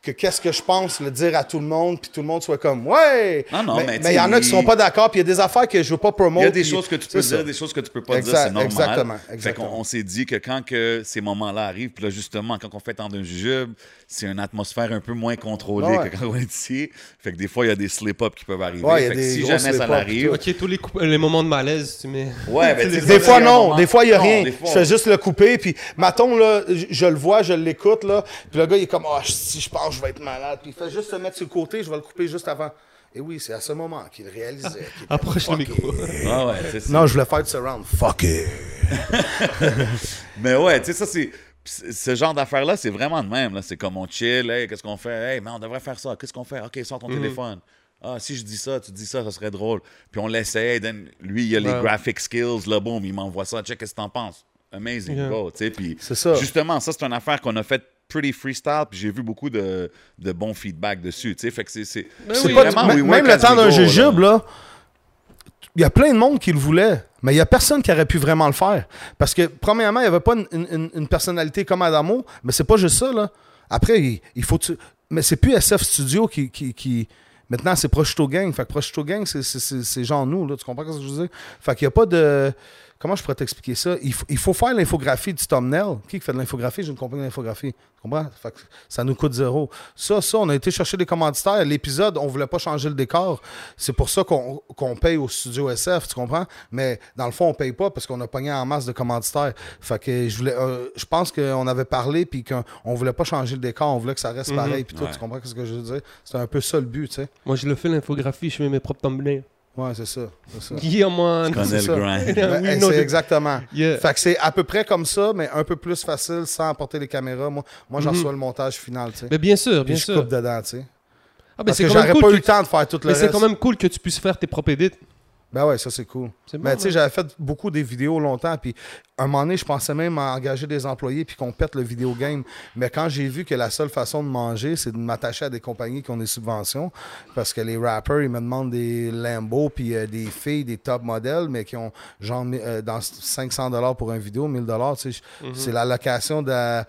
que qu'est-ce que je pense le dire à tout le monde, puis tout le monde soit comme ouais. Non, non, mais il y en a qui sont pas d'accord, puis il y a des affaires que je veux pas Il promouvoir. y a des choses que tu peux ça. dire, des choses que tu peux pas Exact, dire, c'est normal. exactement, Fait exactement. qu'on on s'est dit que quand que ces moments-là arrivent, puis là, justement, quand on fait tant d'un jujube, c'est une atmosphère un peu moins contrôlée Ouais. que quand on est ici. Fait que des fois, il y a des slip-ups qui peuvent arriver. Ouais, il y a fait que des si jamais ça l'arrive, Ok, tous les, les moments de malaise, tu mets. ouais, ben, Des fois, non. Des fois, il n'y a rien. Je fais juste le couper. Puis, maton, là, je, le vois, je l'écoute, là. Puis le gars, il est comme, ah, si je pense, je vais être malade. Puis il fait juste se mettre sur le côté, je vais le couper juste avant. Et oui, c'est à ce moment qu'il réalisait. Approche le micro. Ah ouais, Non, je voulais faire du surround. Fuck it. Mais ouais, tu sais, ça, c'est. Ce genre d'affaires-là, c'est vraiment de même. là. C'est comme on chill, hey, qu'est-ce qu'on fait? Hey, mais on devrait faire ça. Qu'est-ce qu'on fait? Ok, sors ton téléphone. Ah, si je dis ça, tu dis ça, ça serait drôle. Puis on l'essaye. then Lui, il a les Ouais. graphic skills, là, boum, il m'envoie ça. Check, qu'est-ce que t'en penses? Amazing, Yeah. bro. Tu sais, puis C'est ça. justement, ça, c'est une affaire qu'on a faite pretty freestyle, puis j'ai vu beaucoup de, de bons feedback dessus. Tu sais, fait que c'est. c'est Ben oui, vraiment, we même le temps d'un jujube, là, il y a plein de monde qui le voulait, mais il y a personne qui aurait pu vraiment le faire. Parce que, premièrement, il n'y avait pas une, une- une personnalité comme Adamo, mais c'est pas juste ça, là. Après, il, il faut... tu- Mais c'est plus SF Studio qui... qui, qui- Maintenant, c'est Prosciutto Gang. Fait que Prosciutto Gang, c'est- c'est c'est- c'est genre nous, là. Tu comprends ce que je veux dire? Fait qu'il n'y a pas de... Comment je pourrais t'expliquer ça? Il, faut- il faut faire l'infographie du thumbnail. Qui fait de l'infographie? J'ai une compagnie d'infographie. Tu comprends? Fait que ça nous coûte zéro. Ça, ça, on a été chercher des commanditaires. L'épisode, on voulait pas changer le décor. C'est pour ça qu'on qu'on paye au studio SF, tu comprends? Mais dans le fond, on paye pas parce qu'on a pogné en masse de commanditaires. Fait que je voulais, euh, je pense qu'on avait parlé puis qu'on on voulait pas changer le décor. On voulait que ça reste pareil puis tout. Ouais. Tu comprends ce que je veux dire? C'était un peu ça le but, tu sais. Moi, je le fais l'infographie, je mets mes propres thumbnails. Ouais, c'est ça. C'est ça. Yeah, man. connais c'est ça. grind. Ben, hey, c'est je- exactement. Yeah. Fait que c'est à peu près comme ça, mais un peu plus facile sans apporter les caméras. Moi, moi j'en Mhm. reçois le montage final, tu sais. Mais bien sûr, Puis bien je sûr. coupe dedans, tu sais. Ah, ben Parce c'est que j'aurais cool pas que eu le temps de faire tout le Mais c'est quand même cool que tu puisses faire tes propres edits. Ben ouais, ça c'est cool. Bon, Mais tu sais, j'avais fait beaucoup des vidéos longtemps, puis un moment donné, je pensais même à engager des employés puis qu'on pète le vidéo game. Mais quand j'ai vu que la seule façon de manger, c'est de m'attacher à des compagnies qui ont des subventions, parce que les rappers, ils me demandent des Lambo puis euh, des filles, des top modèles, mais qui ont genre euh, dans 500 dollars pour une vidéo, 1000 dollars, tu sais, Mhm. c'est la location de la,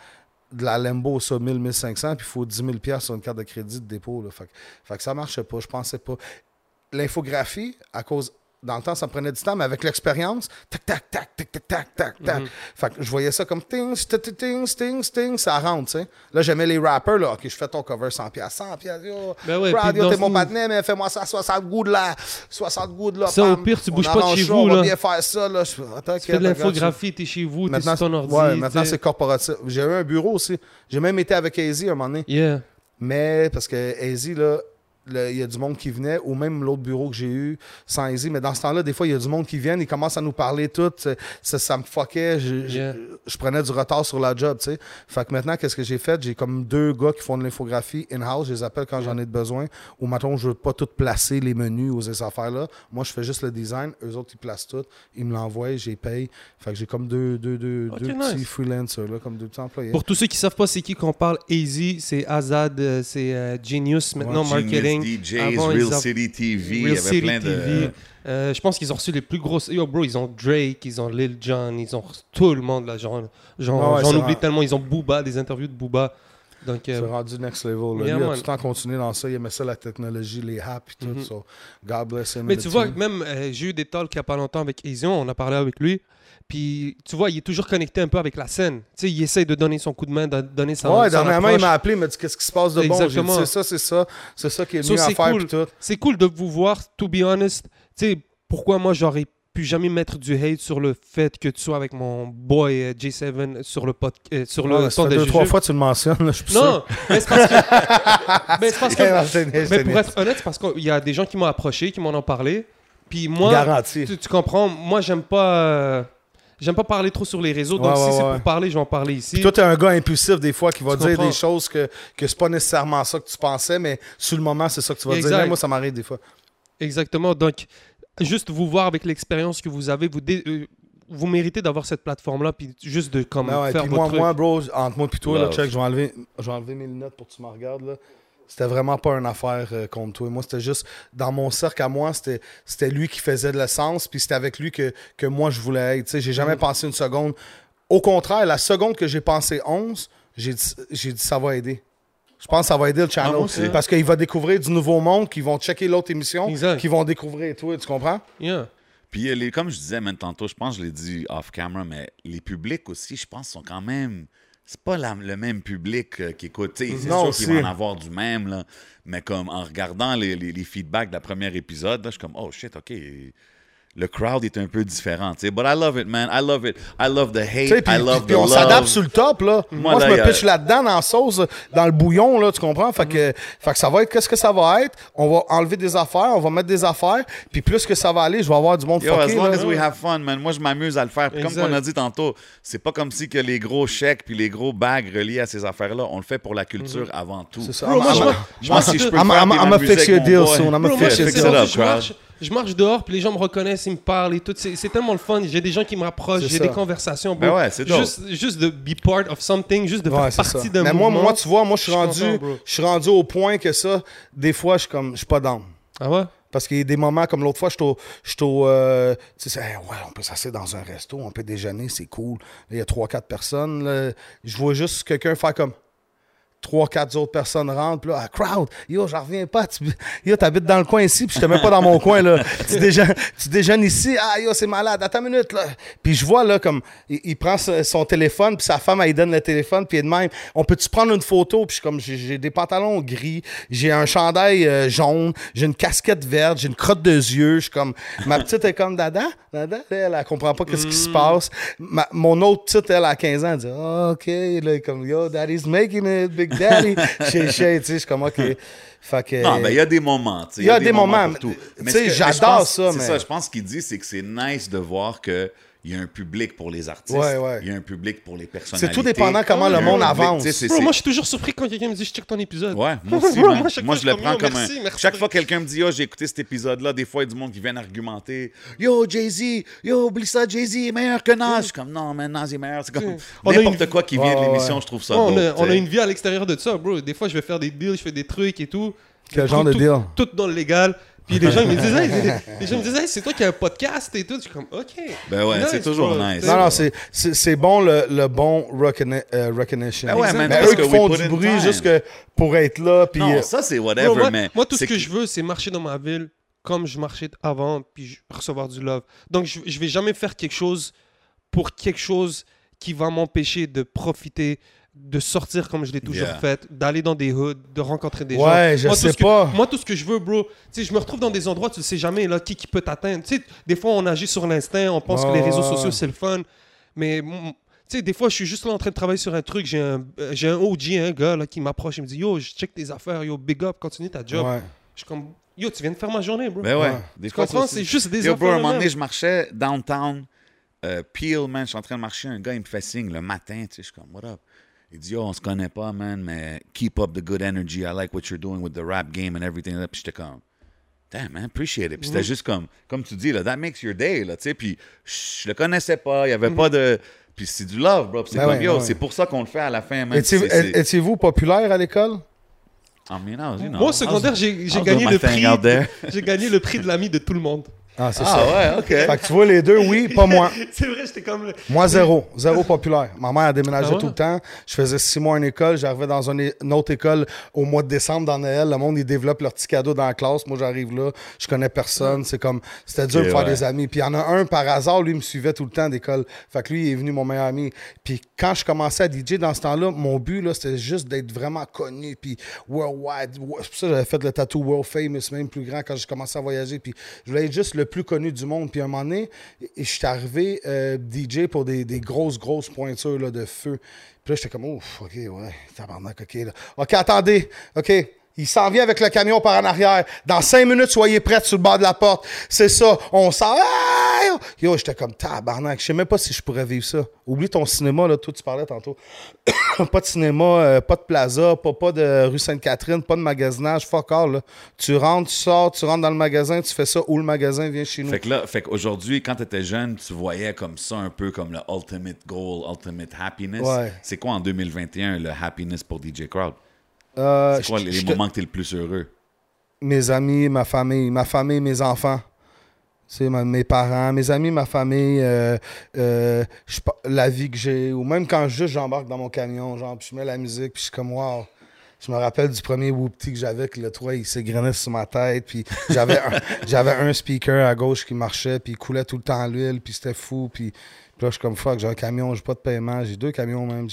de la Lambo, ça, 1000, 1500, puis il faut 10 000 piastres sur une carte de crédit de dépôt. Là. Fait, que- fait que ça marchait pas, je pensais pas l'infographie, à cause. Dans le temps, ça me prenait du temps, mais avec l'expérience, tac, tac, tac, tac, tac, tac, tac, tac. Fait que je voyais ça comme ting, ting, ting, ting, ting, ça rentre, tu sais. Là, j'aimais les rappers, là. OK, je fais ton cover 100 piastres, 100 piastres, yo. Ben ouais, t'es mon patinet, mais fais-moi ça à 60 gouttes là. 60 gouttes là. Ça, au pam. pire, tu On bouges pas de chez vous, On là. va bien faire ça, là. Je attends, Tu fais de l'infographie, t'es chez vous, t'es Maintenant, sur ton ordi. ouais, maintenant c'est corporatif. J'ai eu un bureau aussi. J'ai même été avec AZ un moment donné. Yeah. Mais parce que Easy, là, il y a du monde qui venait, ou même l'autre bureau que j'ai eu sans Easy. Mais dans ce temps-là, des fois, il y a du monde qui vient, ils commencent à nous parler tout. Ça, me fuckait. Je, je- Yeah. je prenais du retard sur la job, tu sais. Fait que maintenant, qu'est-ce que j'ai fait? J'ai comme deux gars qui font de l'infographie in-house. Je les appelle quand j'en ai besoin. Ou maintenant, je veux pas tout placer les menus ou ces affaires-là. Moi, je fais juste le design. Eux autres, ils placent tout. Ils me l'envoient, j'ai paye. Fait que j'ai comme deux, deux, deux, deux nice. petits freelancers, là, comme deux petits employés. Pour tous ceux qui savent pas c'est qui qu'on parle, Easy, c'est Azad, euh, c'est euh, Genius, maintenant Genius DJs, Avant, Real ils ont- City TV, il y Real avait City plein de... TV. Euh, je pense qu'ils ont reçu les plus grosses. Yo, bro, ils ont Drake, ils ont Lil Jon, ils ont tout le monde là. Genre, genre, Ouais, ouais, j'en oublie rare. tellement. Ils ont Booba, des interviews de Booba. Donc, C'est euh, rendu next level. Là. Yeah, Lui, a tout le temps continué dans ça. Il aimait ça, la technologie, les apps et tout. Mhm. so, God bless him. mais tu vois, team. même, euh, j'ai eu des talks il n'y a pas longtemps avec Ezion, on a parlé avec lui. Puis, tu vois, il est toujours connecté un peu avec la scène. Tu sais, il essaie de donner son coup de main, de donner sa Ouais, dernièrement, il m'a appelé, il m'a dit qu'est-ce qui se passe de bon? Exactement. c'est ça, c'est ça. C'est ça qui est So, mieux à c'est faire. cool. tout. C'est cool de vous voir, to be honest. Tu sais, pourquoi moi, j'aurais pu jamais mettre du hate sur le fait que tu sois avec mon boy euh, J7 sur le, pod, euh, sur le ça fait de deux, trois fois tu le mentionnes. Là, je suis plus Non, mais c'est parce que... mais c'est parce que... pour être honnête, c'est parce qu'il y a des gens qui m'ont approché, qui m'en ont parlé. Puis moi, tu, tu comprends, moi, j'aime pas... euh, J'aime pas parler trop sur les réseaux, donc Ouais, si ouais, c'est pour parler, je vais en parler ici. Puis toi, t'es un gars impulsif des fois qui va Tu dire comprends? des choses que, que c'est pas nécessairement ça que tu pensais, mais sur le moment, c'est ça que tu vas Exact. dire. Même moi, ça m'arrive des fois. Exactement. Donc, juste vous voir avec l'expérience que vous avez, vous, dé- euh, vous méritez d'avoir cette plateforme-là, puis juste de comme, Ben ouais, faire puis votre moi, truc. moi, bro, entre moi et toi, là, Love. check, je vais enlever, je vais enlever mes lunettes pour que tu me regardes. Là. C'était vraiment pas une affaire euh, contre toi. Moi, c'était juste, dans mon cercle à moi, c'était, c'était lui qui faisait de l'essence, puis c'était avec lui que, que moi, je voulais être. Tu sais, j'ai jamais Mm. pensé une seconde. Au contraire, la seconde que j'ai pensé 11, j'ai dit, j'ai dit ça va aider. Je pense que ça va aider le channel. moi aussi. parce qu'il va découvrir du nouveau monde, qui vont checker l'autre émission, Exact. qui vont découvrir toi, tu comprends? Yeah. Puis, euh, les, comme je disais même tantôt, je pense que je l'ai dit off-camera, mais les publics aussi, je pense, sont quand même. C'est pas la- le même public euh, qui écoute. C'est sûr qu'il va en avoir du même, là. Mais comme en regardant les, les- les feedbacks de la première épisode, là, je suis comme, oh shit, OK. Le crowd est un peu différent. tu sais. But I love it, man. I love it. I love the hate. puis, I love puis the on s'adapte sur le top, là. Moi, Moi, je me pitche là-dedans, dans la sauce, dans le bouillon, là, tu comprends? Fait que, fait que ça va être, qu'est-ce que ça va être? On va enlever des affaires, on va mettre des affaires, puis plus que ça va aller, je vais avoir du monde Yo, as fucké, long là. as we have fun, man. Moi, je m'amuse à le faire. Comme on a dit tantôt, c'est pas comme si que les gros chèques puis les gros bagues reliés à ces affaires-là, on le fait pour la culture avant tout. C'est ça. Bro, moi, je I'm- vois- Je pense que si je peux I'm- faire I'm- I'm a fix your deal soon. I'm a fix moi, your je, je marche, dehors, puis les gens me reconnaissent, ils me parlent et tout. C'est tellement le fun. J'ai des gens qui me rapprochent, j'ai des conversations. bro. Ben ouais, c'est dope. juste, juste de be part of something, juste de Ouais, faire c'est ça. partie d'un Mais moi, moi, tu vois, moi, je suis rendu, je suis rendu au point que ça, des fois, je suis comme, je suis pas down. Ah ouais? Parce qu'il y a des moments comme l'autre fois, je suis au. euh, tu sais, hey, ouais, on peut s'asseoir dans un resto, on peut déjeuner, c'est cool. Il y a trois, quatre personnes. là. Je vois juste quelqu'un faire comme. Trois, quatre autres personnes rentrent, puis là, ah, crowd, yo, j'en reviens pas. Tu, yo, t'habites dans le coin ici, puis je te mets pas dans mon coin, là. Tu déjeunes, tu déjeunes ici, ah, yo, c'est malade, attends une minute, là. Puis je vois, là, comme, il, il prend son téléphone, puis sa femme, elle lui donne le téléphone, puis elle de même, on peut-tu prendre une photo? Puis je comme, j'ai des pantalons gris, j'ai un chandail euh, jaune, j'ai une casquette verte, j'ai une crotte de yeux, je suis comme, ma petite est comme, dada, dada, elle, elle comprend pas qu'est-ce qui se passe. Ma- mon autre petite, elle, à 15 ans, elle dit, Ah, OK, là, comme, yo, daddy's making it, big daddy. Chez chez, tu sais, je suis comme, OK. Fait que. Non, ben il y a des moments. tu sais, Il y a des moments, tout. tu Mais sais, j'adore mais ça, C'est mais- ça, je pense qu'il dit, c'est que c'est nice de voir que. Il y a un public pour les artistes. Ouais, ouais. Il y a un public pour les personnalités. C'est tout dépendant comment le monde avance. Bro, moi, je suis toujours surpris quand quelqu'un me dit je check ton épisode. Ouais, moi aussi. Bro, man. moi, chaque Moi, fois, je le prends comme, un. merci, merci. Chaque fois que quelqu'un me dit, yo, j'ai écouté cet épisode-là, des fois, il y a du monde qui vient argumenter. Yo, Jay-Z, yo, oublie ça, Jay-Z est meilleur que Nas. Je suis comme, non, man, Nas est meilleur. C'est comme On a n'importe une- quoi qui vient de l'émission, ouais. je trouve ça Ouais, on, a, on a une vie à l'extérieur de ça, bro. Des fois, je vais faire des deals, je fais des trucs et tout. Quel genre de deal? Tout dans le légal. Puis les gens ils me disent, hey, les gens me Hey, c'est toi qui as un podcast et tout. Je suis comme, ok. Ben ouais, c'est toujours nice. Non, non, c'est- bon le, le bon recogni- euh, recognition. Ben ouais, Mais parce eux que qui font du bruit time. juste que pour être là, puis Non, euh, ça, c'est whatever, moi, mais. moi, tout ce c'est que, je veux, c'est marcher dans ma ville comme je marchais avant, puis recevoir du love. Donc, je, je vais jamais faire quelque chose pour quelque chose qui va m'empêcher de profiter, de sortir comme je l'ai toujours Yeah. fait, d'aller dans des hoods, de rencontrer des gens. Ouais, je Moi, sais que- pas. moi, tout ce que je veux, bro, tu sais, je me retrouve dans des endroits, tu ne sais jamais là, qui, qui peut t'atteindre. Tu sais, des fois, on agit sur l'instinct, on pense que les réseaux sociaux, c'est le fun. Mais, tu sais, des fois, je suis juste là en train de travailler sur un truc. J'ai un, euh, j'ai un OG, un gars là, qui m'approche, il me dit Yo, je check tes affaires, yo, big up, continue ta job. ouais. Je suis comme Yo, tu viens de faire ma journée, bro. Ben ouais. Des tu fois, comprends? C'est juste des Yo, bro, affaires. un moment donné, je marchais downtown, euh, Peel, man, je suis en train de marcher, un gars, il me fait signe le matin, tu sais, je suis comme, what up? Il dit, yo, on se connaît pas, man, mais keep up the good energy, I like what you're doing with the rap game and everything. Puis j'étais comme, damn, man, appreciate it. Puis c'était juste comme, comme tu dis, là, that makes your day, là, tu sais, puis je le connaissais pas, il y avait pas de... Puis c'est du love, bro. Puis c'est Ben comme, ouais, yo, ben ouais. c'est pour ça qu'on le fait à la fin, man. Étiez-vous populaire à l'école? I mean, I was, you know, Moi, au secondaire, j'ai gagné le prix. gagné le prix de l'ami de tout le monde. Ah, c'est Ah ça. ouais, OK. Fait que tu vois, les deux, oui, pas moi. c'est vrai, j'étais comme. le- Moi, zéro. Zéro populaire. Ma mère a déménagé Ah ouais? tout le temps. Je faisais six mois en école. J'arrivais dans une, une autre école au mois de décembre dans Noël. Le monde, ils développent leurs petits cadeaux dans la classe. Moi, j'arrive là. Je connais personne. C'est comme. C'était dur Ok, de faire ouais. des amis. Puis il y en a un par hasard, lui, il me suivait tout le temps d'école. Fait que lui, il est venu mon meilleur ami. Puis quand je commençais à DJ dans ce temps-là, mon but, là, c'était juste d'être vraiment connu. Puis worldwide. C'est pour ça que j'avais fait le tatou World Famous, même plus grand quand j'ai commencé à voyager. Puis je voulais être juste le plus connu du monde. Puis à un moment donné, je suis arrivé euh, DJ pour des, des grosses, grosses pointures là, de feu. Puis là, j'étais comme, ouf, OK, ouais, tabarnak, OK. OK, attendez, OK. Il s'en vient avec le camion par en arrière. Dans cinq minutes, soyez prêts sur le bord de la porte. C'est ça. On s'en va. Yo, j'étais comme tabarnak. Je sais même pas si je pourrais vivre ça. Oublie ton cinéma, là. Toi, tu parlais tantôt. pas de cinéma, euh, pas de plaza, pas, pas de rue Sainte-Catherine, pas de magasinage. Fuck all, là. Tu rentres, tu sors, tu rentres dans le magasin, tu fais ça où le magasin vient chez nous. Fait que là, fait qu'aujourd'hui, quand tu étais jeune, tu voyais comme ça un peu comme le ultimate goal, ultimate happiness. Ouais. C'est quoi en 2021 le happiness pour DJ Crowd? Euh, C'est quoi je- les, je moments que tu es le plus heureux? mes amis, ma famille, ma famille, mes enfants. C'est mes parents, mes amis, ma famille, euh, euh, je la vie que j'ai, ou même quand juste j'embarque dans mon camion, genre, puis je mets la musique, puis je suis comme, wow. Je me rappelle du premier whoopty que j'avais, que le toit, il s'égrenait sur ma tête, puis j'avais un, j'avais un speaker à gauche qui marchait, puis il coulait tout le temps l'huile, puis c'était fou, puis, Puis là, je suis comme fuck, j'ai un camion, j'ai pas de paiement, j'ai deux camions même,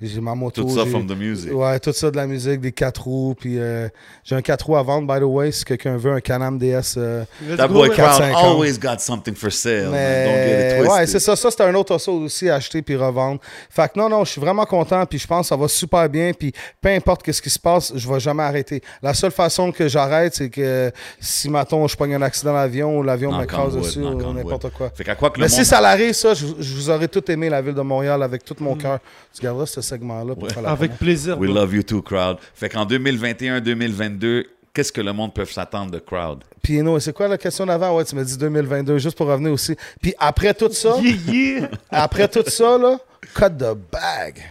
j'ai- ma moto. Tout ça from the music. Ouais, tout ça de la musique, des 4 roues. Puis euh, j'ai un 4 roues à vendre, by the way, si quelqu'un veut un Can-Am DS. euh, That boy man. Crowd 4-5 ans. always got something for sale. man. Don't get mais it ouais, c'est ça. Ça, c'est un autre auto aussi à acheter puis revendre. Fait que non, non, je suis vraiment content. Puis je pense que ça va super bien. Puis peu importe qu'est-ce qui se passe, je vais jamais arrêter. La seule façon que j'arrête, c'est que si, mettons, je pogne un accident d'avion ou l'avion m'écrase dessus ou n'importe quoi. Fait qu'à quoi que le Mais monde... si ça l'arrive, ça, je, je vous aurais tout aimé la ville de Montréal avec tout mon cœur. Tu garderas ce segment-là pour faire la Avec promo. plaisir. We bro. love you too, Crowd. Fait qu'en 2021-2022, qu'est-ce que le monde peut s'attendre de Crowd? Puis, no, c'est quoi la question d'avant? Ouais, tu m'as dit 2022, juste pour revenir aussi. Puis après tout ça, Yeah, yeah. après tout ça, là, cut the bag.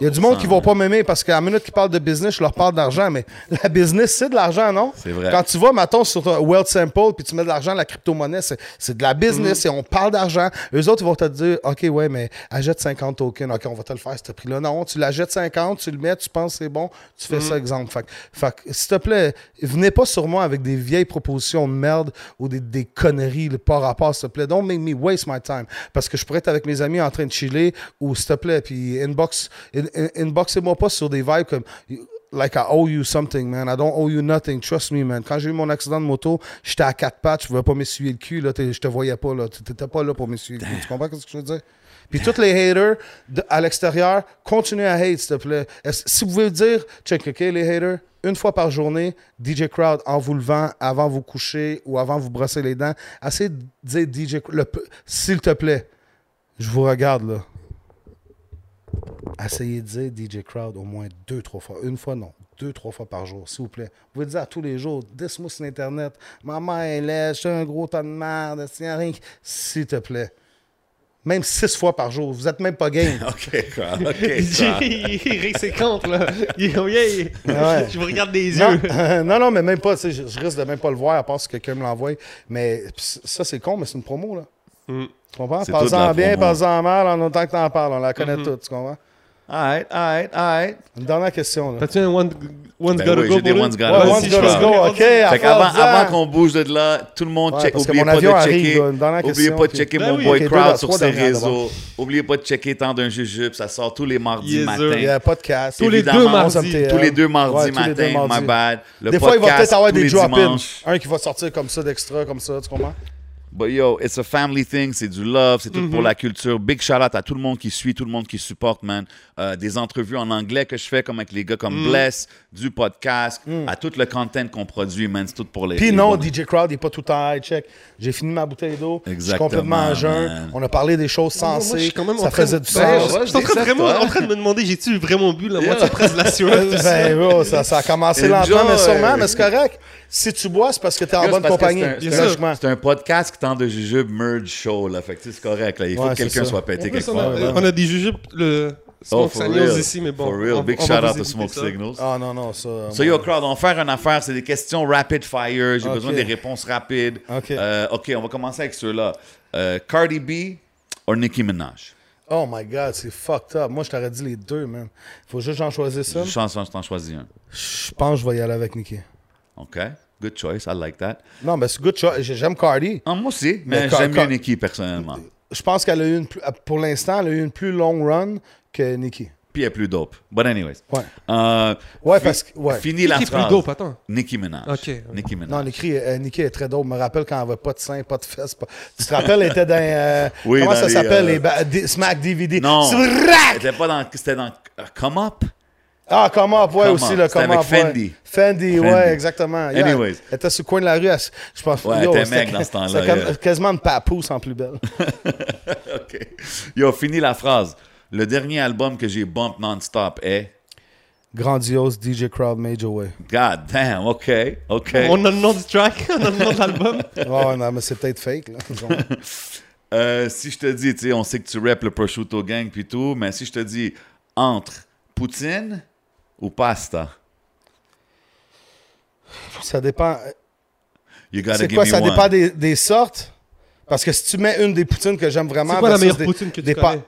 Il y a du monde qui va 100%, pas m'aimer parce qu'à la minute qu'ils parlent de business, je leur parle d'argent, mais la business, c'est de l'argent, non? C'est vrai. Quand tu vas, mettons, sur Wealth Sample, puis tu mets de l'argent, la crypto-monnaie, c'est, de la business et on parle d'argent. Eux autres, ils vont te dire, OK, ouais, mais achète 50 tokens. OK, on va te le faire, ce prix-là. Non, tu l'achètes 50, tu le mets, tu penses que c'est bon, tu fais ça, exemple. Fait, fait s'il te plaît, venez pas sur moi avec des vieilles propositions de merde ou des, des conneries là, par rapport, s'il te plaît. Don't make me waste my time. Parce que je pourrais être avec mes amis en train de chiller ou, s'il te plaît, puis inbox, in- in- inboxez-moi pas sur des vibes comme like I owe you something, man. I don't owe you nothing. Trust me, man. Quand j'ai eu mon accident de moto, j'étais à quatre pattes, je ne pouvais pas m'essuyer le cul, là. Je te voyais pas, là. T'étais pas là pour m'essuyer le cul. Tu comprends ce que je veux dire? Puis tous les haters de- à l'extérieur, continuez à hate, s'il te plaît. Si vous voulez dire, check, OK, les haters, une fois par journée, DJ Crowd, en vous levant, avant vous coucher ou avant vous brosser les dents, essayez de dire DJ Crowd, s'il te plaît, je vous regarde, là. Essayez de dire DJ Crowd au moins deux, trois fois. Une fois, non. Deux, trois fois par jour, s'il vous plaît. Vous pouvez dire à tous les jours, dis-moi sur Internet, maman est laide, j'ai un gros tas de merde, a rien S'il te plaît. Même six fois par jour. Vous êtes même pas game. OK, Crowd. OK. Il rit ses comptes, là. Il- oh, yeah. Ouais. Je vous regarde des Non, yeux. non, non, mais même pas. tu sais, Je, je risque de même pas le voir, à part si quelqu'un me l'envoie. Mais ça, c'est con, mais c'est une promo, là. Mm. Tu comprends? C'est Parle-en la bien, promo. parle-en mal, en autant que t'en parles. On la connaît toutes, tu comprends? All right, all right, all right. Une dernière question, là. T'as-tu un one, one's Ben gotta oui, go j'ai des one's gotta Ouais, go. one si, gotta go. OK. Fait avant qu'on bouge de là, tout le monde Ouais, check. Oubliez mon pas de arrive, checker. dernière Oubliez pas de checker Ben mon oui. boy Crowd sur ses réseaux. Oubliez pas de checker Temps d'un jujube. Ça sort tous les mardis Yes, matin. Il y a podcast. Tous les deux mardis. s'aime Tous les deux mardis matin, my bad. Des fois, il va peut-être avoir des drop-ins. Un qui va sortir comme ça d'extra, comme ça, tu comprends? But yo, it's a family thing, c'est du love, c'est tout Mm-hmm. pour la culture. Big shout out à tout le monde qui suit, tout le monde qui supporte, man. Euh, des entrevues en anglais que je fais, comme avec les gars Mm. comme Bless, du podcast, à tout le content qu'on produit, man. C'est tout pour les. Puis non, DJ Crowd, il n'est pas tout en high check. J'ai fini ma bouteille d'eau. Je suis complètement en jeûn. man. On a parlé des choses Moi, sensées. je suis quand même en ça train faisait de- du Ben, sens. je- je suis en train vraiment en train de me demander j'ai-tu vraiment bu la moitié de la sueur? Ben, ça, ça a commencé lentement, mais sûrement, mais c'est correct. Si tu bois, c'est parce que t'es en bonne compagnie. c'est un- Bien C'est sûr. un, c'est un podcast qui tente de jujube merge show, là. Fait que c'est correct, là. Il faut Ouais, que quelqu'un soit pété quelque on, part. on a des jujubes, le Smoke for Signals ici, mais bon. For real. on- Big on shout out to Smoke ça. Signals. Ah non, non, ça. So, yo, crowd, on va faire une affaire. C'est des questions rapid fire. J'ai besoin des réponses rapides. Ok. Euh, OK, on va commencer avec ceux-là. Euh, Cardi B ou Nicki Minaj? Oh my god, c'est fucked up. Moi, je t'aurais dit les deux, man. Faut juste j'en choisisse un. Je pense t'en choisis un. Je pense que je vais y aller avec Nicki. OK. Good choice. I like that. Non, mais c'est good choice. J'aime Cardi. Ah, moi aussi, mais, j'aime mieux Nicki personnellement. Je pense qu'elle a eu une plus, pour l'instant, elle a eu une plus long run que Nicki. Puis elle est plus dope. But anyways. Ouais. Euh, Ouais, fi- parce que- ouais. Fini la Qui est plus phrase. dope, attends. Nicki Minaj. Ok. Nicki Minaj. Non, Nicki, euh, Nicki est très dope. Je me rappelle quand elle avait pas de seins, pas de fesses. pas- Tu te rappelles, elle était dans. euh, Oui, comment dans ça les, s'appelle euh, Les Smack DVD. Non. C'était pas dans. C'était dans. euh, Come Up? Ah, Come Up, ouais, Come aussi, Up. le Come avec Up. ouais. Fendi. Fendi, Fendi. ouais, exactement. Yeah, Anyways. Elle était sur le coin de la rue. elle- je pense Ouais, yo, elle était mec dans ce temps-là, C'était yeah. quasiment une papousse en plus belle. OK. Yo, fini la phrase. Le dernier album que j'ai bump non-stop est? Grandiose DJ Crowd Major Way. God damn, OK. OK. On a le nom du track, on a le nom de l'album. Ouais, non, mais c'est peut-être fake, là. Euh, si je te dis, tu sais, on sait que tu rappes le prosciutto gang puis tout, mais si je te dis entre poutine ou pasta, ça dépend. you gotta C'est give quoi, me ça one. dépend des, des sortes? Parce que si tu mets une des poutines que j'aime vraiment. C'est quoi la meilleure des- poutine que tu des connais?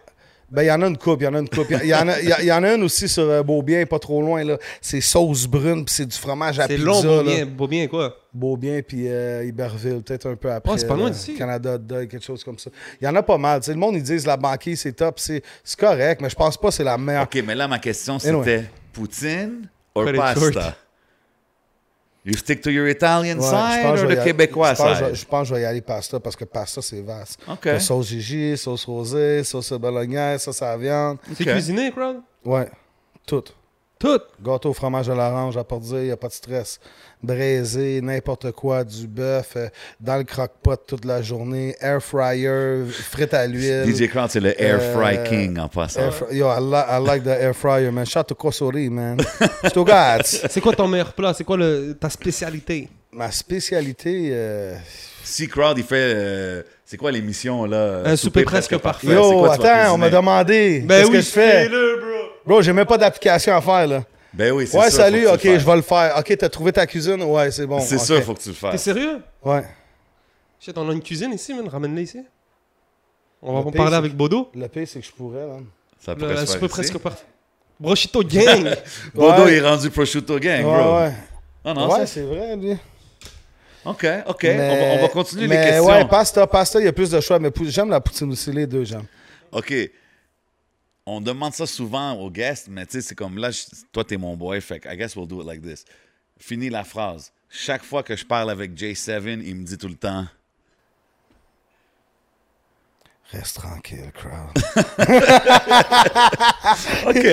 Ben, il y en a une coupe, il y en a une coupe. Il y, en a- y a- il y en a une aussi sur euh, Beaubien, pas trop loin, là. C'est sauce brune, puis c'est du fromage à C'est pizza, long, beau là. bien, beau bien quoi? Beaubien puis euh, Iberville, peut-être un peu après. Oh, c'est pas loin d'ici. Canada Dog, quelque chose comme ça. Il y en a pas mal. Tu sais, le monde, ils disent la banquise, c'est top, c'est c'est correct, mais je pense pas que c'est la meilleure. OK, mais là, ma question, Anyway. c'était poutine it pasta? You stick to your Italian Ouais, je side pense que je or vais the y- Québécois je pense que je vais- side? Je pense que je vais y aller pasta parce que pasta, c'est vaste. OK. Sauce Gigi, sauce rosée, sauce bolognaise, sauce à la viande. C'est cuisiné, crowd? Ouais, tout. Tout? Gâteau au fromage à l'orange à Portdire, il n'y a pas de stress. Braisé, n'importe quoi, du bœuf, euh, dans le croque-pot toute la journée, air fryer, frites à l'huile. DJ Crowd, c'est le Air Fry Euh, King en passant. Air fry- Yo, I, li- I like the air fryer, man. Shout to Kosori, man. C'est quoi ton meilleur plat? C'est quoi le, ta spécialité? Ma spécialité, euh, Si Crowd, il fait. euh, c'est quoi l'émission, là? Un souper presque parfait. Yo, quoi attends, on m'a demandé. Ben qu'est-ce oui, que je fais? Bro, j'ai même pas d'application à faire, là. Ben oui, c'est Ouais, sûr, salut, faut que ok, tu le je fasses. vais le faire. Ok, t'as trouvé ta cuisine? Ouais, c'est bon. C'est ok. sûr, faut que tu le T'es fasses. sérieux? Ouais. Shit, on a une cuisine ici, man. Ramène-la ici. On va Le en pire, parler c'est avec Bodo. Le pire, c'est que je pourrais, man. Ça pourrait se ici. presque parfait. Brochito Gang! Bodo Ouais. est rendu prosciutto gang, bro. ouais. Ah non, ouais, ça- c'est vrai, lui. OK, OK. On, va, on va continuer mais les questions. ouais, pasta, pasta, il y a plus de choix, mais pou- j'aime la poutine aussi, les deux, j'aime. OK. On demande ça souvent aux guests, mais tu sais, c'est comme là, toi, t'es mon boy, fait I guess we'll do it like this. Finis la phrase. Chaque fois que je parle avec J7, il me dit tout le temps Reste tranquille, crowd. OK.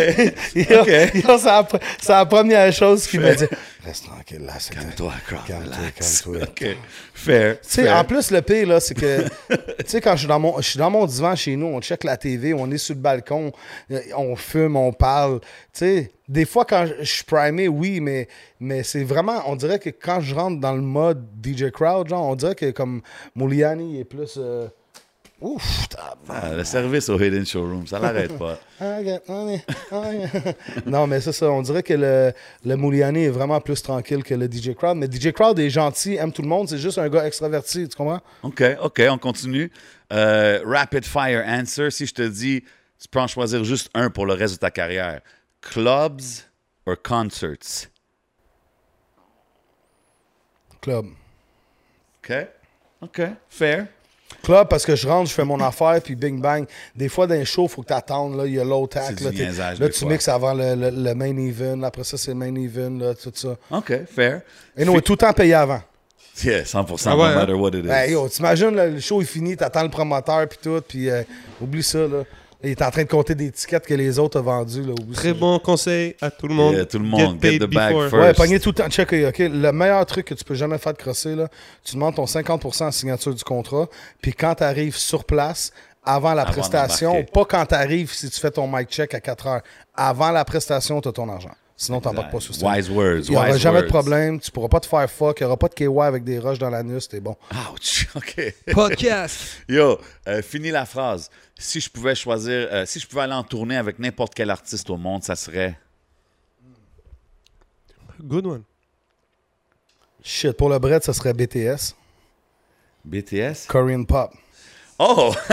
Yo, OK. yo, c'est la, c'est la première chose qu'il me dit. Reste tranquille, là, c'est Calme-toi, Crowd. Calme-toi, calme-toi. OK. Fair. Tu sais, en plus, le pire, là, c'est que, tu sais, quand je suis, dans mon, je suis dans mon divan chez nous, on check la TV, on est sur le balcon, euh, on fume, on parle. Tu sais, des fois, quand je je suis primé, oui, mais, mais c'est vraiment, on dirait que quand je rentre dans le mode DJ Crowd, genre, on dirait que comme Mouliani est plus. euh, ouf. Ah, le service au Hidden Showroom, ça l'arrête pas. Ah, non, mais c'est ça. On dirait que le, le Mouliani est vraiment plus tranquille que le DJ Crowd. Mais DJ Crowd est gentil, aime tout le monde. C'est juste un gars extraverti, tu comprends? OK, OK, on continue. Euh, rapid fire answer. Si je te dis, tu peux en choisir juste un pour le reste de ta carrière. Clubs or concerts? Club. OK. OK, fair. Club, parce que je rentre, je fais mon affaire, puis bing bang. Des fois, dans les shows, il faut que tu attendes. Là, il y a l'autre act. Là, niaisage, tu fois. mixes avant le, le- le main event. Après ça, c'est le main event, là, tout ça. OK, fair. Et nous, on est tout le temps payé avant. Yeah, 100%, Ah ouais, no hein? matter what it is. Yo, t'imagines, le show est fini, t'attends le promoteur, puis tout, puis euh, oublie ça, là. Il est en train de compter des tickets que les autres ont vendus, là. Très bon conseil à tout le monde. Yeah, tout le monde, get paid the bag before. first. Ouais, pogner tout le temps. Check, OK. Le meilleur truc que tu peux jamais faire de crosser, là, tu demandes ton 50% en signature du contrat, puis quand tu arrives sur place, avant la Avant prestation, pas quand tu arrives si tu fais ton mic check à 4 heures. Avant la prestation, tu as ton argent. Sinon, tu n'embarques pas sur ça. Wise words, Il n'y aura wise jamais de words. problème. Tu pourras pas te faire fuck. Il n'y aura pas de KY avec des roches dans l'anus. T'es bon. Ouch, OK. Podcast. Yo, euh, finis la phrase. Si je pouvais choisir, euh, si je pouvais aller en tournée avec n'importe quel artiste au monde, ça serait... Good one. Shit. Pour le bread, ça serait BTS. BTS? Korean Pop. Oh!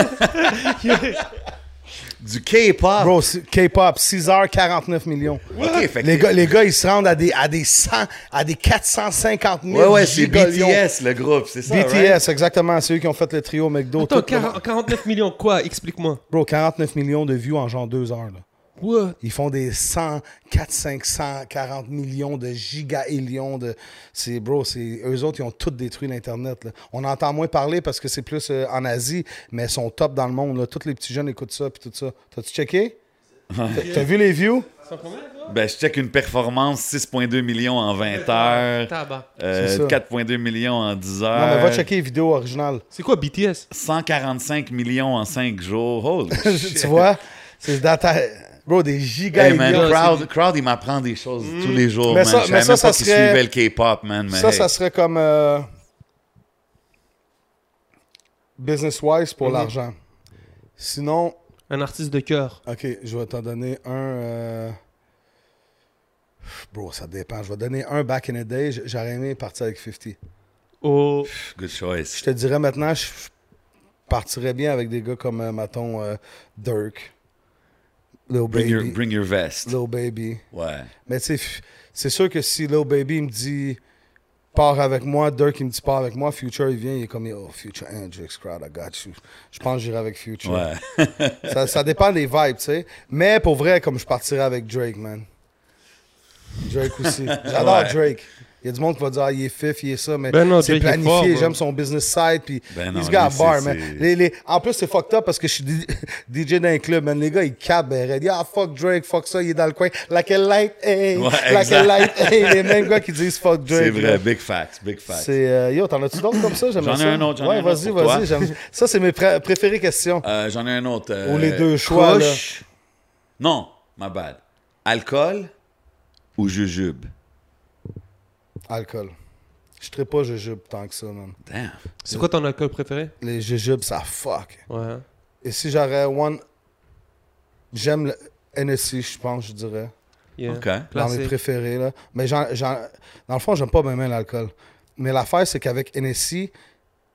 du K-pop. Bro, K-pop, 6 heures, 49 millions. OK, fait que Les t'es- gars, les gars, ils se rendent à des, à des 100, à des 450 000 Ouais, ouais, c'est. BTS, le groupe, c'est ça, BTS, right? exactement. C'est eux qui ont fait le trio McDo. Attends, tout le- 40 49 millions, quoi? Explique-moi. Bro, 49 millions de views en genre deux heures. Là. Ils font des 100, 4, 540 millions de gigahélions de. C'est, bro, c'est. Eux autres, ils ont tout détruit l'Internet. là. On entend moins parler parce que c'est plus euh, en Asie, mais ils sont top dans le monde. Là. Tous les petits jeunes écoutent ça puis tout ça. T'as-tu checké? T'as t'as vu les views? Ben, je check une performance 6,2 millions en 20 heures, Tabac. euh, C'est ça. 4,2 millions en 10 heures. Non, mais va checker les vidéos originales. C'est quoi BTS 145 millions en 5 jours. Holy shit. tu vois? C'est data. Bro, des Hey gigahélions. man, crowd, crowd, il m'apprend des choses tous les jours, Mais man. ça- je savais ça, même ça pas qu'il serait- suivait le K-pop, man. Mais Ça, hey. ça serait comme euh, business-wise Mhm. pour l'argent. Sinon, Un artiste de cœur. ok, je vais t'en donner un. euh, Bro, ça dépend. Je vais donner un back in the day. J'aurais aimé partir avec 50. Oh, Good choice. Je te dirais maintenant, je je partirais bien avec des gars comme, euh, mettons, euh, Dirk, Lil Bring your, Baby. bring your vest. Lil Baby. Ouais. Mais tu sais, c'est sûr que si Lil Baby me dit part avec moi. Dirk, il me dit, part avec moi. Future, il vient, il est comme, oh, Future Hendrix, crowd, I got you. Je pense que j'irai avec Future. Ouais. Ça, ça dépend des vibes, tu sais. Mais pour vrai, comme je partirais avec Drake, man. Drake aussi. J'adore Ouais. Drake. Il y a du monde qui va dire, ah, il est fif, il est ça, mais Ben non, c'est planifié. J'aime son business side, puis Ben got a lui, bar, man. Les, les- en plus, c'est fucked up parce que je suis DJ dans un club, man. Les gars, ils capent, ben, raide. Ah, fuck Drake, fuck ça, il est dans le coin. Like a light, hey. Ouais, like a exact. light, hey. Les mêmes gars qui disent fuck Drake. C'est vrai, là. big facts, big facts. C'est, euh, yo, t'en as-tu d'autres comme ça? J'en ai un autre, j'en ai ouais, un autre vas-y, vas-y. Ça, c'est mes pré- préférées questions. Euh, J'en ai un autre. euh, Ou les deux choix, là. Non, my bad. Alcool ou jujube? Alcool. Je ne pas jujube tant que ça, man. Damn. C'est quoi ton alcool préféré? Les jujubes, ça fuck. Ouais. Et si j'aurais one. J'aime le NSC, je pense, je dirais. Yeah. OK. Dans mes préférés, là. Mais j'en- j'en- dans le fond, j'aime pas bien l'alcool. Mais l'affaire, c'est qu'avec NSC,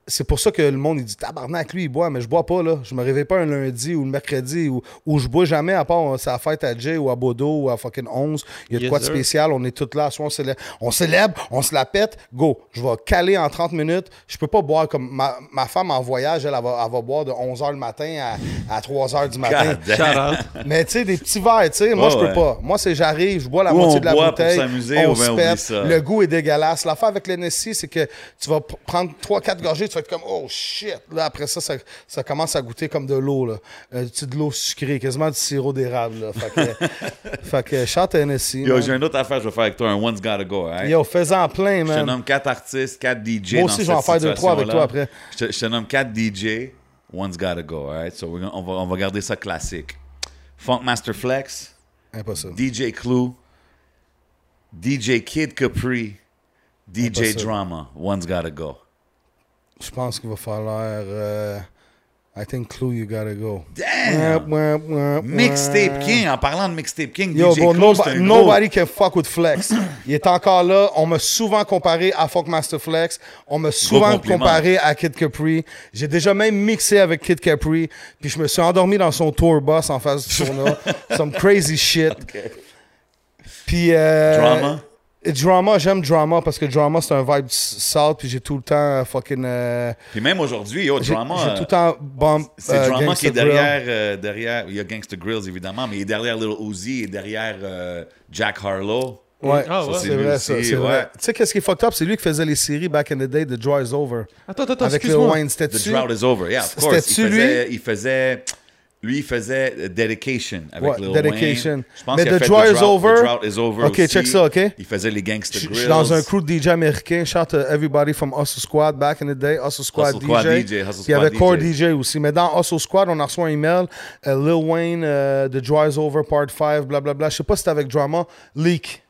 c'est pour ça que le monde, il dit tabarnak, lui, il boit, mais je bois pas, là. Je me réveille pas un lundi ou le mercredi où, où je bois jamais, à part euh, la fête à Jay ou à Bodo ou à fucking 11. Il y a de Yes, quoi de spécial. On est tous là. Soit on célèbre, on célèbre, on se la pète, go. Je vais caler en 30 minutes. Je peux pas boire comme ma, ma femme en voyage, elle, elle va, elle va boire de 11h le matin à, à 3h du matin. Mais tu sais, des petits verres, tu sais, moi, je peux ouais. pas. Moi, c'est j'arrive, je bois la Ou moitié on de la bouteille. s'amuser, on ou se pète. Le goût est dégueulasse. L'affaire avec l'NSC, c'est que tu vas prendre 3-4 gorgées, tu être comme, oh shit. Là, après ça, ça, ça commence à goûter comme de l'eau, là. Euh, de l'eau sucrée, quasiment du sirop d'érable, là. Fait que, fait que chante NSC. Yo, man. j'ai une autre affaire je vais faire avec toi, un One's Gotta Go. Yo, fais-en plein, Je te man. nomme quatre artistes, quatre DJ. Moi aussi, je vais en faire deux, trois avec toi après. Je te, je te nomme quatre DJ, One's Gotta Go. Alright? So we're gonna- on, va, on va garder ça classique. Funk Master Flex, Impossible. DJ Clue, DJ Kid Capri, DJ Impossible. Drama. One's Gotta Go. Je pense qu'il va falloir. euh, I think Clue, you gotta go. Damn! Ouais, ouais, ouais, Mixtape. King, en parlant de Mixtape King, Yo, DJ bro, Clue, nobo- c'est un gros- nobody can fuck with Flex. Il est encore là. On m'a souvent comparé à Funkmaster Flex. On m'a souvent comparé à Kid Capri. J'ai déjà même mixé avec Kid Capri. Puis je me suis endormi dans son tour bus en face du tournoi. Some crazy shit. Puis. euh, Drama? Drama, j'aime Drama parce que Drama, c'est un vibe salt. Puis j'ai tout le temps euh, fucking. euh, Puis même aujourd'hui, yo, Drama. j'ai euh, tout le temps bomb. C'est euh, Drama Gangsta qui est derrière, euh, derrière. Il y a Gangsta Grills évidemment, mais il est derrière Little Uzi et derrière euh, Jack Harlow. Ouais, Ah ouais. c'est lui vrai, aussi, ça, c'est ouais. vrai. Tu sais, qu'est-ce qui est fucked up? C'est lui qui faisait les séries back in the day, The Draw is Over. Attends, attends, Avec excuse-moi. Wayne, c'était The drought is over. Yeah, of course. Il faisait, il faisait, lui, il faisait euh, Dedication avec Ouais, Lil Dedication. Wayne. Je pense Mais The Drought is Over. The Drought is Over Ok, aussi. check ça, ok? Il faisait les Gangsta Grills. je suis dans un crew de DJ américain. Shout to everybody from Hustle Squad back in the day. Hustle Squad Hustle Squad DJ. DJ, Hustle Puis il y avait Squad Core DJ. DJ aussi. Mais dans Hustle Squad, on a reçu un email. euh, Lil Wayne, euh, The Draw is Over Part 5, blablabla. Je sais pas si c'était avec Drama. Leak.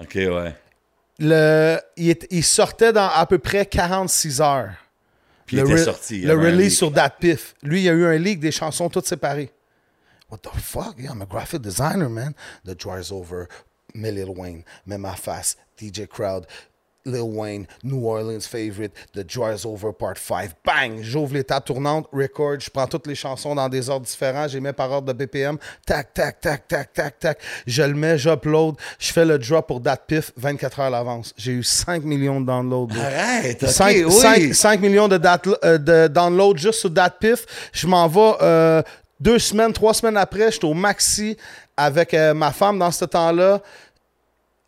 Ok, ouais. Le, il, est- il sortait dans à peu près 46 heures. Puis il le était sorti. release sur Dat Piff. Lui, il y a eu un leak des chansons toutes séparées. What the fuck? Yeah, I'm a graphic designer, man. The Dry's Over, mais Lil Wayne, ma face, DJ Crowd, Lil Wayne, New Orleans Favorite, The Dry's Over Part 5. Bang! J'ouvre les tables tournantes, record, je prends toutes les chansons dans des ordres différents, j'ai mis par ordre de BPM. Tac, tac, tac, tac, tac, tac. Je le mets, j'upload, je fais le drop pour Dat Piff 24 heures à l'avance. J'ai eu 5 millions de downloads. bro. Arrête, ok, 5, oui. millions de, euh, de downloads juste sur DatPiff. Je m'en vais euh, deux semaines, trois semaines après. J'étais au Maxi avec euh, ma femme dans ce temps-là.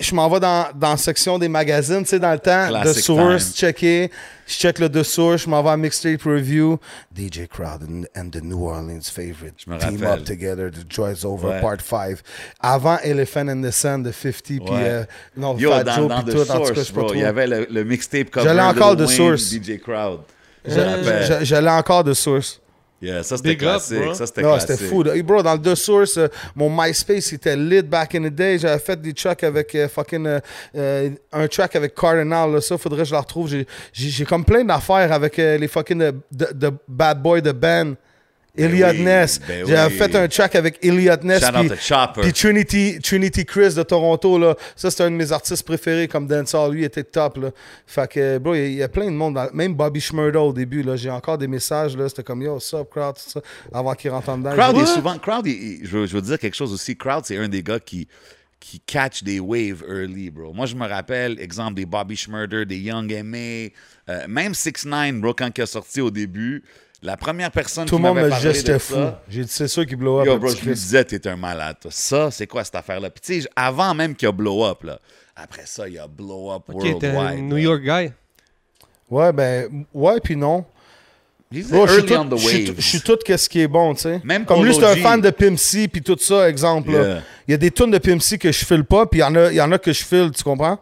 Je m'en vais dans, dans la section des magazines, tu sais, dans le temps. Classic The Source, time. checker. Je check le The Source, je m'en vais à Mixtape Review. DJ Crowd and, and the New Orleans Favorite. Je me Team rappelle. up together, The Joy's Over, Ouais. Part 5. Avant Elephant and the Sun de 50, puis euh, non, Yo, Fat dans, Joe, dans puis The tout. En tout cas, je Source, bro, trop. il y avait le, le mixtape cover l'ai encore The Source. DJ Crowd. Je l'ai encore de Source. Yeah, ça c'était up, classique. bro. Ça c'était Non, classique. c'était fou. Hey, bro, dans le The Source, euh, mon MySpace était lit back in the day. J'avais fait des tracks avec euh, fucking. euh, euh, un track avec Cardinal. Là. Ça, faudrait que je la retrouve. J'ai- J'ai j'ai comme plein d'affaires avec euh, les fucking de Bad Boy de Ben. Elliot oui, Ness. ben oui. fait un track avec Elliot Ness. Shout out puis- to Chopper. Puis Trinity, Trinity Chris de Toronto, là. Ça, c'est un de mes artistes préférés comme dancehall. Lui, il était top, là. Fait que, bro, il y a- il y, a plein de monde. dans- Même Bobby Schmurda au début, là. J'ai encore des messages, là. C'était comme, yo, what's up, crowd, tout ça. Avant qu'il rentre en dedans. Crowd Il est souvent. Crowd, il- il- je, veux, je veux dire quelque chose aussi. Crowd, c'est un des gars qui, qui catch des waves early, bro. Moi, je me rappelle, exemple, des Bobby Schmurder, des Young M.A., euh, même 6 9 bro, quand il a sorti au début, la première personne Tout qui le monde m'avait me parlé disait que de c'était fou. ça, J'ai dit, c'est sûr qu'il blow up. Yo, bro, je lui Chris. disais, t'es un malade, toi. Ça, c'est quoi cette affaire-là? Puis, tu sais, avant même qu'il y a blow up, là. Après ça, il y a blow up Ok, t'es un worldwide. New là. York guy. Ouais, ben, ouais, puis non. Bro, je suis early tout, on the je suis tout- je suis tout qu'est-ce qui est bon, tu sais. Même Comme lui, c'est un fan de Pimp C, puis tout ça, exemple. là. Il y a des tunes de Pimp C que je file pas, puis il y, en a- il y en a que je file, tu comprends?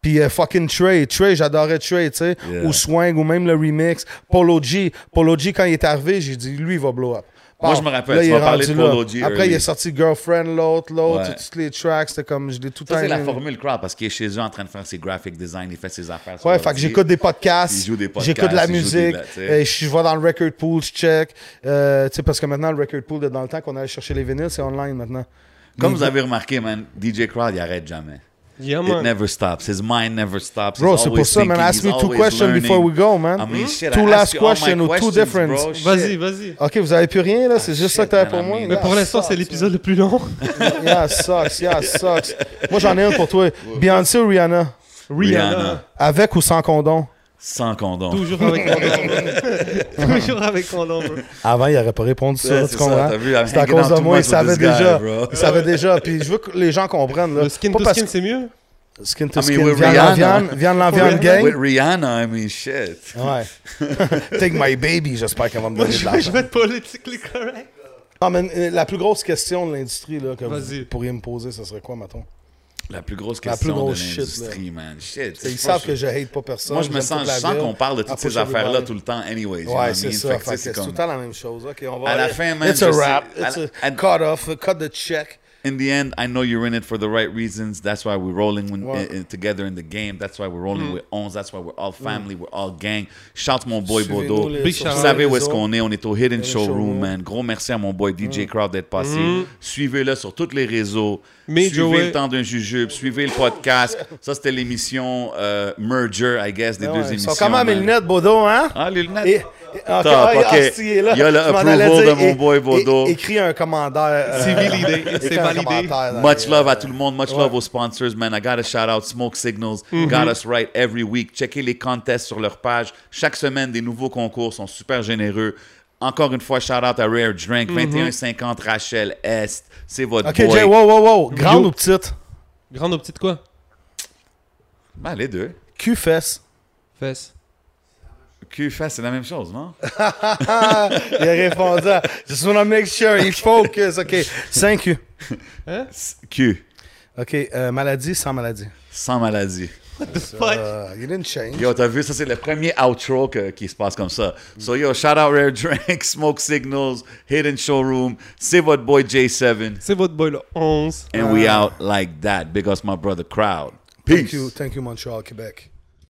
Puis euh, fucking Trey. Trey, j'adorais Trey, tu sais. Yeah. Ou Swing, ou même le remix. Polo G. Polo G, quand il est arrivé, j'ai dit, lui, il va blow up. Moi, je me rappelle, là, tu il m'as parlé de. Polo G Après, early. il est sorti Girlfriend, l'autre, l'autre, Ouais. toutes les tracks, c'était comme, je l'ai tout Ça, c'est la formule crowd parce qu'il est chez eux en train de faire ses graphic design, il fait ses affaires. Ouais, fait que j'écoute des podcasts, j'écoute de la des musique, je vais dans le record pool, je check. Euh, tu sais, parce que maintenant, le record pool, de dans le temps qu'on allait chercher les vinyles, c'est online maintenant. Comme Mais- vous avez remarqué, man, DJ Crowd, il arrête jamais. Yeah, It man. never stops. His mind never stops. Bro, c'est pour always ça, man. thinking, Ask me two always questions learning. before we go, man. I mean, shit, Two I last questions or two different. Vas-y, vas-y. Ok, vous avez plus rien, là? C'est juste ça que t'avais pour moi? I mean- Mais Yeah, pour l'instant, c'est l'épisode le plus long. Yeah, sucks, yeah, sucks. Moi, j'en ai un pour toi. Beyoncé ou Rihanna? Rihanna. Avec ou sans condom? Sans condom. Toujours avec condom. Toujours avec condom. Avant, il n'aurait pas répondu ça, Ouais, tu c'est comprends? à cause de moi, il savait guy, déjà. Il savait déjà. Puis je veux que les gens comprennent. Là. Le skin Pas to skin, c'est mieux? Skin to I mean, skin. with Viande viande, With gang. With Rihanna, I mean, shit. Ouais. Take my baby, j'espère qu'elle va me donner de Je l'argent. vais être politically correct. Non, mais euh, la plus grosse question de l'industrie là, que vous pourriez me poser, ce serait quoi, mettons? La plus grosse La question plus grosse de l'industrie, man. Shit. Ils savent que je hate pas personne. Moi, je me sens, la je sens qu'on parle de I toutes ces affaires-là tout le temps, anyways. Ouais, c'est ça. C'est tout le temps la même chose. À la fin, man, It's a wrap. It's a la- cut off, cut the check. In the end, I know you're in it for the right reasons. That's why we're rolling when, Ouais. in- in- together in the game. That's why we're Mm. rolling with 11. That's why we're all family. We're all gang. Shout mon boy shout Vous savez où est-ce qu'on est. On est au Hidden Showroom, Showroom. man. Gros merci à mon boy DJ Mm. Crowd d'être passé. Suivez-le sur tous les réseaux. Suivez le temps d'un jujube. Suivez le podcast. Ça, c'était l'émission euh, Merger, I guess, des Ouais, deux Ils émissions. sont comment mes man. lunettes, Bodo, hein? Ah, les lunettes. Et, et- ok, Top, ah, ok. ah, si, là. Il y a le approval de mon boy Bodo. Écris un commentaire. euh, C'est validé, c'est validé. Much love à tout le monde. Much Ouais. love aux sponsors, man. I gotta shout out Smoke Signals. Got us right every week. Checkez les contests sur leur page. Chaque semaine, des nouveaux concours sont super généreux. Encore une fois, shout out à Rare Drink. 2150 Rachel Est. C'est votre Ok, boy. Jay, wow, wow, wow. Grande Yo. ou petite? Grande ou petite quoi? Ben, les deux. Q-fesse. Fesse. Q-Fest, c'est la même chose, non? Ah, il a répondu à Just wanna make sure, il focus. Ok, 5 Q. Q. Ok, euh, maladie sans maladie. Sans maladie. Uh, you didn't change. Yo, t'as vu, ça c'est le premier outro que- qui se passe comme ça. So yo, shout out Rare Drink, Smoke Signals, Hidden Showroom, c'est votre boy J7, C'est votre boy le 11. and we out like that. Big us my brother crowd. Thank Peace. you, thank you, Montreal, Québec.